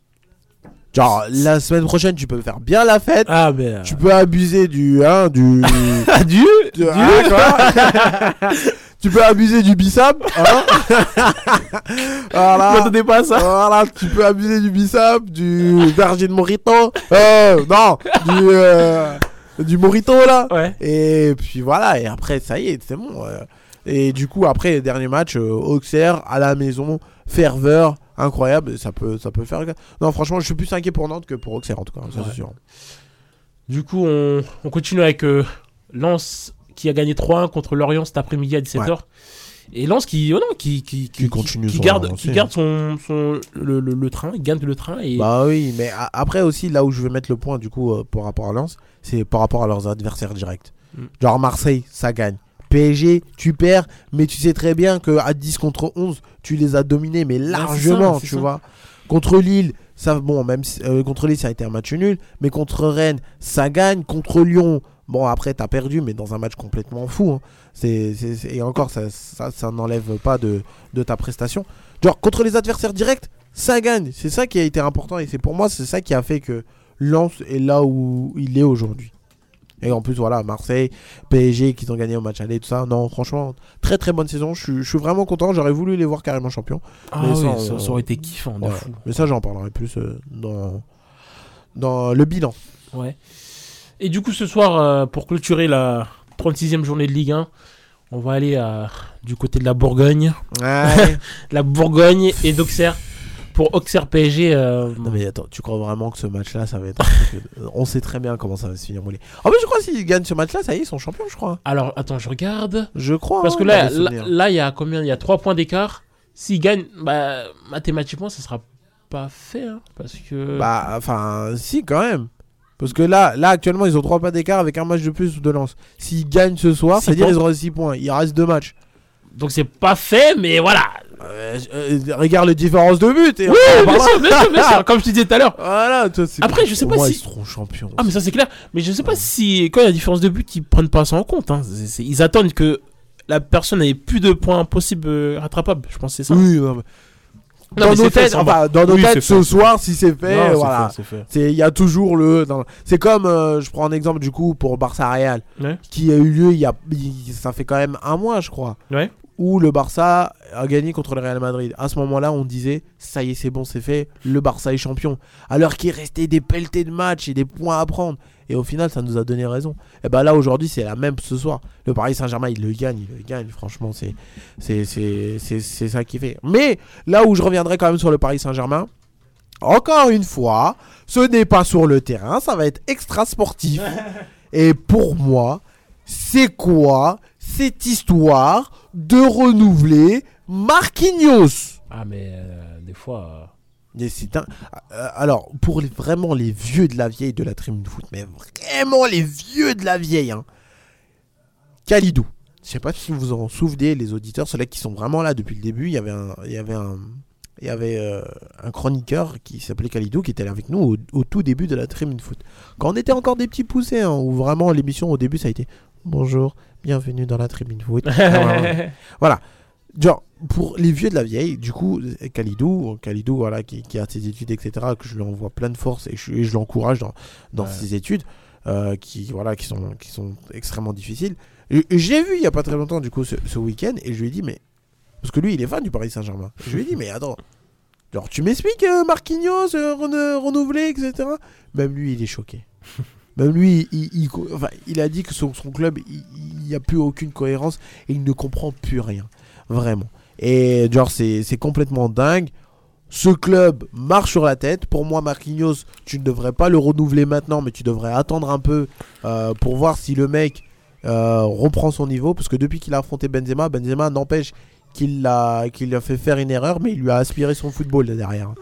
Genre, la semaine prochaine, tu peux faire bien la fête. ah ben Tu peux abuser du. Hein, du. adieu. du- hein, quoi tu peux abuser du bissap. Hein voilà. pas à ça. Voilà, tu peux abuser du bissap, du verger de morito. Euh, non, du, euh, du morito là. Ouais. Et puis voilà, et après, ça y est, c'est bon. euh. Et du coup, après, dernier match, euh, Auxerre à la maison, ferveur, incroyable. Ça peut, ça peut faire. Non, franchement, je suis plus inquiet pour Nantes que pour Auxerre en tout cas, Ouais. c'est sûr. Du coup, on, on continue avec euh, Lens qui a gagné 3-1 contre Lorient cet après-midi à 17h. Et Lens qui, oh non, qui, qui, Qui continue qui son garde, avancée, qui garde son, son, le, le- le train, il gagne le train. Et Bah oui, mais a- après aussi, là où je vais mettre le point du coup euh, par rapport à Lens, c'est par rapport à leurs adversaires directs. Mm. Genre Marseille, ça gagne. PSG, tu perds, mais tu sais très bien que à 10 contre 11, tu les as dominés, mais largement, ça, tu ça. vois. Contre Lille, ça, bon, même si- euh, contre Lille, ça a été un match nul, mais contre Rennes, ça gagne. Contre Lyon, bon, après, t'as perdu, mais dans un match complètement fou. hein. C'est, et encore, ça, ça, ça n'enlève pas de, de ta prestation. Genre, contre les adversaires directs, ça gagne. C'est ça qui a été important et c'est pour moi, c'est ça qui a fait que Lens est là où il est aujourd'hui. Et en plus, voilà, Marseille, PSG qui ont gagné au match aller, tout ça. Non, franchement, très très bonne saison. Je suis- je suis vraiment content. J'aurais voulu les voir carrément champions. Ah Mais oui, ça, ça, on- ça aurait été kiffant, de Ouais. fou. Mais ça, j'en parlerai plus euh, dans, dans le bilan. Ouais. Et du coup, ce soir, euh, pour clôturer la 36e journée de Ligue 1, on va aller à- du côté de la Bourgogne. Ouais. La Bourgogne et d'Auxerre. Pour Auxerre PSG. euh, non, mais attends, tu crois vraiment que ce match-là, ça va être. On sait très bien comment ça va se finir, Moulé. En plus, je crois s'ils gagnent ce match-là, ça y est, ils sont champions, je crois. Alors, attends, je regarde. Je crois. Parce hein, que dans là, il y a combien? Il y a 3 points d'écart. S'ils gagnent, bah, mathématiquement, ça sera pas fait. hein, parce que. Bah, enfin, si, quand même. Parce que là, là actuellement, ils ont 3 pas d'écart avec un match de plus de lance. S'ils gagnent ce soir, c'est-à-dire points. ils auront 6 points. Il reste 2 matchs. Donc, c'est pas fait, mais voilà. Euh, euh, regarde les différences de but. Et Oui, bien sûr, bien sûr, bien sûr, comme je te disais tout à l'heure. Voilà, toi, c'est- Après, je sais pas si- Ils seront champions. Ah mais ça c'est clair. Mais je sais pas si quand il y a différence de but, ils prennent pas ça en compte. hein. Ils attendent que la personne ait plus de points possibles euh, rattrapables. Je pense que c'est ça. Oui, non, mais- Non, dans nos fait, têtes, enfin, dans nos Oui, têtes, ce fait, soir, si c'est fait, Non, voilà. Il y a toujours le. C'est comme, euh, je prends un exemple du coup pour Barça Real, Ouais. qui a eu lieu il y a. Ça fait quand même un mois, je crois. Ouais. Où le Barça a gagné contre le Real Madrid. À ce moment-là, on disait, ça y est, c'est bon, c'est fait, le Barça est champion. Alors qu'il restait des pelletés de matchs et des points à prendre. Et au final, ça nous a donné raison. Et ben là, aujourd'hui, c'est la même ce soir. Le Paris Saint-Germain, il le gagne, il le gagne. Franchement, c'est c'est c'est- c'est- c'est ça qui fait. Mais là où je reviendrai quand même sur le Paris Saint-Germain, encore une fois, ce n'est pas sur le terrain, ça va être extra sportif. Et pour moi, c'est quoi cette histoire de renouveler Marquinhos? Ah mais euh, des fois. C'est un- euh, Alors, pour les- vraiment les vieux de la vieille de la tribune foot, mais vraiment les vieux de la vieille, hein. Kalidou. Je sais pas si vous en souvenez, les auditeurs, ceux-là qui sont vraiment là depuis le début. Il y avait un, il y avait un, il y avait euh, un chroniqueur qui s'appelait Kalidou qui était là avec nous au, au tout début de la tribune foot. Quand on était encore des petits poussés, hein, où vraiment l'émission au début ça a été bonjour, bienvenue dans la tribune foot. Ah, voilà. Genre, pour les vieux de la vieille, du coup, Khalidou, Khalidou voilà, qui, qui a ses études, etc., que je lui envoie plein de force et je, l'encourage dans, dans Ouais. ses études, euh, qui, voilà, qui, sont, qui sont extrêmement difficiles. L'ai vu il y a pas très longtemps, du coup, ce, ce week-end, et je lui ai dit, mais. Parce que lui, il est fan du Paris Saint-Germain. Je lui ai dit, mais attends, genre, tu m'expliques, euh, Marquinhos, euh, renouvelé, etc. Même lui, il est choqué. Même lui, il, a dit que son, club, il n'y a plus aucune cohérence et il ne comprend plus rien. Vraiment. Et genre, c'est complètement dingue. Ce club marche sur la tête. Pour moi, Marquinhos, tu ne devrais pas le renouveler maintenant, mais tu devrais attendre un peu euh, pour voir si le mec euh, reprend son niveau. Parce que depuis qu'il a affronté Benzema, Benzema n'empêche qu'il lui a fait faire une erreur, mais il lui a aspiré son football derrière.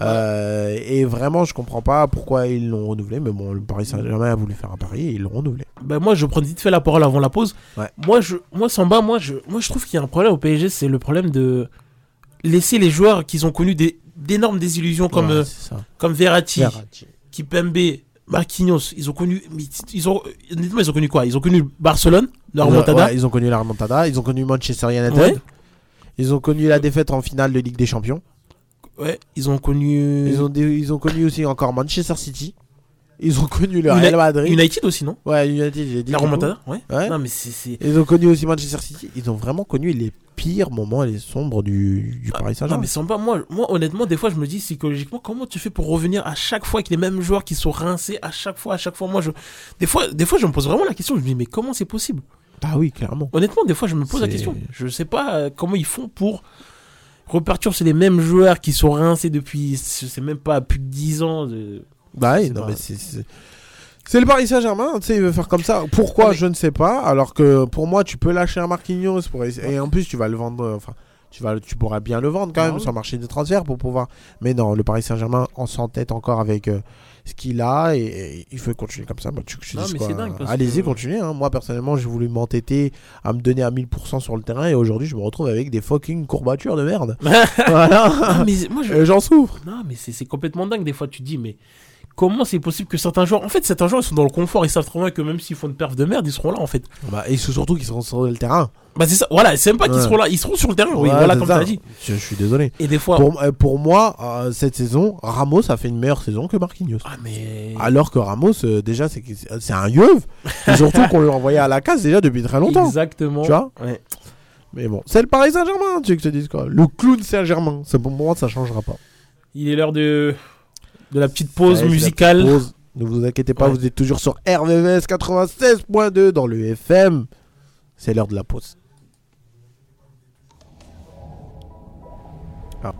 Euh, et vraiment, je comprends pas pourquoi ils l'ont renouvelé. Mais bon, le Paris Saint-Germain a voulu faire un pari et ils l'ont renouvelé. Bah moi je prends vite fait la parole avant la pause. Ouais. Moi je moi Samba moi je moi je trouve qu'il y a un problème au PSG, c'est le problème de laisser les joueurs qui ont connu d'énormes désillusions comme Ouais, euh, comme Verratti, Verratti. Kipembe, Marquinhos, ils ont connu ils ont honnêtement ils ont connu quoi? Ils ont connu Barcelone, la Ils ont- remontada? ouais, ils ont connu la remontada, ils ont connu Manchester United, Ouais. ils ont connu la défaite en finale de Ligue des Champions, Ouais, ils ont connu ils, ont ils ont connu aussi encore Manchester City, ils ont connu le Real Madrid, United aussi non? Ouais, United, j'ai dit. La remontada, ouais. Ouais. Non mais c'est Ils ont connu aussi Manchester City, ils ont vraiment connu les pires moments et les sombres du, du Paris Non Saint-Germain. mais Samba, moi, moi honnêtement, des fois je me dis psychologiquement comment tu fais pour revenir à chaque fois avec les mêmes joueurs qui sont rincés à chaque fois, à chaque fois? Moi, je, des fois, des fois, je me pose vraiment la question. Je me dis mais comment c'est possible? Ah oui, clairement. Honnêtement, des fois, je me pose la question. Je sais pas euh, comment ils font pour repartir sur les mêmes joueurs qui sont rincés depuis, je sais même pas, plus de 10 ans. de- Bah oui, non pas- mais c'est... le Paris Saint-Germain, tu sais, il veut faire comme ça. Pourquoi, Ah, mais- je ne sais pas. Alors que pour moi, tu peux lâcher un Marquinhos pour et en plus tu vas le vendre. euh, Enfin, tu vas, tu pourras bien le vendre quand Ah même oui. sur le marché des transferts pour pouvoir. Mais non, le Paris Saint-Germain en s'entête encore avec euh, ce qu'il a et, et il faut continuer comme ça. Bah, tu, Non, mais c'est dingue Allez-y, que- continuez. hein. Moi personnellement, j'ai voulu m'entêter à me donner à 1000% sur le terrain et aujourd'hui, je me retrouve avec des fucking courbatures de merde. voilà. Non, mais moi, je- Et J'en souffre. non, mais c'est c'est complètement dingue. Des fois, tu dis mais comment c'est possible que certains joueurs, en fait, certains joueurs ils sont dans le confort, ils savent très bien que même s'ils font une perf de merde, ils seront là en fait. Bah, et surtout qu'ils seront sur le terrain. Bah c'est ça, voilà, c'est même pas qu'ils seront là, ils seront sur le terrain, oui, voilà comme t'as dit. Je, je suis désolé. Et des fois, Pour, euh, pour moi, euh, cette saison, Ramos a fait une meilleure saison que Marquinhos. ah mais Alors que Ramos, euh, déjà, c'est un yeuve. et surtout qu'on lui envoyé à la casse déjà depuis très longtemps. exactement. Tu vois Ouais. Mais bon, c'est le Paris Saint-Germain, tu veux que je te dise quoi. Le clown Saint-Germain. C'est pour moi, ça changera pas. Il est l'heure de de la petite pause Ouais, musicale. petite pause. Ne vous inquiétez pas, Ouais. vous êtes toujours sur RVVS 96.2 dans le FM. C'est l'heure de la pause. Ah.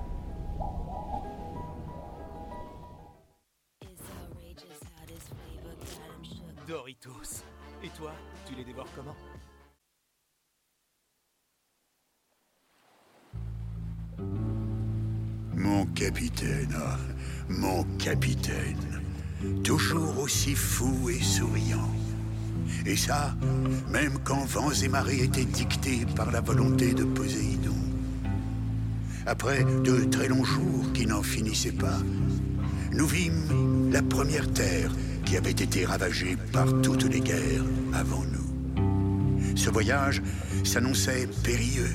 Doritos. Et toi, tu les dévores comment? Mon capitaine, mon capitaine, toujours aussi fou et souriant. Et ça, même quand vents et marées étaient dictés par la volonté de Poséidon. Après de très longs jours qui n'en finissaient pas, nous vîmes la première terre qui avait été ravagée par toutes les guerres avant nous. Ce voyage s'annonçait périlleux,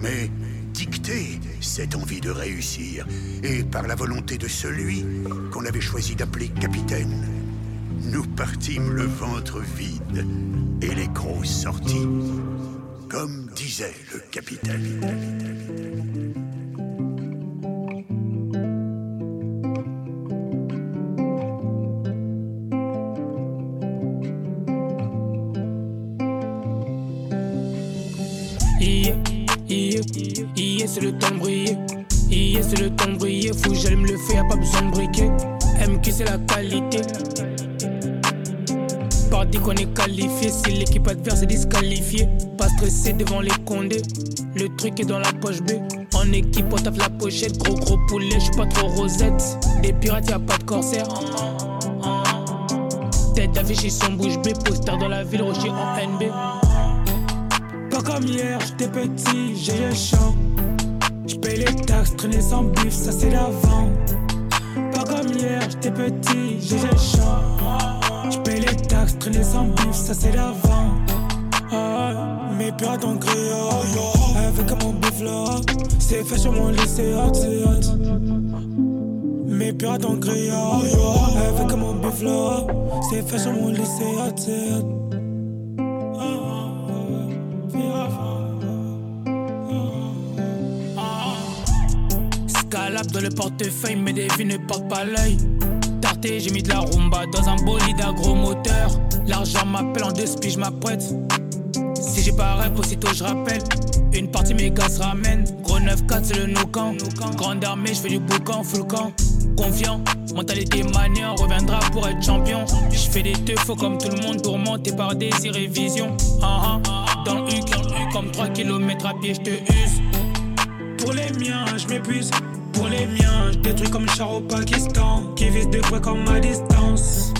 mais dicté cette envie de réussir, et par la volonté de celui qu'on avait choisi d'appeler capitaine, nous partîmes le ventre vide et les crocs sortis, comme disait le capitaine. C'est le temps de briller. Yeah, c'est le temps de briller. Que j'allume le feu, y'a pas besoin de briquet. MQ, c'est la qualité. Par dit qu'on est qualifié. Si l'équipe adverse est disqualifiée, pas stressé devant les condés. Le truc est dans la poche B. En équipe, on tape la pochette. Gros, gros poulet, j'suis pas trop rosette. Des pirates, y'a pas de corsaire. Tête affichée son bouche B. Poster dans la ville, rocher en NB. Pas comme hier, j'étais petit, j'ai le champ. J'paye les taxes, traîner sans bif, ça c'est l'avant. Pas comme hier, j'étais petit, j'ai le champ. J'paye les taxes, traîner sans bif, ça c'est l'avant. Ah, mes pirates ont crié, avec mon bif. C'est fait sur mon lit, c'est hot. Mes pirates ont crié, oh, avec mon bif. C'est fait sur mon lit, c'est hot, le portefeuille, mais des vies ne portent pas l'œil. Tarté, j'ai mis de la rumba dans un bolide à gros moteur. L'argent m'appelle en deux spies, je m'apprête. Si j'ai pas rep, aussitôt je rappelle. Une partie mes gars se ramènent. Gros 9-4, c'est le no camp. Grande armée, je fais du boucan, full camp. Confiant, mentalité manière, on reviendra pour être champion. Je fais des teufs comme tout le monde, tourmenté par désir et vision. Ah, ah. Dans le U, dans le U, comme 3 km à pied, je te use. Pour les miens, je m'épuise. Pour les miens, je détruis comme char au Pakistan. Qui vise de près comme à distance.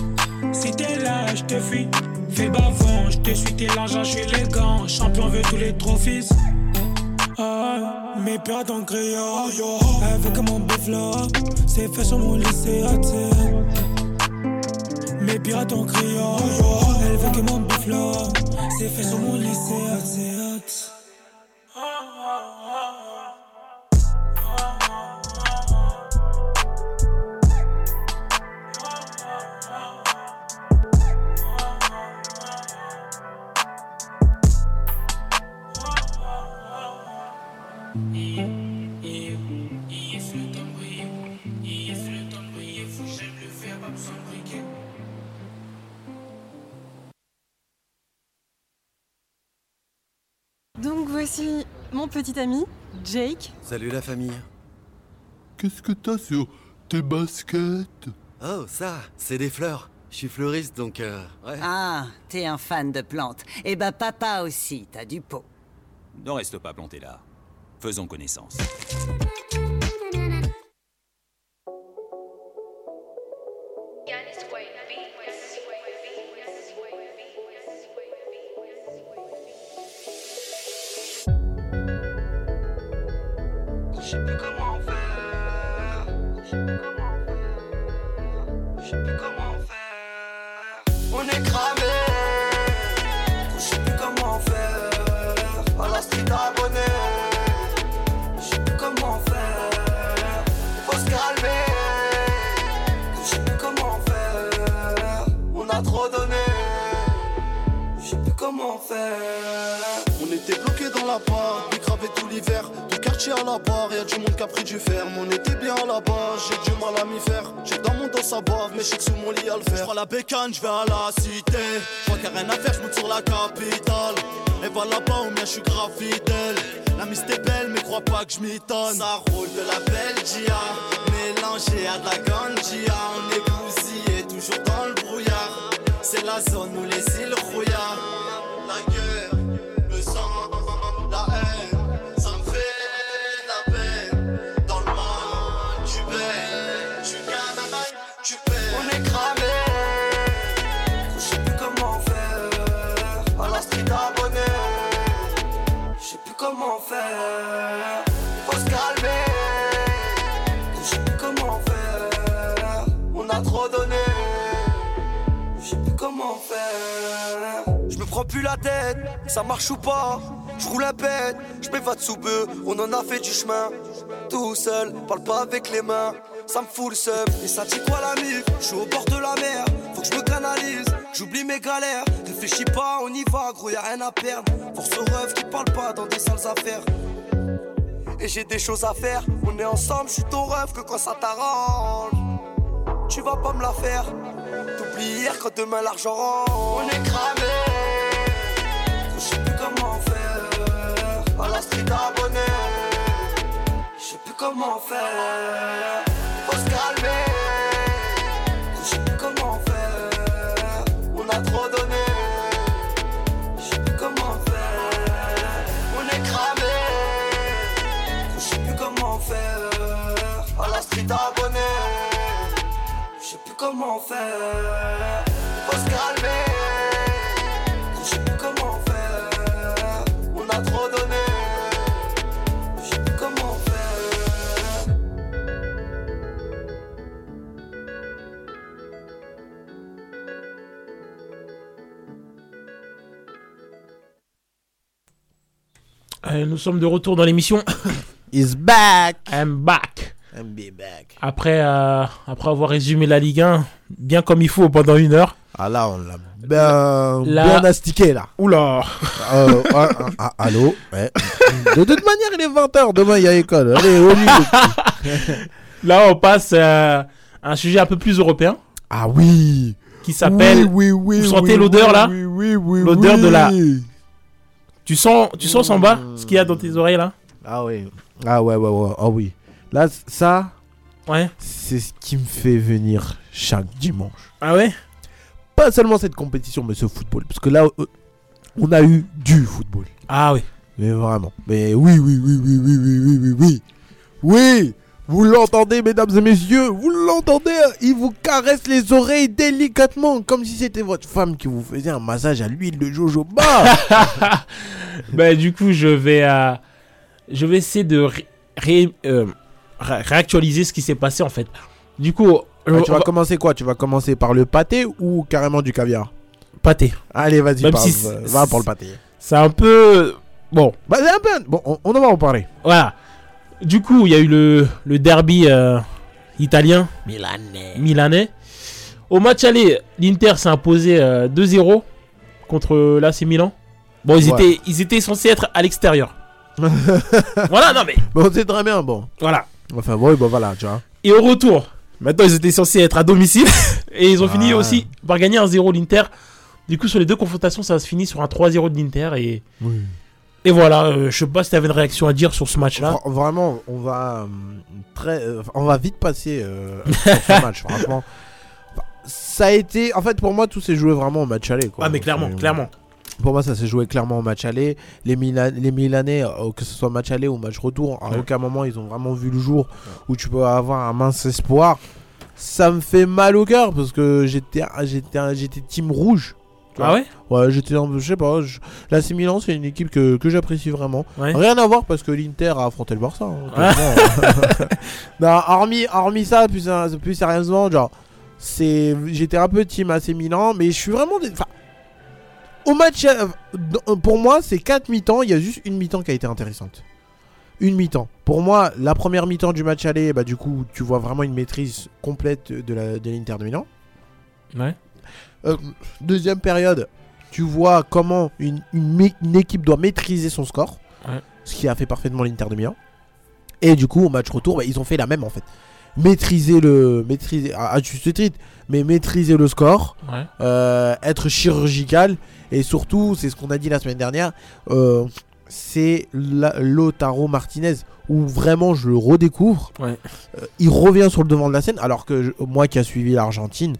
Si t'es là, je te fuis. Fais bavant, je te suis, t'es l'argent, je suis élégant. Champion veut tous les trophées. Ah, mes pirates oh, yo, avec mon là. C'est fait sur mon hot, hot. Mes pirates elle veut que mon là. C'est fait sur mon lit, mon petit ami, Jake. Salut la famille. Qu'est-ce que t'as sur tes baskets? Oh, ça, c'est des fleurs. Je suis fleuriste donc euh, ouais. Ah, t'es un fan de plantes. Eh ben papa aussi, t'as du pot. Ne reste pas planté là. Faisons connaissance. Je sais plus comment faire. Je plus comment faire. Je sais On est cramé, je sais plus comment faire. À la street abonné, je sais plus comment faire. Faut se calmer, je sais plus comment faire. On a trop donné, je sais plus comment faire. On était bloqué dans la part, gravé tout l'hiver, quartier à la barre, y'a du monde qui a pris du ferme. On était bien là-bas, j'ai du mal à m'y faire. J'ai dans mon dos sa boîte, mais je sais que sous mon lit à le faire. Je la bécane, je vais à la cité. Je vois qu'il rien à faire, je monte sur la capitale. Et va là-bas où bien je suis grave fidèle. La mise est belle, mais crois pas que je m'étonne. Ça roule de la Belgia, mélangé à de la ganjia. On est bousillé, toujours dans le brouillard. C'est la zone où les îles rouillards. Prends plus la tête, ça marche ou pas. Je roule un pète, je m'évade sous peu, on en a fait du chemin. Tout seul, parle pas avec les mains, ça me fout le seum. Et ça dit quoi la mif? Je suis au bord de la mer, faut que je me canalise, j'oublie mes galères. Réfléchis pas, on y va, gros, y'a rien à perdre. Force aux rêves qui parlent pas dans des sales affaires. Et j'ai des choses à faire, on est ensemble, je suis ton rêve que quand ça t'arrange. Tu vas pas me la faire, t'oublies hier quand demain l'argent rentre. On est cramé, À la street abonné, je sais plus comment faire. Faut se calmer, je sais plus comment faire. On a trop donné, je sais plus comment faire. On est cramé, je sais plus comment faire. À la street abonné, je sais plus comment faire. Nous sommes de retour dans l'émission. Is back. I'm back. I'm be back. Après, euh, après avoir résumé la Ligue 1 bien comme il faut pendant une heure. Ah là, on l'a bien, bien astiqué là. Oula. Euh, ah, ah, ah, allô ouais. De toute manière, il est 20h. Demain, il y a école. Allez, au. Là, on passe euh, à un sujet un peu plus européen. Ah oui. Qui s'appelle. Oui, oui, oui. Vous sentez l'odeur là Oui, oui, oui. L'odeur de la. Tu sens, tu sens Samba, hmm. ce qu'il y a dans tes oreilles là? Ah oui. Ah ouais, ouais, ouais. Ah oui. Là, ça, ouais. c'est ce qui me fait venir chaque dimanche. Ah ouais? Pas seulement cette compétition, mais ce football. Parce que là, euh, on a eu du football. Ah oui. Mais vraiment. Mais oui, oui, oui, oui, oui, oui, oui, oui. Oui, oui vous l'entendez, mesdames et messieurs, vous l'entendez, il vous caresse les oreilles délicatement, comme si c'était votre femme qui vous faisait un massage à l'huile de jojoba. bah, du coup, je vais, euh, je vais essayer de ré- ré- euh, ré- réactualiser ce qui s'est passé en fait. Du coup, Ah, tu vas va- commencer quoi? Tu vas commencer par le pâté ou carrément du caviar? Pâté. Allez, vas-y, si va- pour le pâté. C'est un peu. Bon. Bah, c'est un peu. Bon, on, on en va en parler. Voilà. Du coup, il y a eu le, le derby euh, italien. Milanais. Milanais. Au match aller, l'Inter s'est imposé euh, 2-0 contre l'AC Milan. Bon, ils, Ouais. étaient, ils étaient censés être à l'extérieur. voilà, non mais. Bon, c'est très bien, bon. Voilà. Enfin, bon, bah voilà, tu vois. Et au retour, maintenant ils étaient censés être à domicile. et ils ont fini aussi par gagner 1-0 l'Inter. Du coup, sur les deux confrontations, ça se finit sur un 3-0 de l'Inter. Et, Oui. Et voilà, euh, je sais pas si tu avais une réaction à dire sur ce match-là. Vra- Vraiment, on va euh, très, euh, on va vite passer sur ce match. Franchement, Enfin, ça a été, en fait, pour moi, tout s'est joué vraiment au match aller. Quoi. Ah, mais clairement, clairement. Pour moi, ça s'est joué clairement au match aller. Les, Milan- les Milanais, que ce soit match aller ou match retour, à Ouais. aucun moment ils ont vraiment vu le jour où tu peux avoir un mince espoir. Ça me fait mal au cœur parce que j'étais, j'étais, j'étais team rouge. Ah ouais Ouais, j'étais, un- je sais pas. je- Milan, c'est une équipe que, que j'apprécie vraiment. Ouais. Rien à voir parce que l'Inter a affronté le Barça. hein, Ouais. clairement. non, hormis, hormis ça, plus, plus sérieusement, genre, c'est j'étais un peu team AC Milan, mais je suis vraiment. Enfin, au match, euh, dans- pour moi, c'est 4 mi-temps. Il y a juste une mi-temps qui a été intéressante. Une mi-temps. Pour moi, la première mi-temps du match aller, bah, du coup, tu vois vraiment une maîtrise complète de la- de l'Inter de Milan. Ouais. Euh, deuxième période, tu vois comment une, une mé- une équipe doit maîtriser son score. Ouais. Ce qui a fait parfaitement l'Inter de Milan. Et du coup, au match retour, bah, ils ont fait la même en fait. Maîtriser le. Maîtriser. À, juste titre, mais maîtriser le score. Ouais. euh, être chirurgical. Et surtout, c'est ce qu'on a dit la semaine dernière. euh, c'est Lautaro Martinez. Où vraiment je le redécouvre. Ouais. Euh, il revient sur le devant de la scène. Alors que je- moi qui a suivi l'Argentine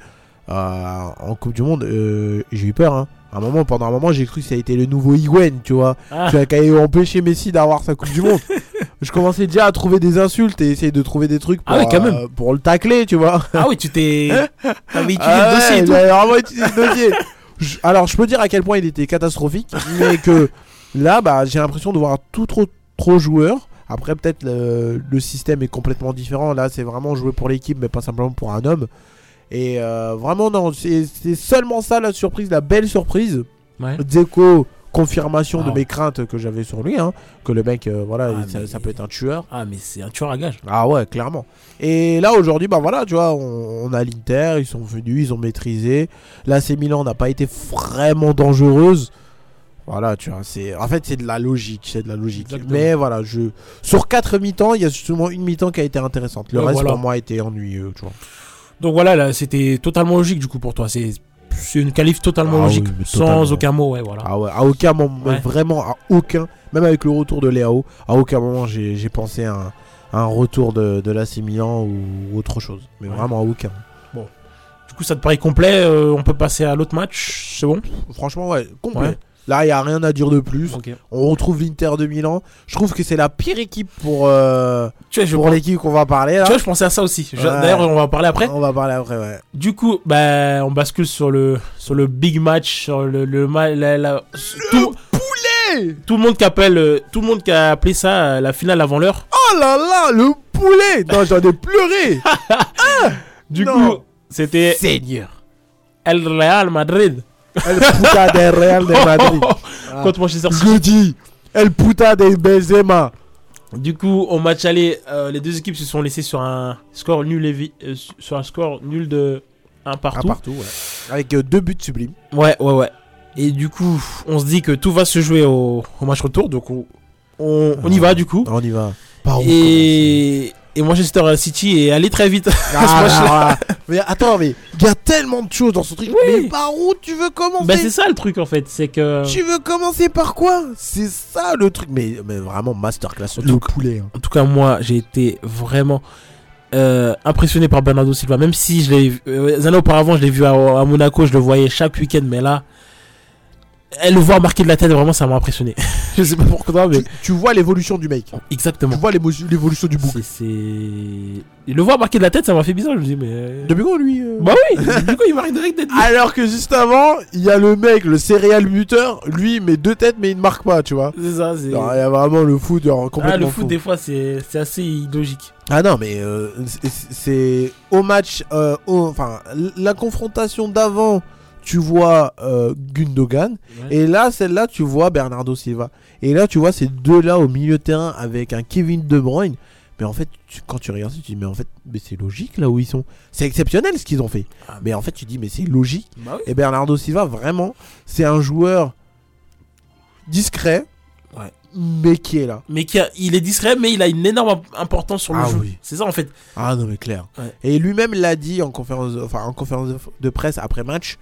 en Coupe du Monde, euh, j'ai eu peur. hein. À un moment, pendant un moment, j'ai cru que ça a été le nouveau Higuain, tu vois. Ah. Tu vois, qui a empêché Messi d'avoir sa Coupe du Monde. je commençais déjà à trouver des insultes et essayer de trouver des trucs pour, Ah oui, quand même. euh, pour le tacler, tu vois. Ah oui, tu t'es. T'avais étudié Ah le dossier et tout. j'avais vraiment étudié le dossier. Je- Alors, je peux dire à quel point il était catastrophique, mais que là, bah, j'ai l'impression de voir tout trop, trop joueur. Après, peut-être le, le système est complètement différent. Là, c'est vraiment jouer pour l'équipe, mais pas simplement pour un homme. Et euh, vraiment, non, c'est seulement ça la surprise, la belle surprise. Ouais. Dzeko, confirmation de Ah. mes craintes que j'avais sur lui. hein, que le mec, euh, voilà, Ah, ça, mais- ça peut être un tueur. Ah, mais c'est un tueur à gage. Ah ouais, clairement. Et là aujourd'hui, bah voilà, tu vois, on, on a l'Inter, ils sont venus, ils ont maîtrisé. L'AC Milan n'a pas été vraiment dangereuse. Voilà, tu vois, c'est en fait c'est de la logique, c'est de la logique. Exactement. Mais voilà, je sur quatre mi-temps, il y a justement une mi-temps qui a été intéressante. Le Ouais, reste voilà. pour moi a été ennuyeux, tu vois. Donc voilà, là, c'était totalement logique du coup pour toi. C'est c'est une qualif totalement Ah logique, oui, sans totalement. aucun mot, ouais, voilà. Ah ouais, à aucun moment, Ouais. vraiment à aucun, même avec le retour de Léao, à aucun moment j'ai j'ai pensé à un, à un retour de, de l'AC Milan ou autre chose. Mais vraiment à aucun. Du coup, ça te paraît complet euh, On peut passer à l'autre match, c'est bon? Franchement, ouais, complet. Là, il n'y a rien à dire de plus. On retrouve l'Inter de Milan. Je trouve que c'est la pire équipe pour, euh, Tu vois, je, pour l'équipe qu'on va parler là. tu vois, je pensais à ça aussi. Ouais. D'ailleurs, on va en parler après. On va parler après, ouais. Du coup, bah, on bascule sur le, sur le big match, sur le, le la- la- tout, Poulet tout le monde qui appelle, euh, tout le monde qui a appelé ça euh, la finale avant l'heure. Oh là là, le poulet Non, j'en ai pleuré Du Non. coup, c'était Seigneur El Real Madrid El puta del Real de Madrid. Ah. contre Manchester Je City. le dis El puta de Benzema Du coup, au match aller, euh, les deux équipes se sont laissées sur un score nul, euh, sur un score nul de 1 Un partout. partout, ouais. Avec euh, deux buts sublimes. Ouais, ouais, ouais. Et du coup, on se dit que tout va se jouer au, au match retour, donc on, on, on y va du coup. On y va. Par où Et, et Manchester City est allé très vite. Ah, là. Mais attends, mais il y a tellement de choses dans ce truc. Oui. Mais par où tu veux commencer Bah c'est ça le truc en fait, c'est que... Tu veux commencer par quoi? C'est ça le truc. Mais, mais vraiment masterclass. En Le poulet. hein. En tout cas, moi, j'ai été vraiment euh, impressionné par Bernardo Silva. Même si je l'ai vu, euh, années auparavant, je l'ai vu à, à Monaco, je le voyais chaque week-end, mais là, elle le voir marquer de la tête, vraiment, ça m'a impressionné. je sais pas pourquoi, mais Tu, tu vois l'évolution du mec. Tu exactement. vois l'émo- l'évolution du bouc. C'est, Le voir marquer de la tête, ça m'a fait bizarre. Je me dis, mais. euh, Depuis quand lui euh Bah oui, du coup, il marque direct tête. Alors que juste avant, il y a le mec, le céréal buteur. Lui, il met deux têtes, mais il ne marque pas, tu vois. C'est ça, c'est. Alors, Il y a vraiment le foot genre, complètement Ah, le foot, fou. des fois, c'est, assez illogique. Ah non, mais euh, c'est- au match, euh, enfin la confrontation d'avant, tu vois euh, Gundogan, Ouais. et là celle-là tu vois Bernardo Silva, et là tu vois ces deux-là au milieu de terrain avec un Kevin De Bruyne. Mais en fait, tu- quand tu regardes ça, tu dis mais en fait, mais c'est logique là où ils sont. C'est exceptionnel ce qu'ils ont fait. Ah, Mais en fait, tu dis mais c'est logique. Bah oui. Et Bernardo Silva, vraiment, c'est un joueur discret, Ouais. mais qui est là. Mais qui a- il est discret, mais il a une énorme importance sur le Ah jeu. oui. C'est ça en fait. Ah non mais clair. Ouais. Et lui-même l'a dit en conférence, enfin en conférence de, de presse après match.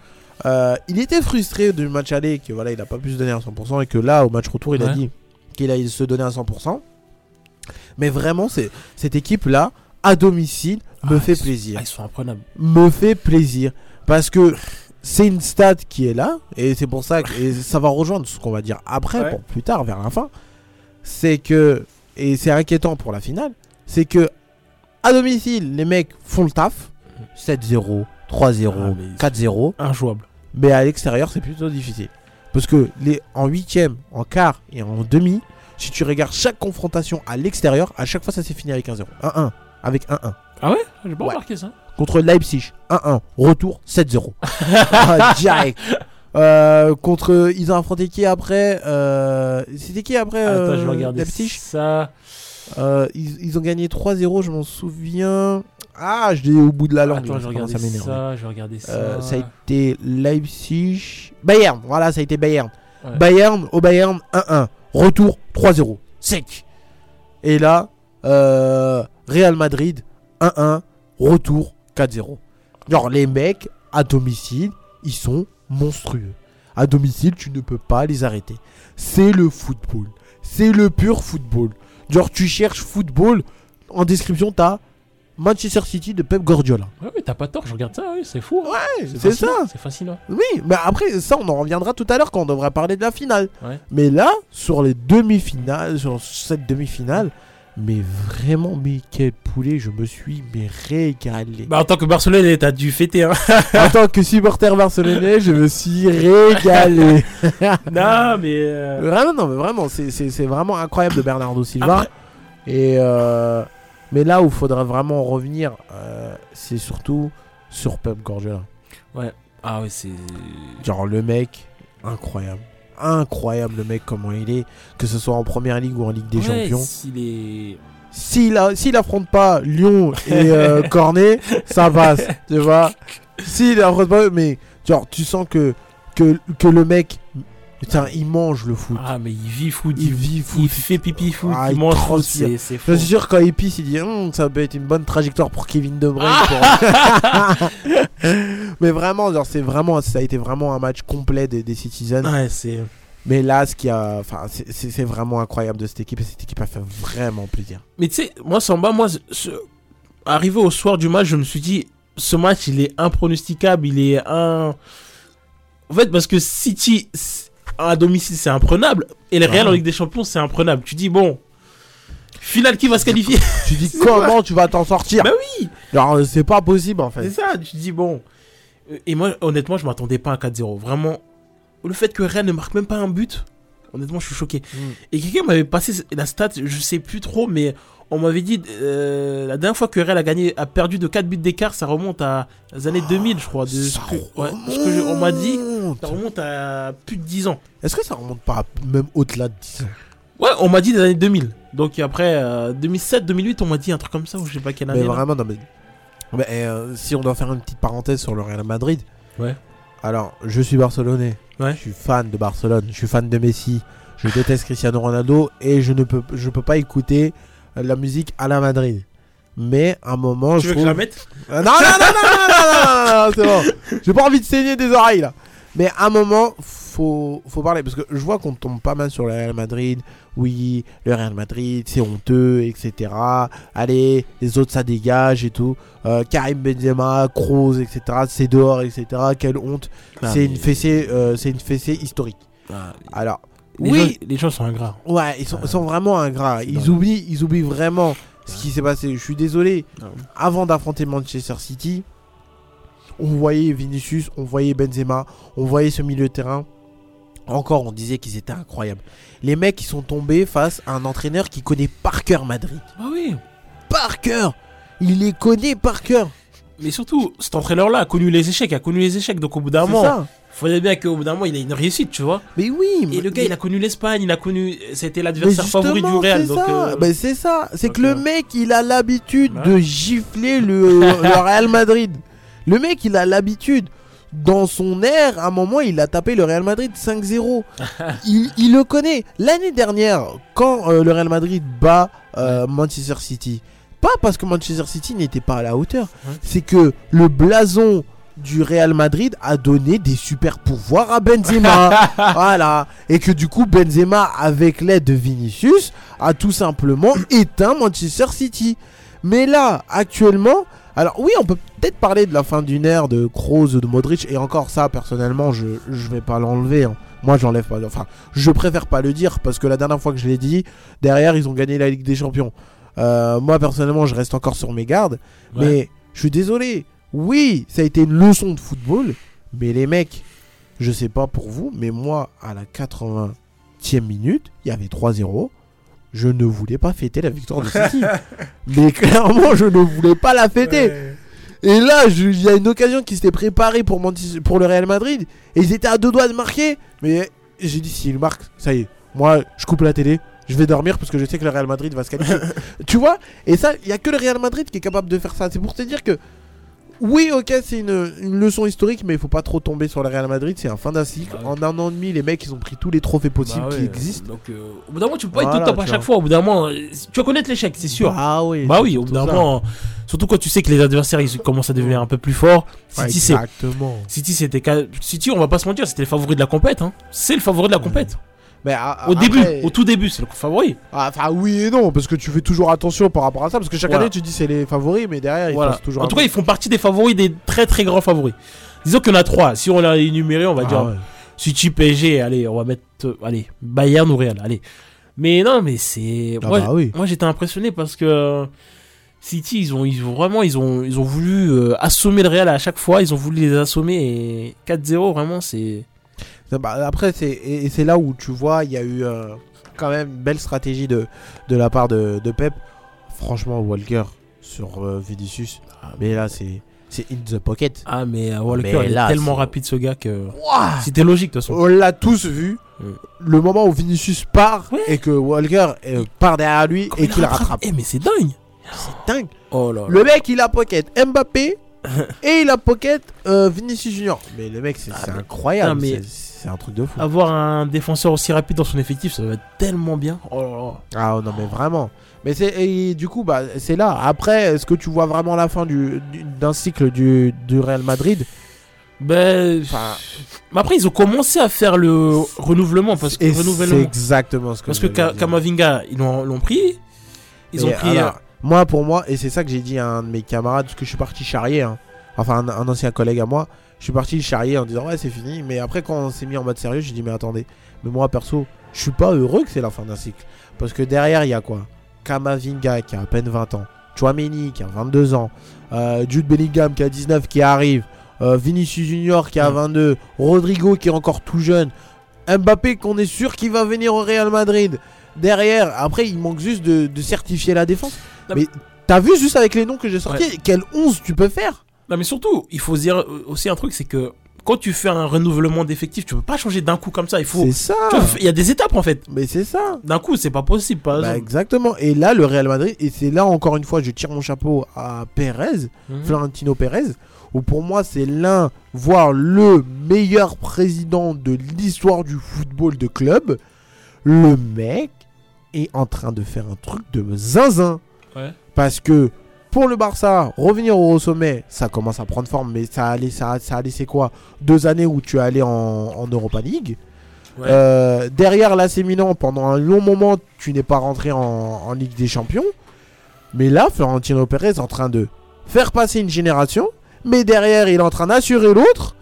Euh, il était frustré du match aller que voilà il a pas pu se donner à 100% et que là au match retour il a dit qu'il allait se donner à 100%. Mais vraiment c'est cette équipe là à domicile me Ah, fait sont- plaisir, Ah, ils sont imprenables. me fait plaisir parce que c'est une stat qui est là et c'est pour ça que et ça va rejoindre ce qu'on va dire après Ouais. pour plus tard vers la fin. C'est que et c'est inquiétant pour la finale, c'est que à domicile les mecs font le taf 7-0, 3-0, Ah, mais- 4-0, Injouable. mais à l'extérieur c'est plutôt difficile parce que les en huitième, en quart et en demi, si tu regardes chaque confrontation à l'extérieur, à chaque fois ça s'est fini avec 1-0, 1-1 avec 1-1. Ah ouais? J'ai pas Ouais. remarqué ça. Contre Leipzig, 1-1. Retour, 7-0. Ah, direct. Euh, contre, ils ont affronté qui après euh, C'était qui après Attends, je euh, vais Leipzig? ça. Ils, ils ont gagné 3-0, je m'en souviens. Ah, je l'ai au bout de la langue. Attends, je ça m'énerver. ça. Je vais regarder ça. Euh, ça a été Leipzig. Bayern, voilà, ça a été Bayern. Ouais. Bayern au Bayern 1-1. Retour 3-0. Sec. Et là, euh, Real Madrid 1-1. Retour 4-0. Genre, les mecs à domicile, ils sont monstrueux. À domicile, tu ne peux pas les arrêter. C'est le football. C'est le pur football. Genre, tu cherches football. En description, t'as Manchester City de Pep Guardiola. Ouais, mais t'as pas tort, je regarde ça, oui, c'est fou. hein. Ouais, c'est ça. C'est fascinant. Oui, mais après, ça, on en reviendra tout à l'heure quand on devra parler de la finale. Ouais. Mais là, sur les demi-finales, sur cette demi-finale, mais vraiment, mais quel poulet, je me suis mais régalé. Bah, en tant que Barcelonais, t'as dû fêter. Hein. en tant que supporter barcelonais, je me suis régalé. non, mais. euh, Vraiment, non, mais vraiment, c'est vraiment incroyable de Bernardo Silva. Et euh, mais là où il faudrait vraiment revenir, euh, c'est surtout sur Pep Guardiola. Ouais. Ah ouais, c'est. Genre le mec, incroyable. Incroyable le mec, comment il est. Que ce soit en première ligue ou en Ligue des Ouais, Champions. S'il est. S'il a- s'il affronte pas Lyon et euh, Cornet, ça passe. Tu vois S'il affronte pas, mais genre, tu sens que, que, que le mec, putain, il mange le foot. Ah, mais il vit foot. Il vit foot. Il fait pipi foot. Ah, il il mange foot. C'est c'est Je suis sûr quand il pisse, il dit Hum, ça peut être une bonne trajectoire pour Kevin De Bruyne. pour- Mais vraiment, genre, c'est vraiment, ça a été vraiment un match complet des, des Citizens. Ouais, c'est. Mais là, ce qui a, enfin, c'est- vraiment incroyable de cette équipe et cette équipe a fait vraiment plaisir. Mais tu sais, moi, Samba, moi, ce- arrivé au soir du match, je me suis dit, ce match, il est impronosticable, il est un. En fait, parce que City, à domicile, c'est imprenable, et le Real en Ligue des Champions, c'est imprenable. Tu dis, bon, finale qui va se qualifier Tu dis comment tu vas t'en sortir Bah oui Genre, euh, c'est pas possible en fait. C'est ça, tu dis, bon. Euh, Et moi, honnêtement, je m'attendais pas à un 4-0. Vraiment, le fait que Real ne marque même pas un but, honnêtement, je suis choqué. Mm. Et quelqu'un m'avait passé la stat, je sais plus trop, mais on m'avait dit euh, la dernière fois que Real a gagné, a perdu de 4 buts d'écart, ça remonte à les années 2000, je crois. De ce que, ouais, ce que je- on m'a dit, ça remonte à plus de 10 ans. Est-ce que ça remonte pas même au-delà de 10 ans? Ouais, on m'a dit des années 2000. Donc après, euh, 2007, 2008, on m'a dit un truc comme ça, ou je sais pas quelle année. Mais vraiment, non, mais. mais, euh, si on doit faire une petite parenthèse sur le Real Madrid. Ouais. Alors, je suis barcelonais. Ouais. Je suis fan de Barcelone. Je suis fan de Messi. Je déteste Cristiano Ronaldo. Et je ne peux, je peux pas écouter euh, la musique à la Madrid. Mais à un moment, Tu je veux que je la mette Euh, non, non, non, non, non, non, non, non, non, non, c'est bon. J'ai pas envie de saigner des oreilles là. Mais à un moment, faut, faut parler. Parce que je vois qu'on tombe pas mal sur le Real Madrid. Oui, le Real Madrid, c'est honteux, etc. Allez, les autres, ça dégage et tout. Euh, Karim Benzema, Kroos, etc. C'est dehors, etc. Quelle honte. Ah, c'est mais- une fessée, euh, c'est une fessée historique. Ah, Alors, les oui, gens- les gens sont ingrats. Ouais, ils sont, sont vraiment ingrats. Ils oublient, ils oublient vraiment ce qui s'est passé. Je suis désolé. Avant d'affronter Manchester City, on voyait Vinicius, on voyait Benzema, on voyait ce milieu de terrain. Encore, on disait qu'ils étaient incroyables. Les mecs, ils sont tombés face à un entraîneur qui connaît par cœur Madrid. Ah oui. Par cœur Il les connaît par cœur. Mais surtout, cet entraîneur-là a connu les échecs, a connu les échecs. Donc au bout d'un C'est moment, il faudrait bien qu'au bout d'un moment, il ait une réussite, tu vois. Mais oui. Et le gars, mais- il a connu l'Espagne, il a connu. C'était Mais l'adversaire favori du Real. c'est Donc, ça. euh, c'est ça. C'est que le euh, mec, il a l'habitude Ouais. de gifler le, le Real Madrid. Le mec, il a l'habitude. Dans son air, à un moment, il a tapé le Real Madrid 5-0. il, il le connaît. L'année dernière, quand euh, le Real Madrid bat euh, Manchester City, pas parce que Manchester City n'était pas à la hauteur, c'est que le blason du Real Madrid a donné des super pouvoirs à Benzema. voilà. Et que du coup, Benzema, avec l'aide de Vinicius, a tout simplement éteint Manchester City. Mais là, actuellement, alors oui, on peut peut-être parler de la fin d'une ère de Kroos, de Modric, et encore ça, personnellement, je, je vais pas l'enlever. hein. Moi, j'enlève pas. Enfin, je préfère pas le dire parce que la dernière fois que je l'ai dit, derrière, ils ont gagné la Ligue des Champions. Euh, moi, personnellement, je reste encore sur mes gardes. Ouais. Mais je suis désolé. Oui, ça a été une leçon de football. Mais les mecs, je sais pas pour vous, mais moi, à la 80e minute, il y avait 3-0. je ne voulais pas fêter la victoire de City. Mais clairement, je ne voulais pas la fêter. Et là, il y a une occasion qui s'était préparée pour le Real Madrid. Et ils étaient à deux doigts de marquer. Mais j'ai dit, s'ils marquent, ça y est. Moi, je coupe la télé. Je vais dormir parce que je sais que le Real Madrid va se qualifier. tu vois? Et ça, il y a que le Real Madrid qui est capable de faire ça. C'est pour te dire que. Oui, ok, c'est une, une leçon historique, mais il faut pas trop tomber sur le Real Madrid. C'est un fin d'un cycle. En un an et demi, les mecs, ils ont pris tous les trophées possibles Bah ouais, qui existent. Donc, euh, au bout d'un moment, tu peux pas être Voilà, au top à chaque fois. Au bout d'un moment, euh, tu vas connaître l'échec, c'est sûr. Ah oui. Bah oui, au bout d'un moment. Surtout quand tu sais que les adversaires ils commencent à devenir un peu plus forts. Ouais, City, c'est. exactement. City, c'était. City, on va pas se mentir, c'était le favori de la compète. Hein. C'est le favori de la compète. Mais a- Au après- début, au tout début, c'est le favori. Ah, Enfin, oui et non, parce que tu fais toujours attention par rapport à ça. Parce que chaque Voilà. année, tu dis c'est les favoris, mais derrière, ils Voilà. passent toujours En tout cas, ils font partie des favoris, des très très grands favoris. Disons qu'il y en a trois. Si on l'a énuméré, on va Ah dire ouais. City, PSG, allez, on va mettre. euh, allez, Bayern ou Real, allez. Mais non, mais c'est. Ah moi, bah oui. moi, j'étais impressionné parce que. euh, City, ils ont, ils ont vraiment, ils ont, ils ont voulu euh, assommer le Real à chaque fois. Ils ont voulu les assommer et 4-0, vraiment, c'est. Bah, après, c'est c'est là où tu vois, il y a eu euh, quand même une belle stratégie de, de la part de, de Pep. Franchement, Walker sur euh, Vinicius, mais là, c'est c'est in the pocket. Ah, mais euh, Walker, Mais il est tellement rapide ce gars que. C'était logique de toute façon. On l'a tous vu. Mm. Le moment où Vinicius part et que Walker euh, part derrière lui et il qu'il rattrape. rattrape. Eh, mais c'est dingue! C'est dingue. Oh là là. Le mec, il a pocket Mbappé et il a pocket euh, Vinicius Junior. Mais le mec, c'est incroyable. Ah, mais- c'est- un truc de fou. Avoir un défenseur aussi rapide dans son effectif, ça va être tellement bien. Oh là là. Ah non mais vraiment. Mais c'est du coup bah c'est là. Après est-ce que tu vois vraiment la fin du du- d'un cycle du, du Real Madrid? Ben, après ils ont commencé à faire le renouvellement parce que c'est exactement ce que parce que. Kamavinga ils l'ont l'ont pris. Ils Et ont pris. alors, moi pour moi et c'est ça que j'ai dit à un de mes camarades parce que je suis parti charrier. hein. Enfin un, un ancien collègue à moi. Je suis parti charrier en disant ouais c'est fini. Mais après quand on s'est mis en mode sérieux j'ai dit mais attendez. Mais moi perso je suis pas heureux que c'est la fin d'un cycle. Parce que derrière il y a quoi? Kamavinga qui a à peine 20 ans. Chouameni qui a 22 ans. euh, Jude Bellingham qui a 19 qui arrive. euh, Vinicius Junior qui a 22. Rodrigo qui est encore tout jeune. Mbappé qu'on est sûr qu'il va venir au Real Madrid. Derrière, après il manque juste de, de certifier la défense. Non, Mais t'as vu juste avec les noms que j'ai sortis, Ouais. quel 11 tu peux faire? Non mais surtout, il faut dire aussi un truc, c'est que quand tu fais un renouvellement d'effectifs, tu peux pas changer d'un coup comme ça. Il faut. C'est ça. Il y a des étapes en fait. Mais c'est ça. D'un coup, c'est pas possible. Par Bah, exactement. Et là, le Real Madrid, et c'est là encore une fois, je tire mon chapeau à Pérez, Mhm. Florentino Pérez, où pour moi, c'est l'un, voire le meilleur président de l'histoire du football de club. Le mec est en train de faire un truc de zinzin. Ouais. Parce que pour le Barça, revenir au sommet, ça commence à prendre forme, mais ça a, laissé, ça, a- ça a laissé quoi? Deux années où tu es allé en, en Europa League. Ouais. Euh, derrière l'AC Milan, pendant un long moment, tu n'es pas rentré en, en Ligue des Champions. Mais là, Florentino Pérez est en train de faire passer une génération, mais derrière, il est en train d'assurer l'autre,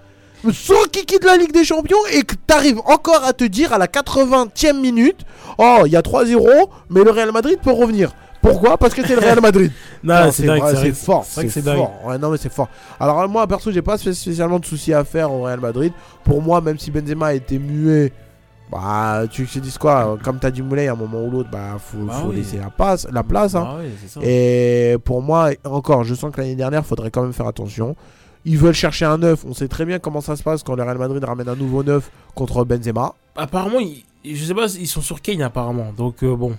sans qu'il quitte la Ligue des Champions, et que tu arrives encore à te dire à la 80e minute, oh, il y a 3-0, mais le Real Madrid peut revenir. Pourquoi? Parce que c'est le Real Madrid. Non, c'est c'est fort, C'est vrai que c'est c'est dingue. fort. Ouais, non mais c'est fort. Alors moi perso, j'ai pas spé- spécialement de soucis à faire au Real Madrid. Pour moi, même si Benzema a été muet, bah tu te dis quoi Comme t'as dit Moulay, à un moment ou l'autre, bah faut, Bah faut oui. laisser la place, la place. hein. Ah ça. Et pour moi, encore, je sens que l'année dernière, faudrait quand même faire attention. Ils veulent chercher un neuf. On sait très bien comment ça se passe quand le Real Madrid ramène un nouveau neuf contre Benzema. Apparemment, ils- je sais pas, ils sont sur Kane apparemment. Donc euh, bon.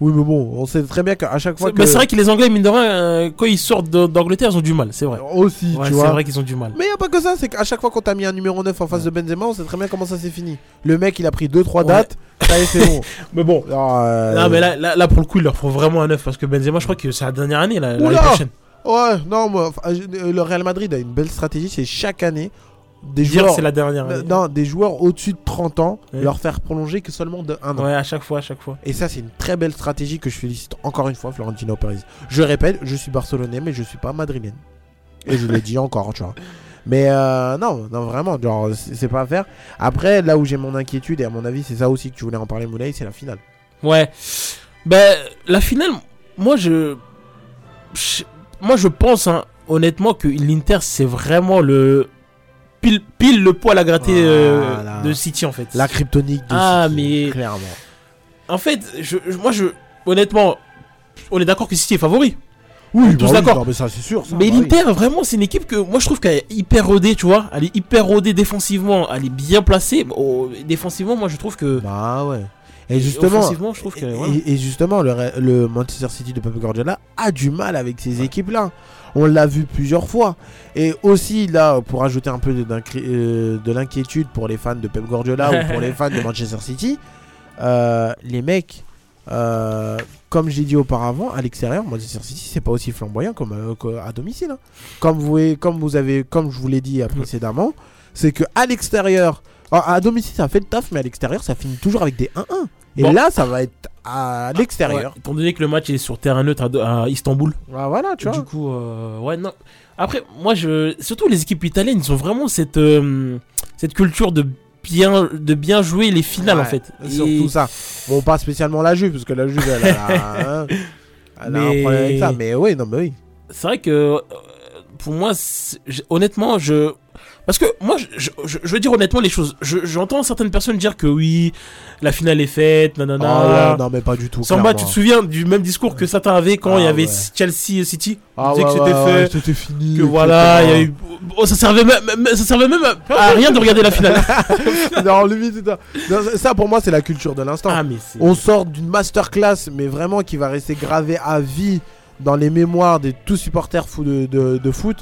Oui, mais bon, on sait très bien qu'à chaque fois C'est- que Mais c'est vrai que les Anglais, mine de rien, euh, quand ils sortent d'Angleterre, ils ont du mal, c'est vrai. aussi, Ouais, tu c'est vois. vrai qu'ils ont du mal. Mais il a pas que ça, c'est qu'à chaque fois qu'on t'a mis un numéro 9 en face de Benzema, on sait très bien comment ça s'est fini. Le mec, il a pris 2-3 Ouais. dates, ça y est, c'est bon. Mais bon. Alors, euh, Non, mais là, là, là, pour le coup, il leur faut vraiment un neuf parce que Benzema, je crois que c'est la dernière année, la- l'année Oula prochaine. Ouais, non, moi, enfin, je- le Real Madrid a une belle stratégie, c'est chaque année des Dire joueurs. c'est la dernière année. Non, des joueurs au-dessus de 30 ans, leur faire prolonger que seulement de 1 an. Ouais, à chaque fois, à chaque fois. Et ça, c'est une très belle stratégie que je félicite encore une fois Florentino Pérez. Je répète, je suis barcelonais, mais je suis pas madrilène. Et je le dis encore, tu vois. Mais euh, non, non, vraiment, genre, c'est pas à faire. Après, là où j'ai mon inquiétude, et à mon avis, c'est ça aussi que tu voulais en parler, Moulay, c'est la finale. Ouais. Ben, la finale, moi, je. je- moi, je pense, hein, honnêtement, que l'Inter, c'est vraiment le. Pile, pile le poil à gratter euh, de City, en fait. La kryptonique de Ah, City, mais. clairement. En fait, je, je- moi, je. honnêtement, on est d'accord que City est favori. Oui, tous bah oui, d'accord. mais ça, c'est sûr, ça, mais bah oui. l'Inter, vraiment, c'est une équipe que moi je trouve qu'elle est hyper rodée, tu vois. Elle est hyper rodée défensivement, elle est bien placée. Oh, défensivement, moi je trouve que. Bah ouais. Et justement, offensivement, je trouve que. et, justement, le, le Manchester City de Pep Guardiola a du mal avec ces équipes-là. On l'a vu plusieurs fois. Et aussi, là, pour ajouter un peu de, euh, de l'inquiétude pour les fans de Pep Guardiola ou pour les fans de Manchester City, euh, les mecs, euh, comme j'ai dit auparavant, à l'extérieur, Manchester City, c'est pas aussi flamboyant comme euh, qu'à domicile. hein. Comme vous, comme vous avez, comme je vous l'ai dit précédemment, c'est que à l'extérieur, à à domicile, ça fait le taf, mais à l'extérieur, ça finit toujours avec des 1-1. Et Bon. là, ça va être à l'extérieur. Ouais, étant donné que le match est sur terrain neutre à, à Istanbul. Ah, voilà, tu vois. Du coup, euh, ouais, non. Après, moi, je. Surtout les équipes italiennes, ils ont vraiment cette, euh, cette culture de bien, de bien jouer les finales, en Ouais, fait. Surtout Et- ça. Bon, pas spécialement la Juve, parce que la Juve, elle a, hein, elle a un problème avec ça. Mais oui, non, mais oui. C'est vrai que euh, pour moi, honnêtement, je. Parce que moi, je, je, veux dire honnêtement les choses. Je- J'entends certaines personnes dire que oui, la finale est faite, nanana. Ah ouais, non, mais pas du tout. Samba, tu te souviens du même discours que certains avaient quand Ah il y avait ouais. Chelsea City? Ah ouais, que c'était ouais, fait. ouais, c'était fini, Que voilà, il y a eu. Oh, ça servait même, ça servait même à rien de regarder la finale. non, ça. Non, ça- ça, pour moi, c'est la culture de l'instant. Ah, On sort d'une masterclass, mais vraiment qui va rester gravé à vie dans les mémoires de tous supporters de, de- de foot.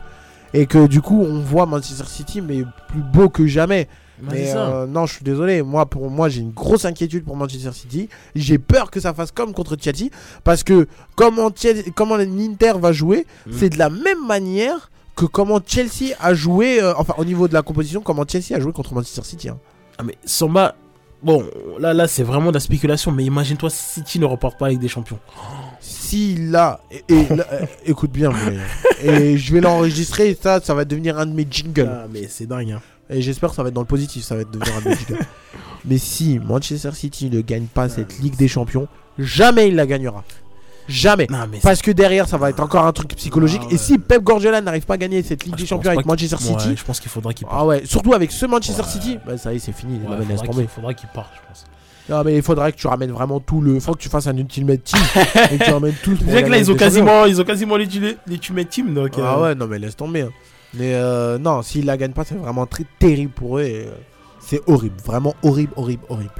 Et que du coup, on voit Manchester City, mais plus beau que jamais. Bah, mais euh, non, je suis désolé. Moi, pour moi, j'ai une grosse inquiétude pour Manchester City. J'ai peur que ça fasse comme contre Chelsea. Parce que comment, Chelsea- comment l'Inter va jouer, Mhm. c'est de la même manière que comment Chelsea a joué, euh, enfin au niveau de la composition, comment Chelsea a joué contre Manchester City. hein. Ah, mais Samba. Bon, là, là c'est vraiment de la spéculation, mais imagine-toi si City ne remporte pas avec des champions. Si là, et, et là, euh, écoute bien, mais- et je vais l'enregistrer, ça, ça va devenir un de mes jingles. Ah, mais c'est dingue. Hein. Et j'espère que ça va être dans le positif, ça va être devenir un de mes jingles. mais si Manchester City ne gagne pas cette Ligue des Champions, jamais il la gagnera. Jamais. Non, mais Parce que derrière, ça va être encore un truc psychologique. Ah, Et si Pep Guardiola n'arrive pas à gagner cette Ligue Ah, des Champions avec Manchester City, ouais, je pense qu'il faudra qu'il parte. ah ouais, surtout avec ce Manchester City, bah ça y est, c'est fini. Laisse faudra qu'il- parte, je pense. Non, mais il faudrait que tu ramènes vraiment tout le. Faut que tu fasses un Ultimate Team. et que tu ramènes tout le. Déjà que là, ils ont quasiment, ils ont quasiment l'ultimate team, donc. Ah euh, ouais, non, mais laisse tomber. hein. Mais euh, non, s'ils la gagnent pas, c'est vraiment très terrible pour eux. et, euh, c'est horrible, vraiment horrible, horrible, horrible.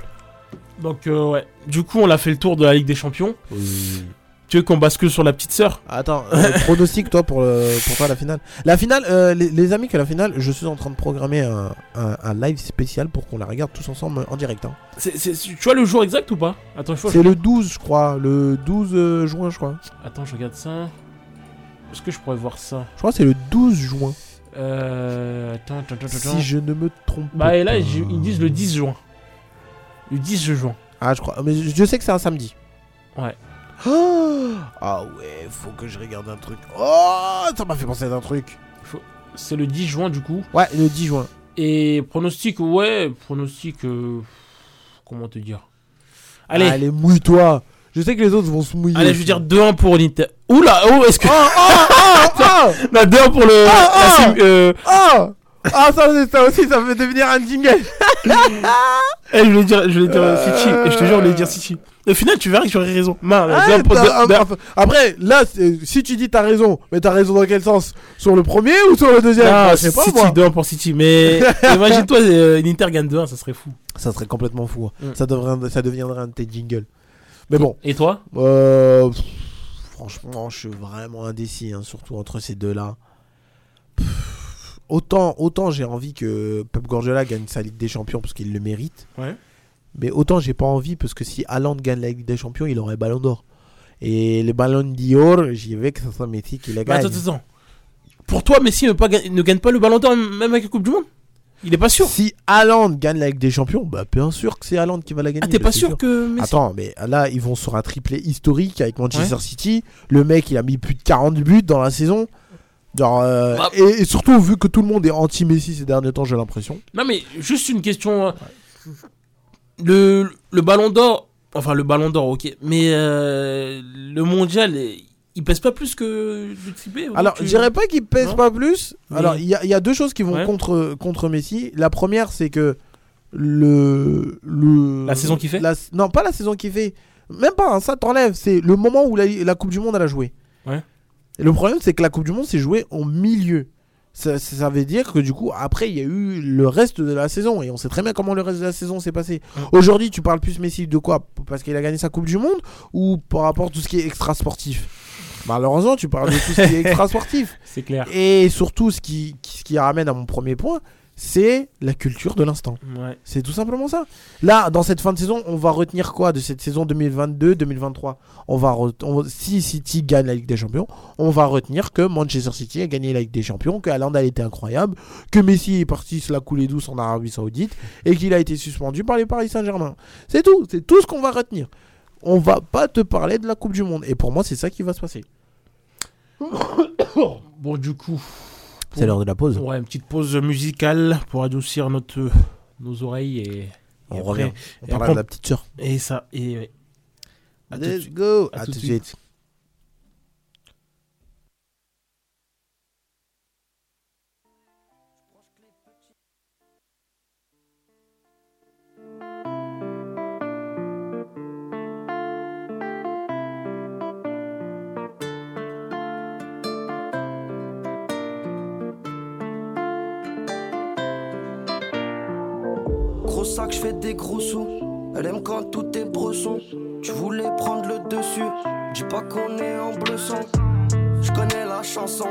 Donc, euh, ouais. Du coup, on a fait le tour de la Ligue des Champions. Tu veux qu'on bascule sur la petite sœur? Attends, euh, pronostic toi pour, le, pour toi la finale. La finale, euh, les, les amis, que la finale, je suis en train de programmer un, un- un live spécial pour qu'on la regarde tous ensemble en direct. hein. Tu vois le jour exact ou pas? Attends. C'est le 12, je crois, le 12 euh, juin, je crois. Attends, je regarde ça. Est-ce que je pourrais voir ça? Je crois que c'est le 12 juin, Euh. Attends, attends, attends, attends. si je ne me trompe pas. Bah, et là, ils disent le 10 juin. Le 10 juin. Ah, je crois, mais je sais que c'est un samedi. Ouais. Ah ouais, faut que je regarde un truc. Oh, ça m'a fait penser à un truc. Faut- C'est le 10 juin, du coup. Ouais, le 10 juin. Et pronostic, ouais, pronostic. euh, Comment te dire? Allez, Allez, mouille-toi. Je sais que les autres vont se mouiller. allez, je veux dire 2-1 pour l'Inter. Oula, oh, est-ce que. Ah, ah, Non, 2-1 pour le. Ah, la ah. sim- euh, ah Ah, ça, ça aussi, ça peut devenir un jingle. eh, je voulais dire, je voulais dire euh, City. Et je te jure, je voulais dire City. Au final, tu verras que j'aurais raison. Non, Ah, 2-1 pour- t'as- deux- deux- enfin, Après, là, si tu dis t'as raison, mais t'as raison dans quel sens? Sur le premier ou sur le deuxième? Bah, Je sais pas, City, moi. 2-1 pour City. Mais imagine-toi, euh, l'Inter gagne 2-1, ça serait fou. Ça serait complètement fou. hein. Mm. Ça, devrait, ça deviendrait un de tes jingles. Mais bon. Et toi? Euh, pff, franchement, je suis vraiment indécis, hein, surtout entre ces deux-là. Pff, Autant, autant j'ai envie que Pep Guardiola gagne sa Ligue des Champions parce qu'il le mérite. Ouais. Mais autant j'ai pas envie parce que si Haaland gagne la Ligue des Champions, il aurait Ballon d'Or. Et les Ballons d'Or, j'y vais que ça soit Messi qui les Mais gagne. attends, attends, attends. Pour toi, Messi ne, pas ga- ne gagne pas le ballon d'or même avec la Coupe du Monde? Il est pas sûr. Si Haaland gagne la Ligue des Champions, bah bien sûr que c'est Haaland qui va la gagner. Ah, t'es bah, pas sûr que Messi. Attends, mais là, ils vont sur un triplé historique avec Manchester Ouais. City. Le mec, il a mis plus de 40 buts dans la saison. Genre, euh, Bah. et, et surtout, vu que tout le monde est anti-Messi ces derniers temps, j'ai l'impression. Non, mais juste une question. euh, Le, le ballon d'or. Enfin, le ballon d'or, ok. Mais euh, le mondial, il pèse pas plus que le Alors, tu- je dirais pas qu'il pèse Non pas plus. Mais- Alors, il y, y a deux choses qui vont Ouais. contre, contre Messi. La première, c'est que le, le. La saison qu'il fait la- Non, pas la saison qu'il fait. Même pas, hein, ça t'enlève. C'est le moment où la, la Coupe du Monde elle a joué. Ouais. Le problème, c'est que la Coupe du Monde s'est jouée au milieu. Ça, veut dire que du coup, après, il y a eu le reste de la saison. Et on sait très bien comment le reste de la saison s'est passé. Aujourd'hui, tu parles plus Messi de quoi? Parce qu'il a gagné sa Coupe du Monde Ou par rapport à tout ce qui est extra sportif Malheureusement, tu parles de tout ce qui est extra sportif. C'est clair. Et surtout, ce qui- ce qui ramène à mon premier point, c'est la culture de l'instant. Ouais. C'est tout simplement ça. Là, dans cette fin de saison, on va retenir quoi de cette saison 2022-2023 On va on- si City gagne la Ligue des Champions, on va retenir que Manchester City a gagné la Ligue des Champions, que Haaland a été incroyable, que Messi est parti se la couler douce en Arabie Saoudite et qu'il a été suspendu par les Paris Saint-Germain. C'est tout, c'est tout ce qu'on va retenir. On va pas te parler de la Coupe du Monde et pour moi, c'est ça qui va se passer. Bon, du coup. C'est l'heure de la pause. Ouais, une petite pause musicale pour adoucir notre, nos oreilles et. On et revient. On et après, de la petite sœur. Et ça. Et, ouais. Let's suite. go. À À tout de de suite. Gros sac, je fais des gros sous. Elle aime quand tout est bresson. Tu voulais prendre le dessus. Dis pas qu'on est en bleu sang. Je connais la chanson.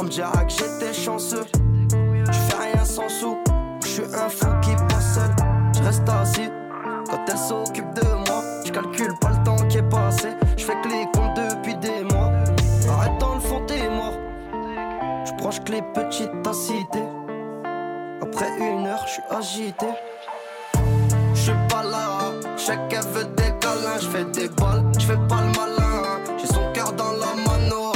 On me dira que j'étais chanceux. Je fais rien sans sous. Je suis un fou qui passe seul. Je reste assis. Quand elle s'occupe de moi, je calcule pas le temps qui est passé. Je fais que les comptes depuis des mois. Arrête dans le fond, t'es mort. Je branche que les petites à cité. Après une heure, je suis agité. Sais qu'elle veut des câlins, je fais des balles, je fais pas le malin, j'ai son cœur dans la mano.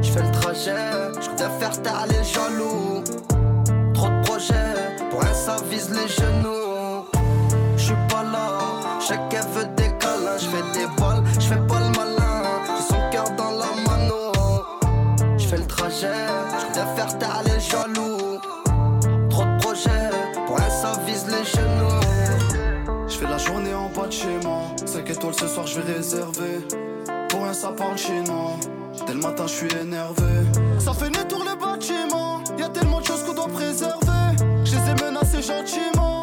Je fais le trajet, je faire taire les jaloux. Trop de projets, pour rien ça vise les genoux. Je suis pas là, je sais qu'elle veut des câlins, je fais des balles, je fais pas le malin, j'ai son cœur dans la mano. Je fais le trajet, je faire taire les jaloux. Ce soir, je vais réserver. Pour un parle chinois. Dès le matin, je suis énervé. Ça fait né tour le bâtiment. Y a tellement de choses qu'on doit préserver. Je les ai menacés gentiment.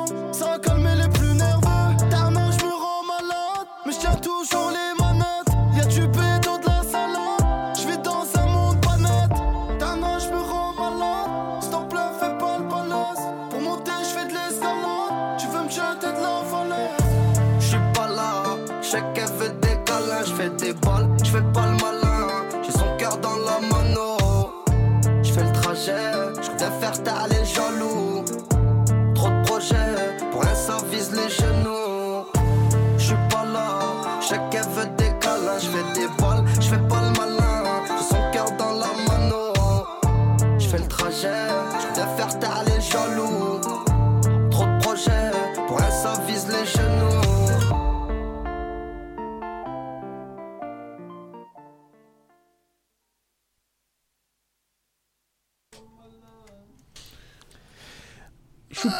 Voudrais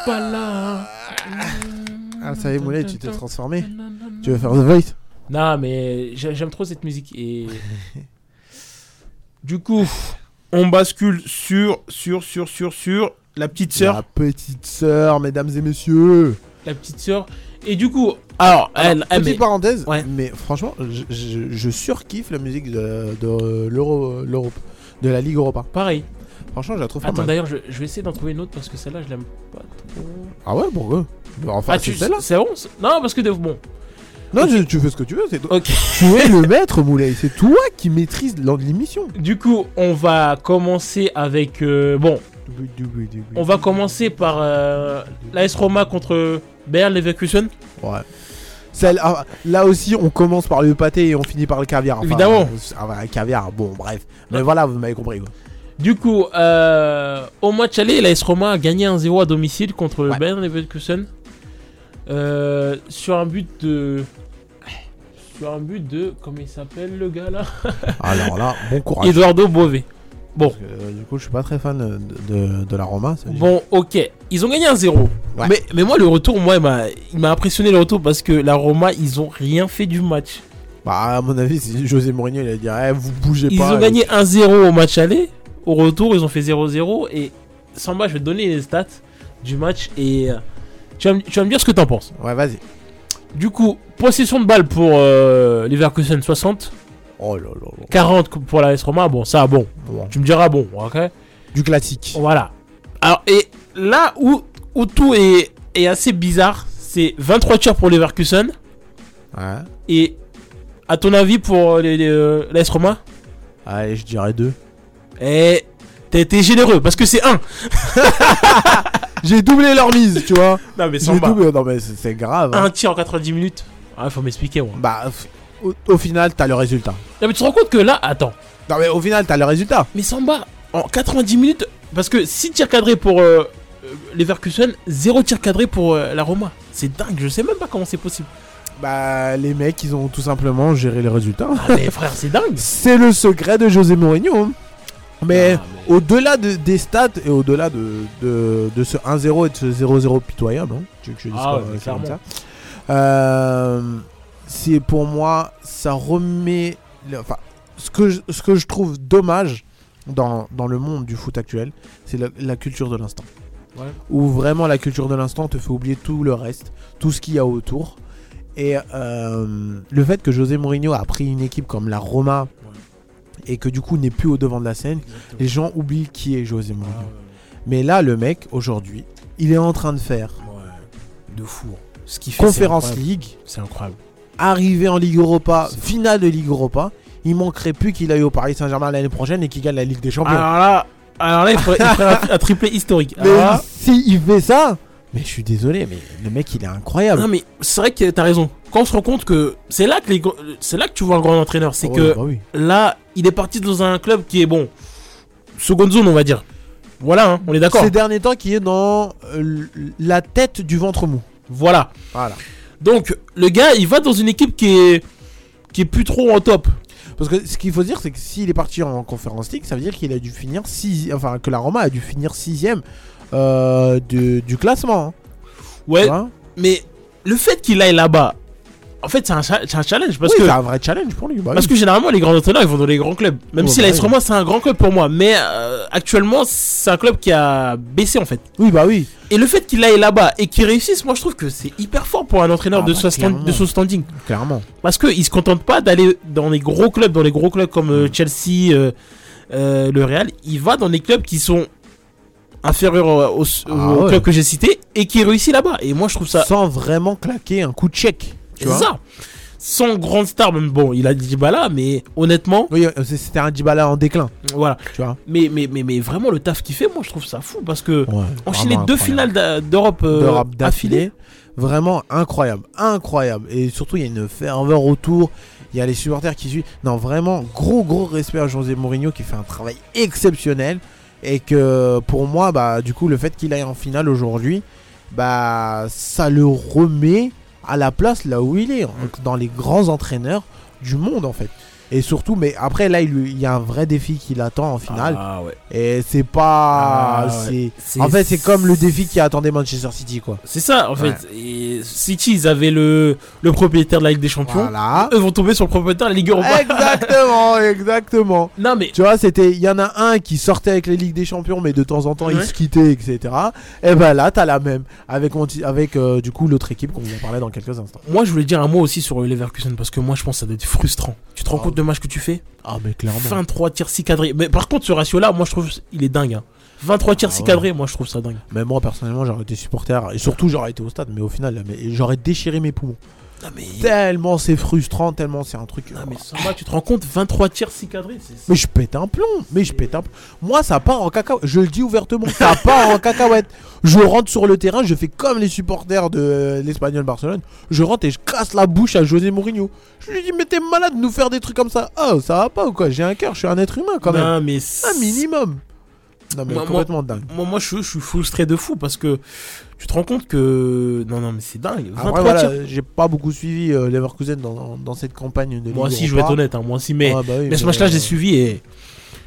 pas là. Ah, ça y est, Moulay, tu t'es transformé. Tu veux faire The Voice? Non, mais j'ai- j'aime trop cette musique. Et. du coup, on bascule sur, sur, sur, sur, sur la petite sœur. La petite sœur, mesdames et messieurs. La petite sœur. Et du coup, alors, elle, elle- Petite mais- parenthèse, mais franchement, je, je- je surkiffe la musique de, de l'Euro- l'Europe, de la Ligue Europa. Pareil. Franchement, je la trouve pas Attends, mal. d'ailleurs, je, je vais essayer d'en trouver une autre parce que celle-là, je l'aime pas trop. Ah ouais, pourquoi Enfin, Ah, c'est tu- celle-là. C'est bon c'est- Non, parce que de- bon. Non, tu, fais ce que tu veux, c'est toi. Ok. Tu es le maître, Moulay. C'est toi qui maîtrise l'en- l'émission. Du coup, on va commencer avec. euh, bon. On va commencer par euh, l'AS Roma contre Bayer Leverkusen. Ouais. Celle, ah, là aussi, on commence par le pâté et on finit par le caviar. Enfin, Évidemment. euh, ah ouais, caviar, bon, bref. Mais voilà, vous m'avez compris. Quoi. Du coup, euh, au match aller, l'AS Roma a gagné 1-0 à domicile contre Ouais. Bayern Leverkusen. Euh, sur un but de. Sur un but de. Comment il s'appelle le gars là? Alors là, bon courage. Eduardo Bove. Bon. Du coup, je suis pas très fan de, de- de la Roma. Bon, ok. Ils ont gagné 1-0. Ouais. Mais, mais moi, le retour, moi, il m'a- impressionné le retour parce que la Roma, ils ont rien fait du match. Bah, à mon avis, José Mourinho, il a dit, eh, vous bougez Ils pas. ont gagné 1-0 au match aller. Au retour, ils ont fait 0-0. Et Samba, je vais te donner les stats du match et euh, tu vas, me- tu vas me dire ce que t'en penses. Ouais, vas-y. Du coup, possession de balle pour euh, Leverkusen 60, Oh là là là. 40 pour la S Roma. Bon, ça, bon. Bon. Tu me diras bon, ok Du classique. Voilà. Alors, et là où, où tout est, est assez bizarre, c'est 23 tirs pour Leverkusen. Ouais. Et à ton avis pour les, les, euh, l'AS Roma? Allez, je dirais deux. Eh, t'as été généreux parce que c'est 1. J'ai doublé leur mise, tu vois. Non, mais J'ai doublé. Non, mais c'est c'est grave. hein. Un tir en 90 minutes. Ah, faut m'expliquer, moi. Bah, f- au, au final, t'as le résultat. Non, mais tu te rends compte que là, attends. Non, mais au final, t'as le résultat. Mais Samba, en 90 minutes, parce que 6 tirs cadrés pour euh, euh, Leverkusen, 0 tir cadré pour euh, la Roma. C'est dingue, je sais même pas comment c'est possible. Bah, les mecs, ils ont tout simplement géré les résultats. Ah, mais frère, c'est dingue. C'est le secret de José Mourinho. hein. Mais, mais- au-delà de- des stats et au-delà de, de, de ce 1-0 et de ce 0-0 pitoyable, hein, tu veux que je dise Ah quoi, ouais, clairement. comme ça, euh, c'est pour moi, ça remet. Enfin, ce que, je, ce que je trouve dommage dans, dans le monde du foot actuel, c'est la, la culture de l'instant. Ouais. Où vraiment la culture de l'instant te fait oublier tout le reste, tout ce qu'il y a autour. Et euh, le fait que José Mourinho a pris une équipe comme la Roma et que du coup n'est plus au devant de la scène, les gens oublient qui est José Mourinho. Mais là, le mec, aujourd'hui, il est en train de faire De fou. Ce qu'il fait, Conférence. League, C'est incroyable. arrivé en Ligue Europa, finale de Ligue Europa. Il manquerait plus qu'il aille au Paris Saint-Germain l'année prochaine et qu'il gagne la Ligue des Champions. Alors là, alors là il ferait un, triplé historique. mais si il fait ça, mais je suis désolé, mais le mec il est incroyable. Non mais c'est vrai que t'as raison. Quand on se rend compte que c'est là que les c'est là que tu vois un grand entraîneur, c'est Ouais, que bah oui. là il est parti dans un club qui est bon seconde zone on va dire. Voilà, hein, on est d'accord. Ces derniers temps, qui est dans euh, la tête du ventre mou. Voilà. Voilà. Donc le gars il va dans une équipe qui est qui est plus trop en top. Parce que ce qu'il faut dire, c'est que s'il est parti en conférence league, ça veut dire qu'il a dû finir 6 enfin que la Roma a dû finir sixième euh, du classement. hein. Ouais. Mais le fait qu'il aille là-bas, en fait c'est un, un challenge parce Oui, que c'est un vrai challenge pour lui. bah Parce oui. que généralement, les grands entraîneurs, ils vont dans les grands clubs. Même Ouais, si bah oui. Roma, c'est un grand club pour moi. Mais euh, actuellement, c'est un club qui a baissé, en fait. Oui, bah oui. Et le fait qu'il aille là-bas et qu'il réussisse, moi, je trouve que c'est hyper fort pour un entraîneur Ah de, bah, stand- clairement. de ce standing. Clairement. Parce qu'il se contente pas d'aller dans les gros clubs, dans les gros clubs comme Mm. euh, Chelsea, euh, le Real. Il va dans les clubs qui sont inférieurs au, au- Ah au ouais. club que j'ai cité et qui réussit là-bas. Et moi, je trouve ça. Sans vraiment claquer un coup de chèque. C'est ça. Sans grande star, même bon, il a là, mais honnêtement. Oui, euh, c'était un Dybala en déclin. Voilà. Tu vois Mais, mais, mais, mais vraiment, le taf qu'il fait, moi, je trouve ça fou parce que enchaîner vraiment deux incroyable. finales d'Europe euh, d'affilée. Vraiment incroyable, incroyable. Et surtout, il y a une ferveur autour. Il y a les supporters qui suivent. Non, vraiment, gros, gros respect à José Mourinho qui fait un travail exceptionnel. Et que pour moi, bah, du coup, le fait qu'il aille en finale aujourd'hui, bah, ça le remet à la place là où il est, dans les grands entraîneurs du monde en fait. Et surtout, mais après là, il, y a un vrai défi qui l'attend en finale. Ah ouais. Et c'est pas. Ah ouais. En fait, c'est comme le défi qui attendait Manchester City, quoi. C'est ça, en Ouais. fait. Et City, ils avaient le, le propriétaire de la Ligue des Champions. Voilà. Eux vont tomber sur le propriétaire de la Ligue Europa. Exactement, exactement. Non, mais. Tu vois, c'était. Il y en a un qui sortait avec les Ligues des Champions, mais de temps en temps, il se quittait, etc. Et ben là, t'as la même. Avec, avec euh, du coup, l'autre équipe qu'on va parler dans quelques instants. Moi, je voulais dire un mot aussi sur Leverkusen parce que moi, je pense que ça doit être frustrant. Tu te rends Ah. compte de match que tu fais Ah, mais clairement. 23 tirs 6 cadrés. Mais par contre, ce ratio-là, moi, je trouve il est dingue. hein. 23 tirs Ah 6 ouais. cadrés, moi, je trouve ça dingue. Mais moi, personnellement, j'aurais été supporter. Et surtout, j'aurais été au stade. Mais au final, j'aurais déchiré mes poumons. Non, mais. Tellement c'est frustrant, tellement c'est un truc. Non, mais Samba, tu te rends compte 23 tirs 6 cadrés Mais je pète un plomb, mais je pète un plomb. Moi, ça part en cacahuète. Je le dis ouvertement, ça part en cacahuète. Je rentre sur le terrain, je fais comme les supporters de l'Espagnol Barcelone. Je rentre et je casse la bouche à José Mourinho. Je lui dis, mais t'es malade de nous faire des trucs comme ça. Oh, ça va pas ou quoi? J'ai un cœur, je suis un être humain quand même. Non, mais. Un minimum. Non, mais Moi- complètement dingue. Moi, moi je, je suis frustré de fou parce que tu te rends compte que. Non, non, mais c'est dingue. 23 Après, voilà, tirs. j'ai pas beaucoup suivi euh, Leverkusen dans, dans cette campagne de Moi aussi, je vais être honnête, hein, moi aussi, mais, Ouais, bah oui, mais ce match-là, je l'ai euh, suivi et.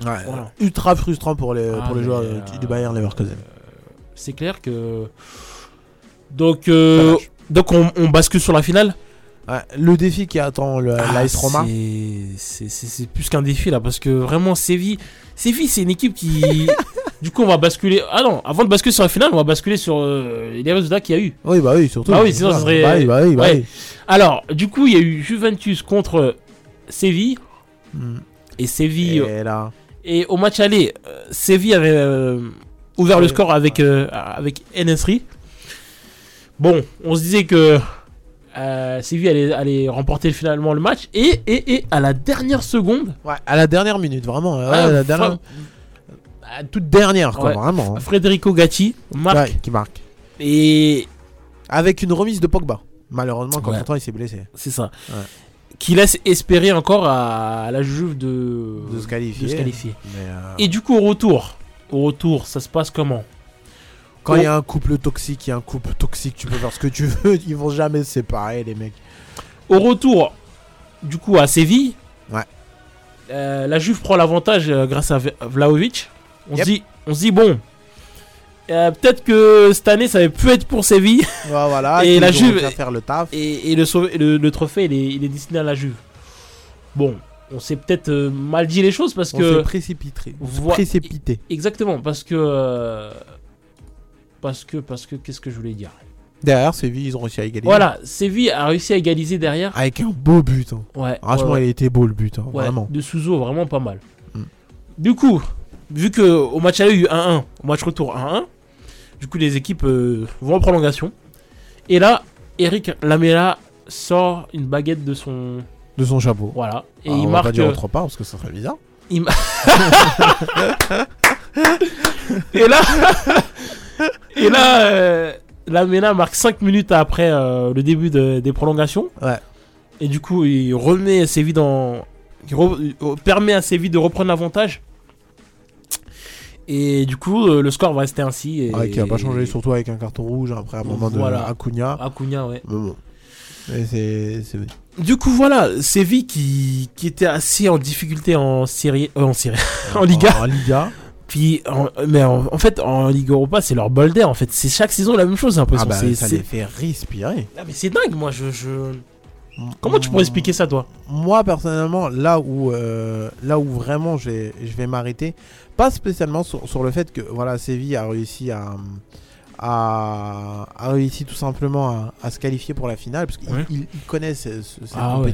Ouais, Voilà. Ultra frustrant pour les, Ah, pour les joueurs euh, du- du Bayern Leverkusen. C'est clair que. Donc, euh, donc on, on bascule sur la finale? Ouais, le défi qui attend Ah, l'AS Roma. c'est- plus qu'un défi là parce que vraiment Séville, Séville c'est une équipe qui. du coup on va basculer. Ah non, avant de basculer sur la finale, on va basculer sur euh, les résultats qu'il y a eu. Oui, bah oui, surtout. Ah oui, sinon ça serait. Bah oui, bah oui, bah Ouais. oui. Alors, du coup, il y a eu Juventus contre Séville. Hmm. Et Séville. Et là. Et au match aller, euh, Séville avait euh, ouvert le score avec, euh, avec NSRI. Bon, on se disait que euh, Séville allait, allait remporter finalement le match. Et, et, et à la dernière seconde. Ouais, à la dernière minute, vraiment. à la dernière. à toute dernière, quoi, Ouais. vraiment. hein. Federico Gatti marque. Ouais, qui marque. Et. Avec une remise de Pogba. Malheureusement, quand Ouais. il s'est blessé. C'est ça. Ouais. Qui laisse espérer encore à la Juve de, De se qualifier. de se qualifier. Mais, euh, Et du coup, au retour, au retour, ça se passe comment? Quand il y a un couple toxique, il y a un couple toxique, tu peux faire ce que tu veux, ils vont jamais se séparer, les mecs. Au retour, du coup, à Séville, Ouais. euh, la Juve prend l'avantage euh, grâce à V- Vlahovic. On, Yep. se dit, on se dit, bon, euh, peut-être que cette année, ça va plus être pour Séville. Ouais, voilà, et la Juve. faire le taf. Et, et le, sauve- le, le trophée, il est, il est destiné à la Juve. Bon, on s'est peut-être mal dit les choses parce On que. s'est précipité. Voi- Précipité. Exactement, parce que. Parce que, parce que, qu'est-ce que je voulais dire? Derrière, Séville, ils ont réussi à égaliser. Voilà, Séville a réussi à égaliser derrière. Avec un beau but. hein. Ouais. Franchement, ouais, il était beau le but, hein, Ouais, vraiment. De Souzo, vraiment pas mal. Mm. Du coup, vu que au match aller, il y a eu 1-1, au match retour 1-1, du coup, les équipes euh, vont en prolongation. Et là, Eric Lamela sort une baguette de son. De son chapeau. Voilà. Et Ah, il on va marque. pas dire euh, autre part parce que ça serait bizarre. il et là, et là, euh, Lamela marque 5 minutes après euh, le début de- des prolongations. Ouais. Et du coup, il remet Séville dans. Il re- il permet à Séville de reprendre l'avantage. Et du coup, euh, le score va rester ainsi. Et... Ouais, qui a pas changé, surtout avec un carton rouge après un moment de Voilà. Acuna. Acuna, ouais. Mais bon. Mais c'est. c'est- Du coup, voilà, Séville qui, qui était assez en difficulté en Syrie, euh, en Syrie, en Liga. En Liga. Puis, en- mais en, en fait, en Ligue Europa, c'est leur bol d'air. En fait, c'est chaque saison la même chose, j'ai Ah bah, C'est- ça les fait respirer. Ah, mais c'est dingue, moi. Je, je... Comment tu pourrais expliquer ça, toi? Moi, personnellement, là où, euh, là où vraiment je vais, je vais m'arrêter, pas spécialement sur, sur le fait que voilà, Séville a réussi à, a, a réussi tout simplement à, à se qualifier pour la finale, parce qu'ils Ouais. connaissent ce- ce- cette Ah ouais.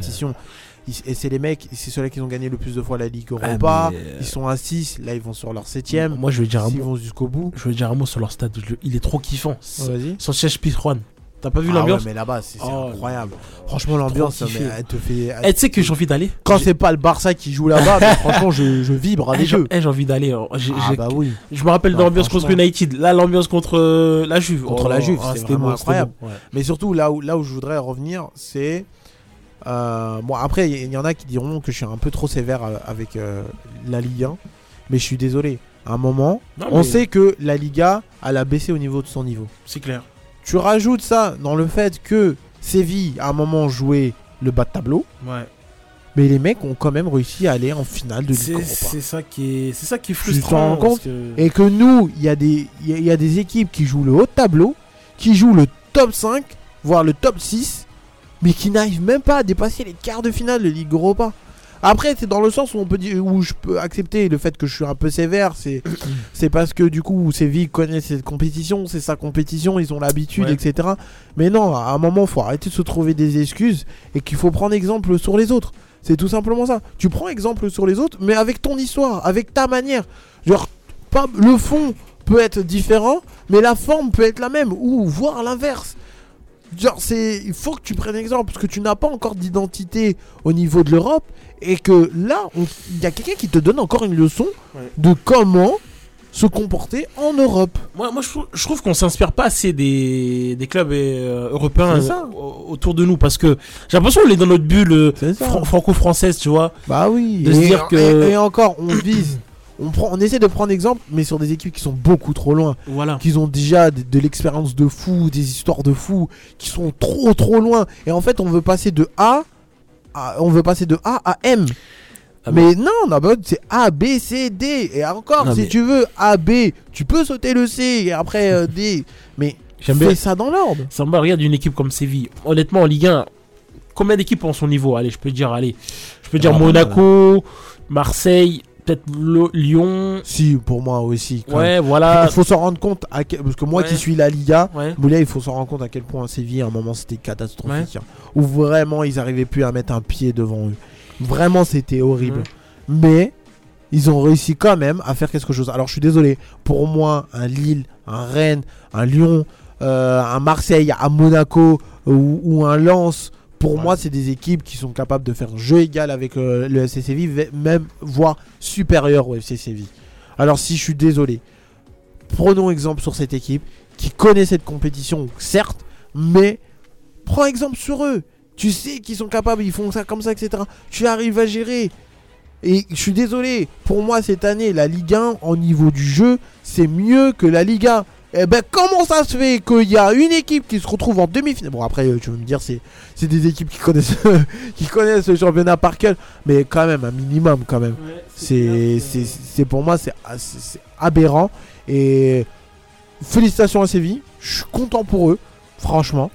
Ils- et c'est les mecs, c'est ceux-là qui ont gagné le plus de fois la Ligue Ah, Europa. euh, Ils sont à 6, là ils vont sur leur 7ème. Moi, je vais dire un mot. vont jusqu'au bout. Je vais dire un mot sur leur stade. Je Il est trop kiffant. Ouais, vas-y. Sanchez Pizjuan. T'as pas vu Ah l'ambiance ouais, mais là-bas, c'est Oh, incroyable. Franchement, l'ambiance, elle te fait. Eh, tu sais que j'ai envie d'aller Quand c'est pas le Barça qui joue là-bas, mais franchement, je, je vibre Eh, avec j'ai eux. eh, j'ai envie d'aller. J'ai- Ah bah oui. Je me rappelle de l'ambiance contre. United. Là, l'ambiance contre euh, la Juve. contre Oh, la Juve, ah, c'était vraiment incroyable. ouais. Mais surtout, là où, là où je voudrais revenir, c'est. Euh, bon, après, il y, y en a qui diront que je suis un peu trop sévère euh, avec euh, la Ligue 1. Mais je suis désolé. À un moment, Non, on mais- sait que la Liga, elle a baissé au niveau de son niveau. C'est clair. Tu rajoutes ça dans le fait que Séville, à un moment, jouait le bas de tableau. Ouais. Mais les mecs ont quand même réussi à aller en finale de Ligue C'est ça qui est, c'est ça qui est frustrant. parce que- Et que nous, il y, a des- il y a- y a des équipes qui jouent le haut de tableau, qui jouent le top 5, voire le top 6, mais qui n'arrivent même pas à dépasser les quarts de finale de Ligue Europa. Après, c'est dans le sens où on peut dire, où je peux accepter le fait que je suis un peu sévère, c'est, c'est parce que du coup, Séville connaît cette compétition, c'est sa compétition, ils ont l'habitude, Ouais. etc. Mais non, à un moment, faut arrêter de se trouver des excuses et qu'il faut prendre exemple sur les autres. C'est tout simplement ça. Tu prends exemple sur les autres, mais avec ton histoire, avec ta manière. Genre, pas, le fond peut être différent, mais la forme peut être la même, ou voire l'inverse. Genre, c'est, il faut que tu prennes exemple, parce que tu n'as pas encore d'identité au niveau de l'Europe, et que là, il y a quelqu'un qui te donne encore une leçon Ouais. de comment se comporter en Europe. Moi, moi je trouve, je trouve qu'on s'inspire pas assez des, des clubs euh, européen C'est ça. au- autour de nous parce que j'ai l'impression qu'on est dans notre bulle euh, ça. fran- franco-française, tu vois. Bah oui. De et, se dire que. et- et encore, on vise, on prend, on essaie de prendre exemple, mais sur des équipes qui sont beaucoup trop loin. Voilà. Qui ont déjà de, de l'expérience de fou, des histoires de fou, qui sont trop trop loin. Et en fait, on veut passer de A, à- on veut passer de A à M. Ah mais non, non, bah, c'est A, B, C, D. Et encore, Non, si mais- tu veux A, B, tu peux sauter le C et après euh, D. Mais J'aime bien. Fais ça dans l'ordre. Samba, regarde une équipe comme Séville. Honnêtement, en Ligue 1, combien d'équipes ont son niveau? Allez, je peux dire, allez. Je peux dire Ah, Monaco, Marseille, peut-être Lyon. Si, pour moi aussi. Ouais, même. voilà. Il faut s'en rendre compte, à quel- parce que moi Ouais. qui suis la Liga, Ouais. Il faut s'en rendre compte à quel point Séville, à un moment, c'était catastrophique. hein. Où vraiment, ils arrivaient plus à mettre un pied devant eux. Vraiment, c'était horrible. Mais, ils ont réussi quand même à faire quelque chose. Alors, je suis désolé, pour moi, un Lille, un Rennes, un Lyon, euh, un Marseille, un Monaco ou, ou un Lens, pour moi, c'est des équipes qui sont capables de faire jeu égal avec euh, le FC Séville, même voire supérieur au FC Séville. Alors, si je suis désolé, prenons exemple sur cette équipe qui connaît cette compétition, certes, mais prends exemple sur eux. Tu sais qu'ils sont capables, ils font ça comme ça, etc. Tu arrives à gérer. Et je suis désolé, pour moi cette année, la Ligue 1, au niveau du jeu, c'est mieux que la Ligue 1. Eh ben, comment ça se fait qu'il y a une équipe qui se retrouve en demi-finale? Bon, après, euh, tu veux me dire, c'est c'est des équipes qui connaissent, qui connaissent le championnat par cœur, mais quand même, un minimum, quand même. c'est c'est- c'est pour moi, ah, c'est- c'est aberrant. Et félicitations à Séville, je suis content pour eux, franchement.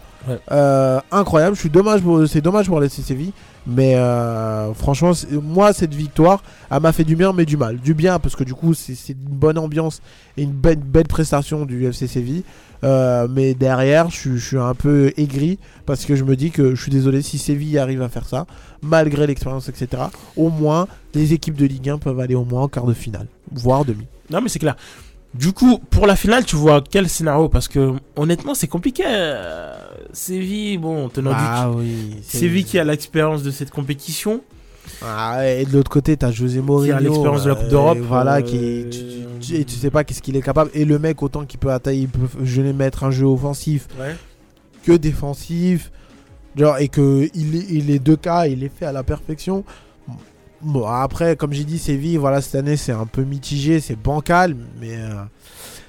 Euh, incroyable, c'est dommage pour laisser Séville, mais euh, franchement, moi cette victoire, elle m'a fait du bien mais du mal. Du bien parce que du coup c'est une bonne ambiance et une belle, prestation du FC Séville, Euh, mais derrière je, suis- un peu aigri parce que je me dis que je suis désolé si Séville arrive à faire ça, malgré l'expérience etc. Au moins les équipes de Ligue 1 peuvent aller au moins en quart de finale, voire demi. Non, mais c'est clair. Du coup, pour la finale, tu vois quel scénario? Parce que honnêtement, c'est compliqué. Séville, bon, tenant Ah du oui, Séville qui a l'expérience de cette compétition. Ah, et de l'autre côté, t'as José Mourinho. Qui a l'expérience de la Coupe euh, d'Europe, Voilà, euh, qui. Tu, tu- et tu sais pas qu'est-ce qu'il est capable. Et le mec, autant qu'il peut attaquer, il peut je vais mettre un jeu offensif Ouais. que défensif. Genre, et que il, est- il est deux cas, il est fait à la perfection. Bon, après, comme j'ai dit, Séville, voilà, cette année, c'est un peu mitigé, c'est bancal, mais euh,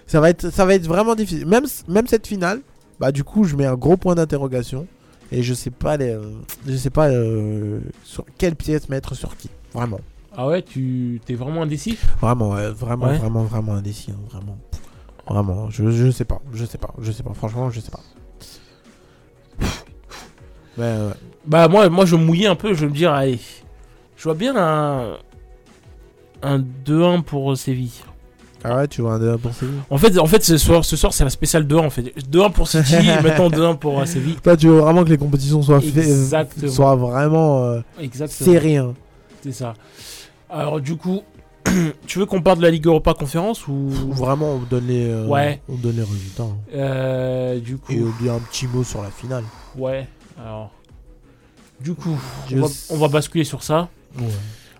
ça, va être, ça va être vraiment difficile. Même, même cette finale, bah, du coup, je mets un gros point d'interrogation. Et je sais pas, les, je sais pas euh, sur quelle pièce mettre sur qui. Vraiment. Ah ouais, tu t'es vraiment indécis? Vraiment, ouais, vraiment, Ouais. vraiment, vraiment indécis. hein, vraiment. Vraiment, je, je sais pas, je sais pas, je sais pas, franchement, je sais pas. Ouais, ouais. Bah, moi, moi, je mouillais un peu. Je me dire, allez, je vois bien un, un 2-1 pour Séville. Ah ouais, tu vois un 2 pour Séville? En fait, en fait ce soir, ce soir c'est la spéciale 2-1 en fait. 2-1 pour City, maintenant 2-1 pour euh, Séville. Toi, tu veux vraiment que les compétitions soient, fait- Exactement. soient vraiment euh, Exactement. serrées. hein. C'est ça. Alors du coup, tu veux qu'on parle de la Ligue Europa Conférence ou Vraiment, on donne les, euh, Ouais. on donne les résultats. hein. Euh, du coup. Et on dit un petit mot sur la finale. Ouais. Alors. Du coup, Je on va, s- on va basculer sur ça. Ouais.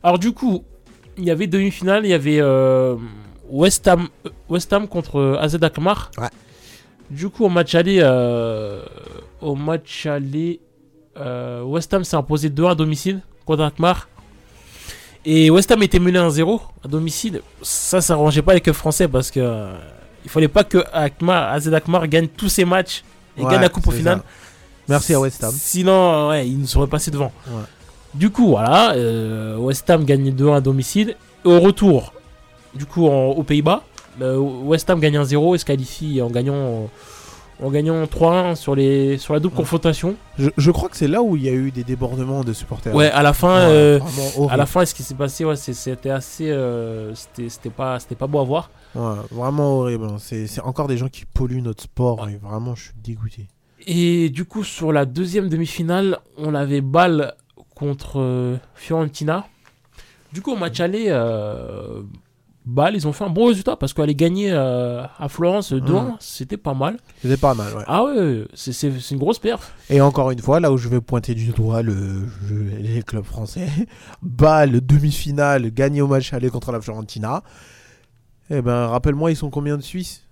Alors du coup, il y avait demi-finale, il y avait euh, West Ham, West Ham contre euh, AZ Alkmaar. Ouais. Du coup, au match aller, euh, au match aller, euh, West Ham s'est imposé 2 à domicile contre Alkmaar. Et West Ham était mené 1-0 à domicile. Ça, ça arrangeait pas les clubs français parce que euh, il fallait pas que Alkmaar, AZ Alkmaar gagne tous ses matchs et Ouais, gagne la coupe au final. ça. Merci à West Ham. Sinon, ouais, ils nous seraient passés devant. Ouais. Du coup, voilà, West Ham gagne 2-1 à domicile. Et au retour, du coup, en- aux Pays-Bas, euh, West Ham gagne 1-0 et se qualifie en gagnant, en gagnant 3-1 sur, les, sur la double confrontation. Je, je crois que c'est là où il y a eu des débordements de supporters. Ouais, à la fin, Ouais, euh, à la fin, ce qui s'est passé, ouais, c'était assez, euh, c'était pas, c'était pas beau à voir. Ouais, vraiment horrible. hein. C'est encore des gens qui polluent notre sport. Et vraiment, je suis dégoûté. Et du coup, sur la deuxième demi-finale, on avait Bâle contre euh, Fiorentina. Du coup, au match aller, Bâle, ils ont fait un bon résultat parce qu'aller gagner euh, à Florence 2-1, Mm. c'était pas mal. C'était pas mal, ouais. Ah ouais, c'est une grosse perf. Et encore une fois, là où je vais pointer du doigt le, je- les clubs français, Bâle, demi-finale, gagné au match aller contre la Fiorentina. Eh ben, rappelle-moi, ils sont combien de Suisses?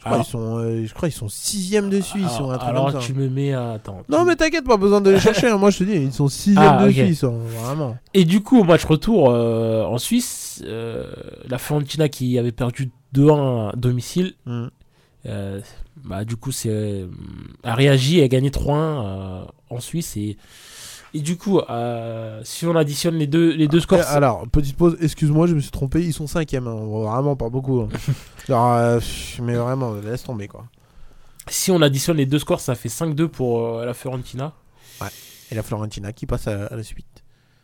Je crois, Alors- ils sont, euh, je crois ils sont sixième de Suisse. ou un Alors, truc alors comme ça. tu me mets à... Attends. Non, mais t'inquiète, pas besoin de les chercher. hein. Moi, je te dis, ils sont sixième Ah, de ok. Suisse. hein, Vraiment. Et du coup, au match retour euh, en Suisse, euh, la Fiorentina qui avait perdu 2-1 à domicile, Mm. bah, du coup, c'est, euh, a réagi et a gagné 3-1 euh, en Suisse. Et, et du coup, euh, si on additionne les deux, les deux scores. Alors, petite pause, excuse-moi, je me suis trompé. Ils sont cinquième. hein. Vraiment pas beaucoup. hein. Alors, euh, mais vraiment, laisse tomber quoi. Si on additionne les deux scores, ça fait 5-2 pour euh, la Fiorentina. Ouais. Et la Florentina qui passe à, à la suite.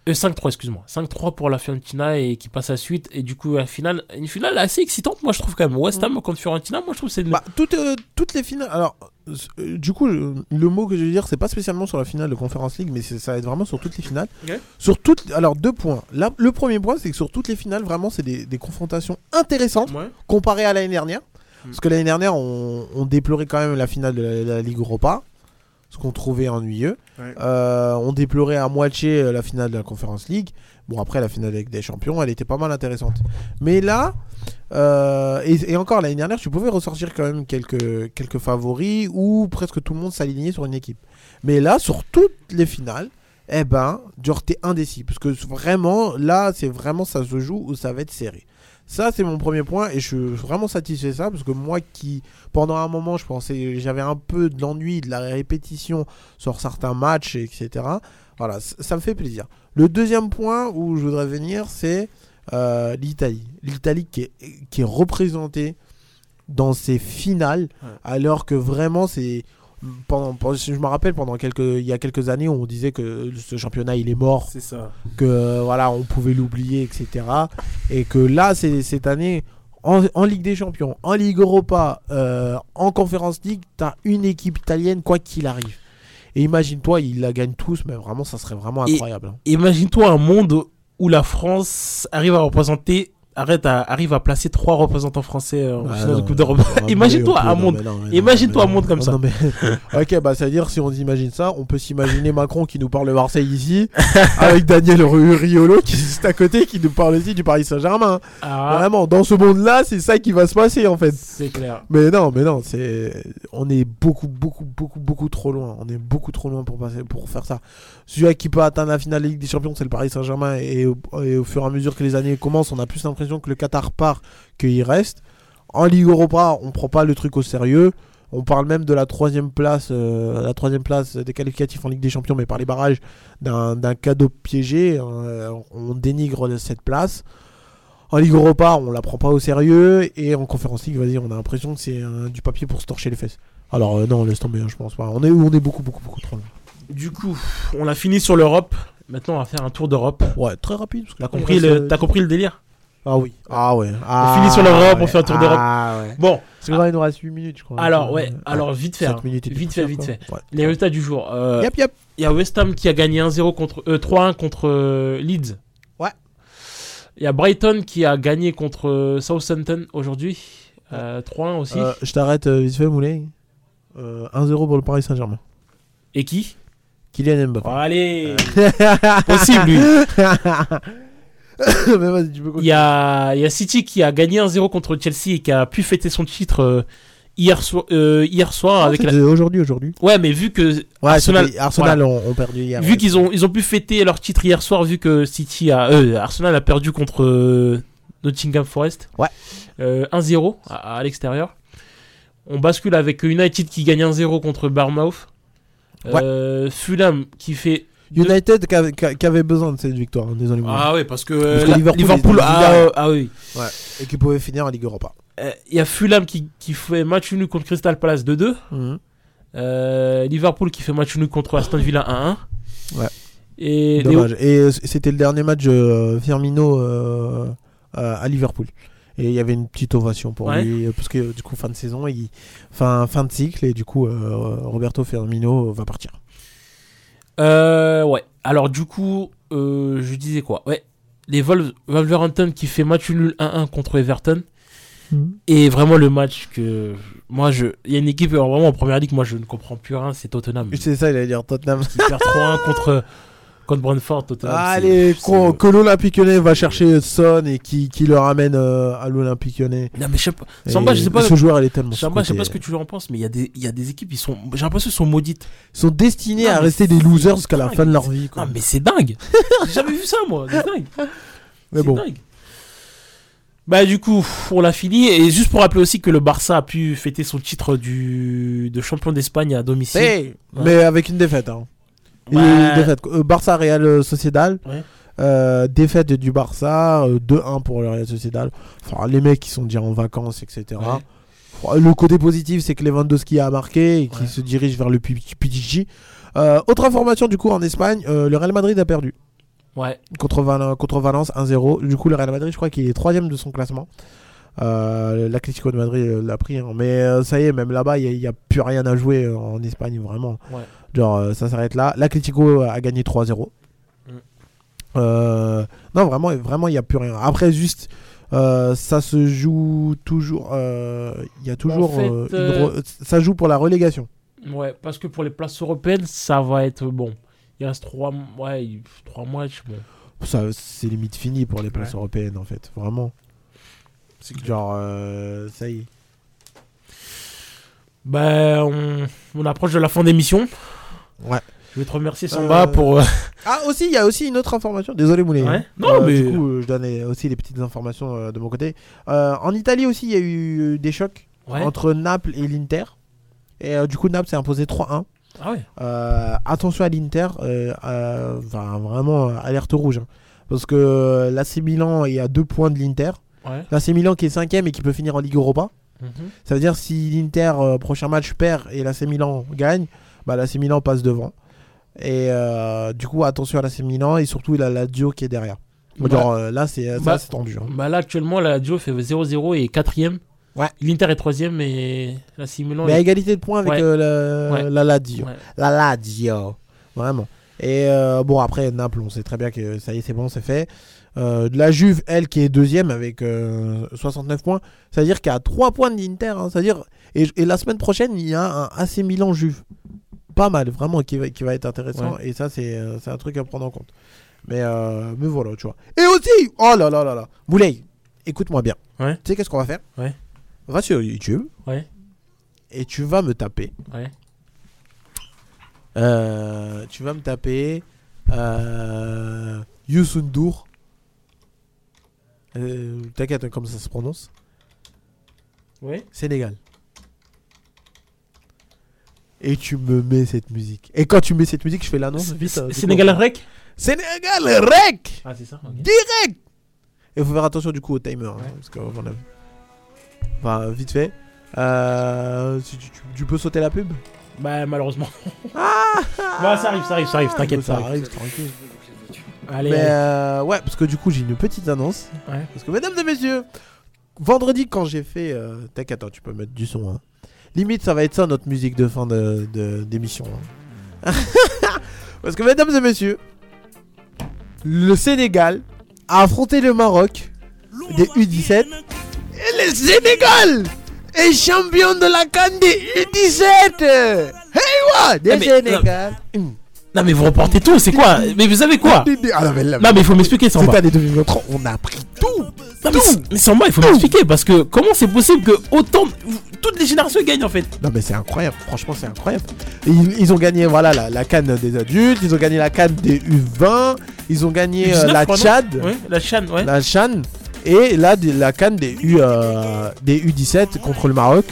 Euh, 5-3, excuse-moi. 5-3 pour la Fiorentina et qui passe à la suite. Et du coup, la finale, une finale assez excitante, moi je trouve quand même. West Ham contre Fiorentina, moi je trouve que c'est une. Bah, toutes, euh, toutes les finales. Alors, euh, du coup, le, mot que je veux dire, c'est pas spécialement sur la finale de Conference League, mais ça va être vraiment sur toutes les finales. Sur toutes. Alors, deux points. Là, le premier point, c'est que sur toutes les finales, vraiment, c'est des, des confrontations intéressantes Ouais. comparées à l'année dernière. Mm. Parce que l'année dernière, on, on déplorait quand même la finale de la, de la Ligue Europa, ce qu'on trouvait ennuyeux. Ouais. Euh, on déplorait à moitié euh, la finale de la Conference League. Bon, après, la finale avec des champions, elle était pas mal intéressante. Mais là, euh, et, et encore l'année dernière, tu pouvais ressortir quand même quelques, quelques favoris ou presque tout le monde s'alignait sur une équipe. Mais là, sur toutes les finales, eh ben, genre, t'es indécis. Parce que vraiment, là, c'est vraiment, ça se joue ou ça va être serré. Ça, c'est mon premier point et je suis vraiment satisfait de ça parce que moi qui, pendant un moment, je pensais, j'avais un peu de l'ennui, de la répétition sur certains matchs, etc. Voilà, ça me fait plaisir. Le deuxième point où je voudrais venir, c'est euh, l'Italie. L'Italie qui est, qui est représentée dans ces finales, alors que vraiment, c'est. Pendant, pendant- je me rappelle, pendant quelques, il y a quelques années, on disait que ce championnat il est mort C'est ça. que voilà, on pouvait l'oublier, etc. Et que là, c'est cette année, en, en Ligue des Champions, en Ligue Europa, euh, en Conference League, t'as une équipe italienne, quoi qu'il arrive. Et imagine-toi, ils la gagnent tous, mais vraiment, ça serait vraiment incroyable. hein. Imagine-toi un monde où la France arrive à représenter, arrête à, arrive à placer trois représentants français euh, en Ah finale de Coupe d'Europe. Imagine-toi un monde. Imagine-toi un monde comme ça. non, mais- ok, bah c'est-à-dire si on imagine ça, on peut s'imaginer Macron qui nous parle de Marseille ici, avec Daniel Riolo qui est juste à côté, qui nous parle aussi du Paris Saint-Germain. Ah. Vraiment, dans ce monde-là, c'est ça qui va se passer en fait. C'est clair. Mais non, mais non, c'est on est beaucoup, beaucoup, beaucoup, beaucoup trop loin. On est beaucoup trop loin pour passer, pour faire ça. Celui qui peut atteindre la finale de Ligue des Champions, c'est le Paris Saint-Germain. Et, au- et au fur et à mesure que les années commencent, on a plus l'impression que le Qatar part qu'il reste. En Ligue Europa, on prend pas le truc au sérieux. On parle même de la troisième place, euh, la troisième place des qualificatifs en Ligue des Champions, mais par les barrages, d'un cadeau piégé. Euh, on dénigre cette place. En Ligue Europa, on la prend pas au sérieux. Et en Conférence League, vas-y, on a l'impression que c'est euh, du papier pour se torcher les fesses. Alors, euh, non, laisse tomber, hein, je pense pas. On est, on est beaucoup, beaucoup, beaucoup trop loin. Du coup, on a fini sur l'Europe. Maintenant, on va faire un tour d'Europe. Ouais, très rapide. compris, le... t'as compris le délire? Ah oui. Ah ouais. On finit sur l'Europe, on fait un tour d'Europe. Ah ouais. Bon, que là, il nous reste 8 minutes, je crois. alors Euh, ouais, alors vite fait, 7 hein. minutes vite fait, vite fait. Ouais. Les résultats du jour. Euh, Yep, yep. Il y a West Ham qui a gagné 1-0 contre euh, 3-1 contre euh, Leeds. Ouais. Il y a Brighton qui a gagné contre euh, Southampton aujourd'hui. Euh, 3-1 aussi. Euh, je t'arrête euh, vite fait, Moulay. Euh, 1-0 pour le Paris Saint-Germain. Et qui? Kylian Mbappé. Oh, Allez Possible lui. Mais vas-y, tu peux Il y a, il y a City qui a gagné 1-0 contre Chelsea et qui a pu fêter son titre euh, hier, soir euh, hier soir avec la... Aujourd'hui, aujourd'hui. Ouais, mais vu que Ouais, Arsenal, Arsenal voilà. ont, ont perdu hier. vu ouais. qu'ils ont, ils ont pu fêter leur titre hier soir, vu que City a, euh, Arsenal a perdu contre Nottingham Forest. Ouais. Euh, 1-0 à, à l'extérieur. On bascule avec United qui gagne 1-0 contre Bournemouth. Euh, Fulham qui fait. United qui avait, qui- qui avait besoin de cette victoire, hein, désolé. Ah ouais, parce que, Parce que la- Liverpool, ah, euh, ah oui. Ouais. Et qui pouvait finir en Ligue Europa. Euh, Il y a Fulham qui, qui fait match nul contre Crystal Palace 2-2. Mhm. Euh, Liverpool qui fait match nul contre Aston Villa 1-1. Ouais. Et Dommage. Et euh, c'était le dernier match Firmino euh, euh, à Liverpool. Et il y avait une petite ovation pour Ouais. lui, euh, parce que du coup, fin de saison, il... fin, fin de cycle, et du coup, euh, Roberto Firmino va partir. Euh, ouais. Alors, du coup, euh, je disais quoi? Ouais. Les Wolves, Wolverhampton qui fait match nul 1-1 contre Everton. Mhm. Et vraiment le match que. Moi, je. Il y a une équipe, alors vraiment en première ligue, moi je ne comprends plus rien, c'est Tottenham. C'est ça, il allait dire Tottenham. Qui perd 3-1 contre, contre Brentford, Tottenham. Allez, que l'Olympique Lyonnais va chercher Son et qui, qui le ramène euh, à l'Olympique Lyonnais. Non, mais je sais pas. Samba, je sais pas. Ce joueur, il est tellement Samba, je sais pas ce que tu en penses, mais il y, a des- il y a des équipes, ils sont. J'ai l'impression qu'ils sont maudites. Ils sont destinés Non, à rester des losers jusqu'à la fin de leur vie. Quoi. Ah, mais c'est dingue J'ai jamais vu ça, moi. C'est dingue. Mais bon. dingue. Bah du coup, on l'a fini. Et juste pour rappeler aussi que le Barça a pu fêter son titre du... de champion d'Espagne à domicile. Hey, Ouais. Mais avec une défaite. Hein. Ouais. Défaite. Euh, Barça Real euh, Sociedad. Ouais. Euh, défaite du Barça, euh, 2-1 pour le Real Sociedad. Enfin, les mecs qui sont déjà en vacances, etc. Ouais. Le côté positif, c'est que Lewandowski a marqué et qu'il se dirige vers le PTG. Euh, autre information, du coup, en Espagne, le Real Madrid a perdu. Ouais. Contre, Val- contre Valence 1-0. Du coup, le Real Madrid, je crois qu'il est troisième de son classement. Euh, L'Atlético de Madrid l'a pris. hein. Mais euh, ça y est, même là-bas, il n'y a, plus rien à jouer euh, en Espagne, vraiment. Ouais. Genre, euh, ça s'arrête là. L'Atlético a gagné 3-0. Mm. Non, vraiment, vraiment, il n'y a plus rien. Après, juste, euh, ça se joue toujours. euh, Il y a toujours. fait, euh, Ça joue pour la relégation. Ouais, parce que pour les places européennes, ça va être bon. Il reste 3 ouais, il- trois matchs. Bon. Ça, c'est limite fini pour les places Ouais. européennes, en fait. Vraiment. Genre, euh, ça y est. Ben, on, on approche de la fin d'émission. Ouais. Je vais te remercier, Samba, Euh, pour. euh, Ah, aussi, il y a aussi une autre information. Désolé, Moulay. Ouais. hein. Non, Euh, mais- Du coup, euh, je donne euh, aussi les petites informations euh, de mon côté. Euh, en Italie aussi, il y a eu euh, des chocs Ouais. entre Naples et l'Inter. Et euh, du coup, Naples s'est imposé 3-1. Ah ouais. Euh, attention à l'Inter, euh, euh, enfin, vraiment euh, alerte rouge. hein. parce que euh, l'AC Milan est à deux points de l'Inter. Ouais. L'AC Milan qui est cinquième et qui peut finir en Ligue Europa. Mhm. Ça veut dire si l'Inter euh, prochain match perd et l'AC Milan gagne, bah l'AC Milan passe devant. Et euh, du coup attention à l'AC Milan et surtout il a la Dio qui est derrière. Bah, Genre, euh, là c'est bah, tendu. hein. Bah là, actuellement, la Dio fait 0-0 et 4ème. Ouais. L'Inter est 3ème et la Milan Mais à égalité de points avec Ouais. la, Ouais. la Lazio. La Lazio. Vraiment. Et euh, bon, après, Naples, on sait très bien que ça y est, c'est bon, c'est fait. Euh, la Juve, elle, qui est deuxième avec euh, 69 points, c'est-à-dire qu'à 3 points de l'Inter. hein, c'est-à-dire et, et la semaine prochaine, il y a un AC Milan Juve. Pas mal, vraiment, qui va, qui va être intéressant. Ouais. Et ça, c'est euh, c'est un truc à prendre en compte. Mais, euh, mais voilà, tu vois. Et aussi, oh là là là là, Moulay, écoute-moi bien. Ouais. Tu sais qu'est-ce qu'on va faire? Ouais. Va sur YouTube. Ouais. Et tu vas me taper. Ouais. Euh, tu vas me taper euh, Youssou N'Dour. Euh, T'inquiète, comme ça se prononce. Ouais. Sénégal. Et tu me mets cette musique. Et quand tu mets cette musique, je fais l'annonce vite. euh, Sénégal dis-moi. Rec? Sénégal Rec Ah, c'est ça. Direct Et il faut faire attention du coup au timer. hein, parce que, voilà. Enfin, vite fait. Euh, tu, tu- tu peux sauter la pub? Bah, malheureusement. Ah Bah, ça arrive, ça arrive, ça arrive, t'inquiète, ça ça arrive. arrive, tranquille. Allez, Mais allez. euh, ouais, parce que du coup, j'ai une petite annonce. Ouais. Parce que, mesdames et messieurs, vendredi, quand j'ai fait. Euh, T'inquiète, attends, tu peux mettre du son. hein. Limite, ça va être ça notre musique de fin de- de- d'émission. hein. parce que, mesdames et messieurs, le Sénégal a affronté le Maroc des U17. Et le Sénégal est champion de la Cannes des U17 Hey, what Des Ah, mais- Sénégal Non, mais vous reportez tout, c'est quoi Mais vous savez quoi Ah, non, mais là- Non, mais il faut m'expliquer, Samba. Cette année 2023, on a pris tout Non, mais, c- mais Samba, il faut m'expliquer parce que comment c'est possible que autant. Toutes les générations gagnent en fait? Non mais c'est incroyable, franchement c'est incroyable. Ils, ils ont gagné voilà la, la canne des adultes, ils ont gagné la canne des U20, ils ont gagné euh, U19, la non Tchad, la Chan, ouais. la Chan, et là la canne des U euh, des U17 contre le Maroc.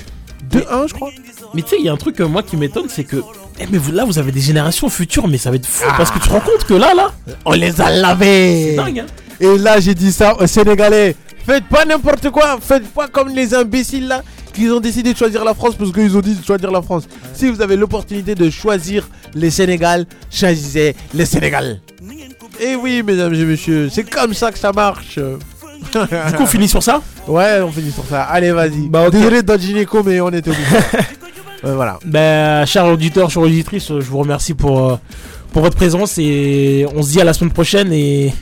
2-1 je crois. Mais tu sais, il y a un truc euh, moi qui m'étonne, c'est que. Eh, mais vous, là, vous avez des générations futures, mais ça va être fou parce que tu te rends compte que là, là. On les a lavés. C'est dingue, hein. Et là j'ai dit ça aux Sénégalais, faites pas n'importe quoi, faites pas comme les imbéciles là qui ont décidé de choisir la France parce qu'ils ont dit de choisir la France. Si vous avez l'opportunité de choisir les Sénégal, choisissez les Sénégal. Et oui mesdames et messieurs, c'est comme ça que ça marche. Du coup, on finit sur ça? Ouais, on finit sur ça. Allez, vas-y. Bah, ok. Désolé dans Gynéco, mais on était obligé. Ouais, voilà. Ben, chers auditeurs, chers auditrices, euh, je vous remercie pour, euh, pour votre présence et on se dit à la semaine prochaine et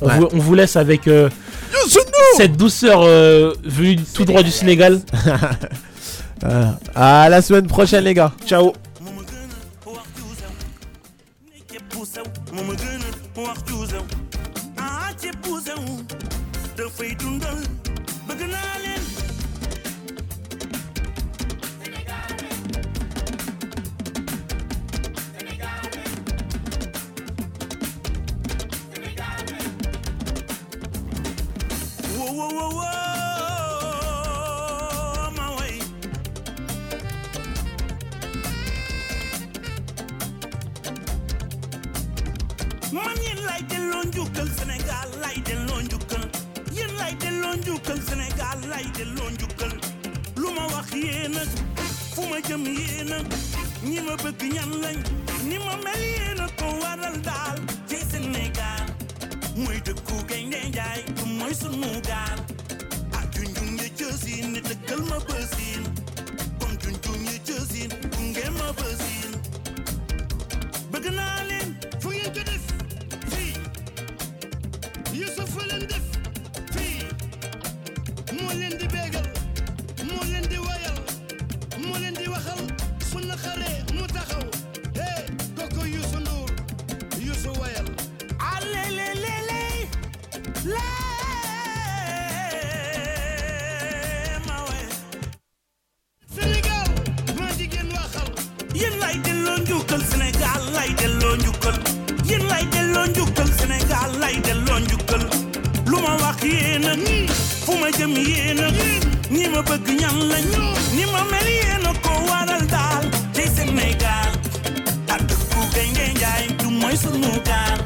on, Ouais. vous, on vous laisse avec euh, cette douceur euh, venue tout droit du Sénégal. Euh, à la semaine prochaine, les gars. Ciao. Wo wo wo ma way. Man yéen lay Sénégal lay delloo njukkal yéen Sénégal lay delloo njukkal lu ma wax yéena fu ma ñan lañ ni mel yéena ko waral daal mooy dëkku gaynde njaay du mooy sunu gaal ah junjung ya jësin ni dëkkal ma bësin kon junjung ya jësin gunge ma bësin bëgg naa leen fu ngeen ko def fii Youssouf fa leen def fii moo leen di bégal moo leen di wayal moo leen di waxal su naqaree njukkal yéen lay delloo njukkal Sénégal lay delloo njukkal. Lu ma wax yéena fu ma jëm yéena ñi ma bëgg ñan lañ ni ma mel yéena ko waral daal. Tey Sénégal a dëkku gaynde njaay du mooy sunu gaal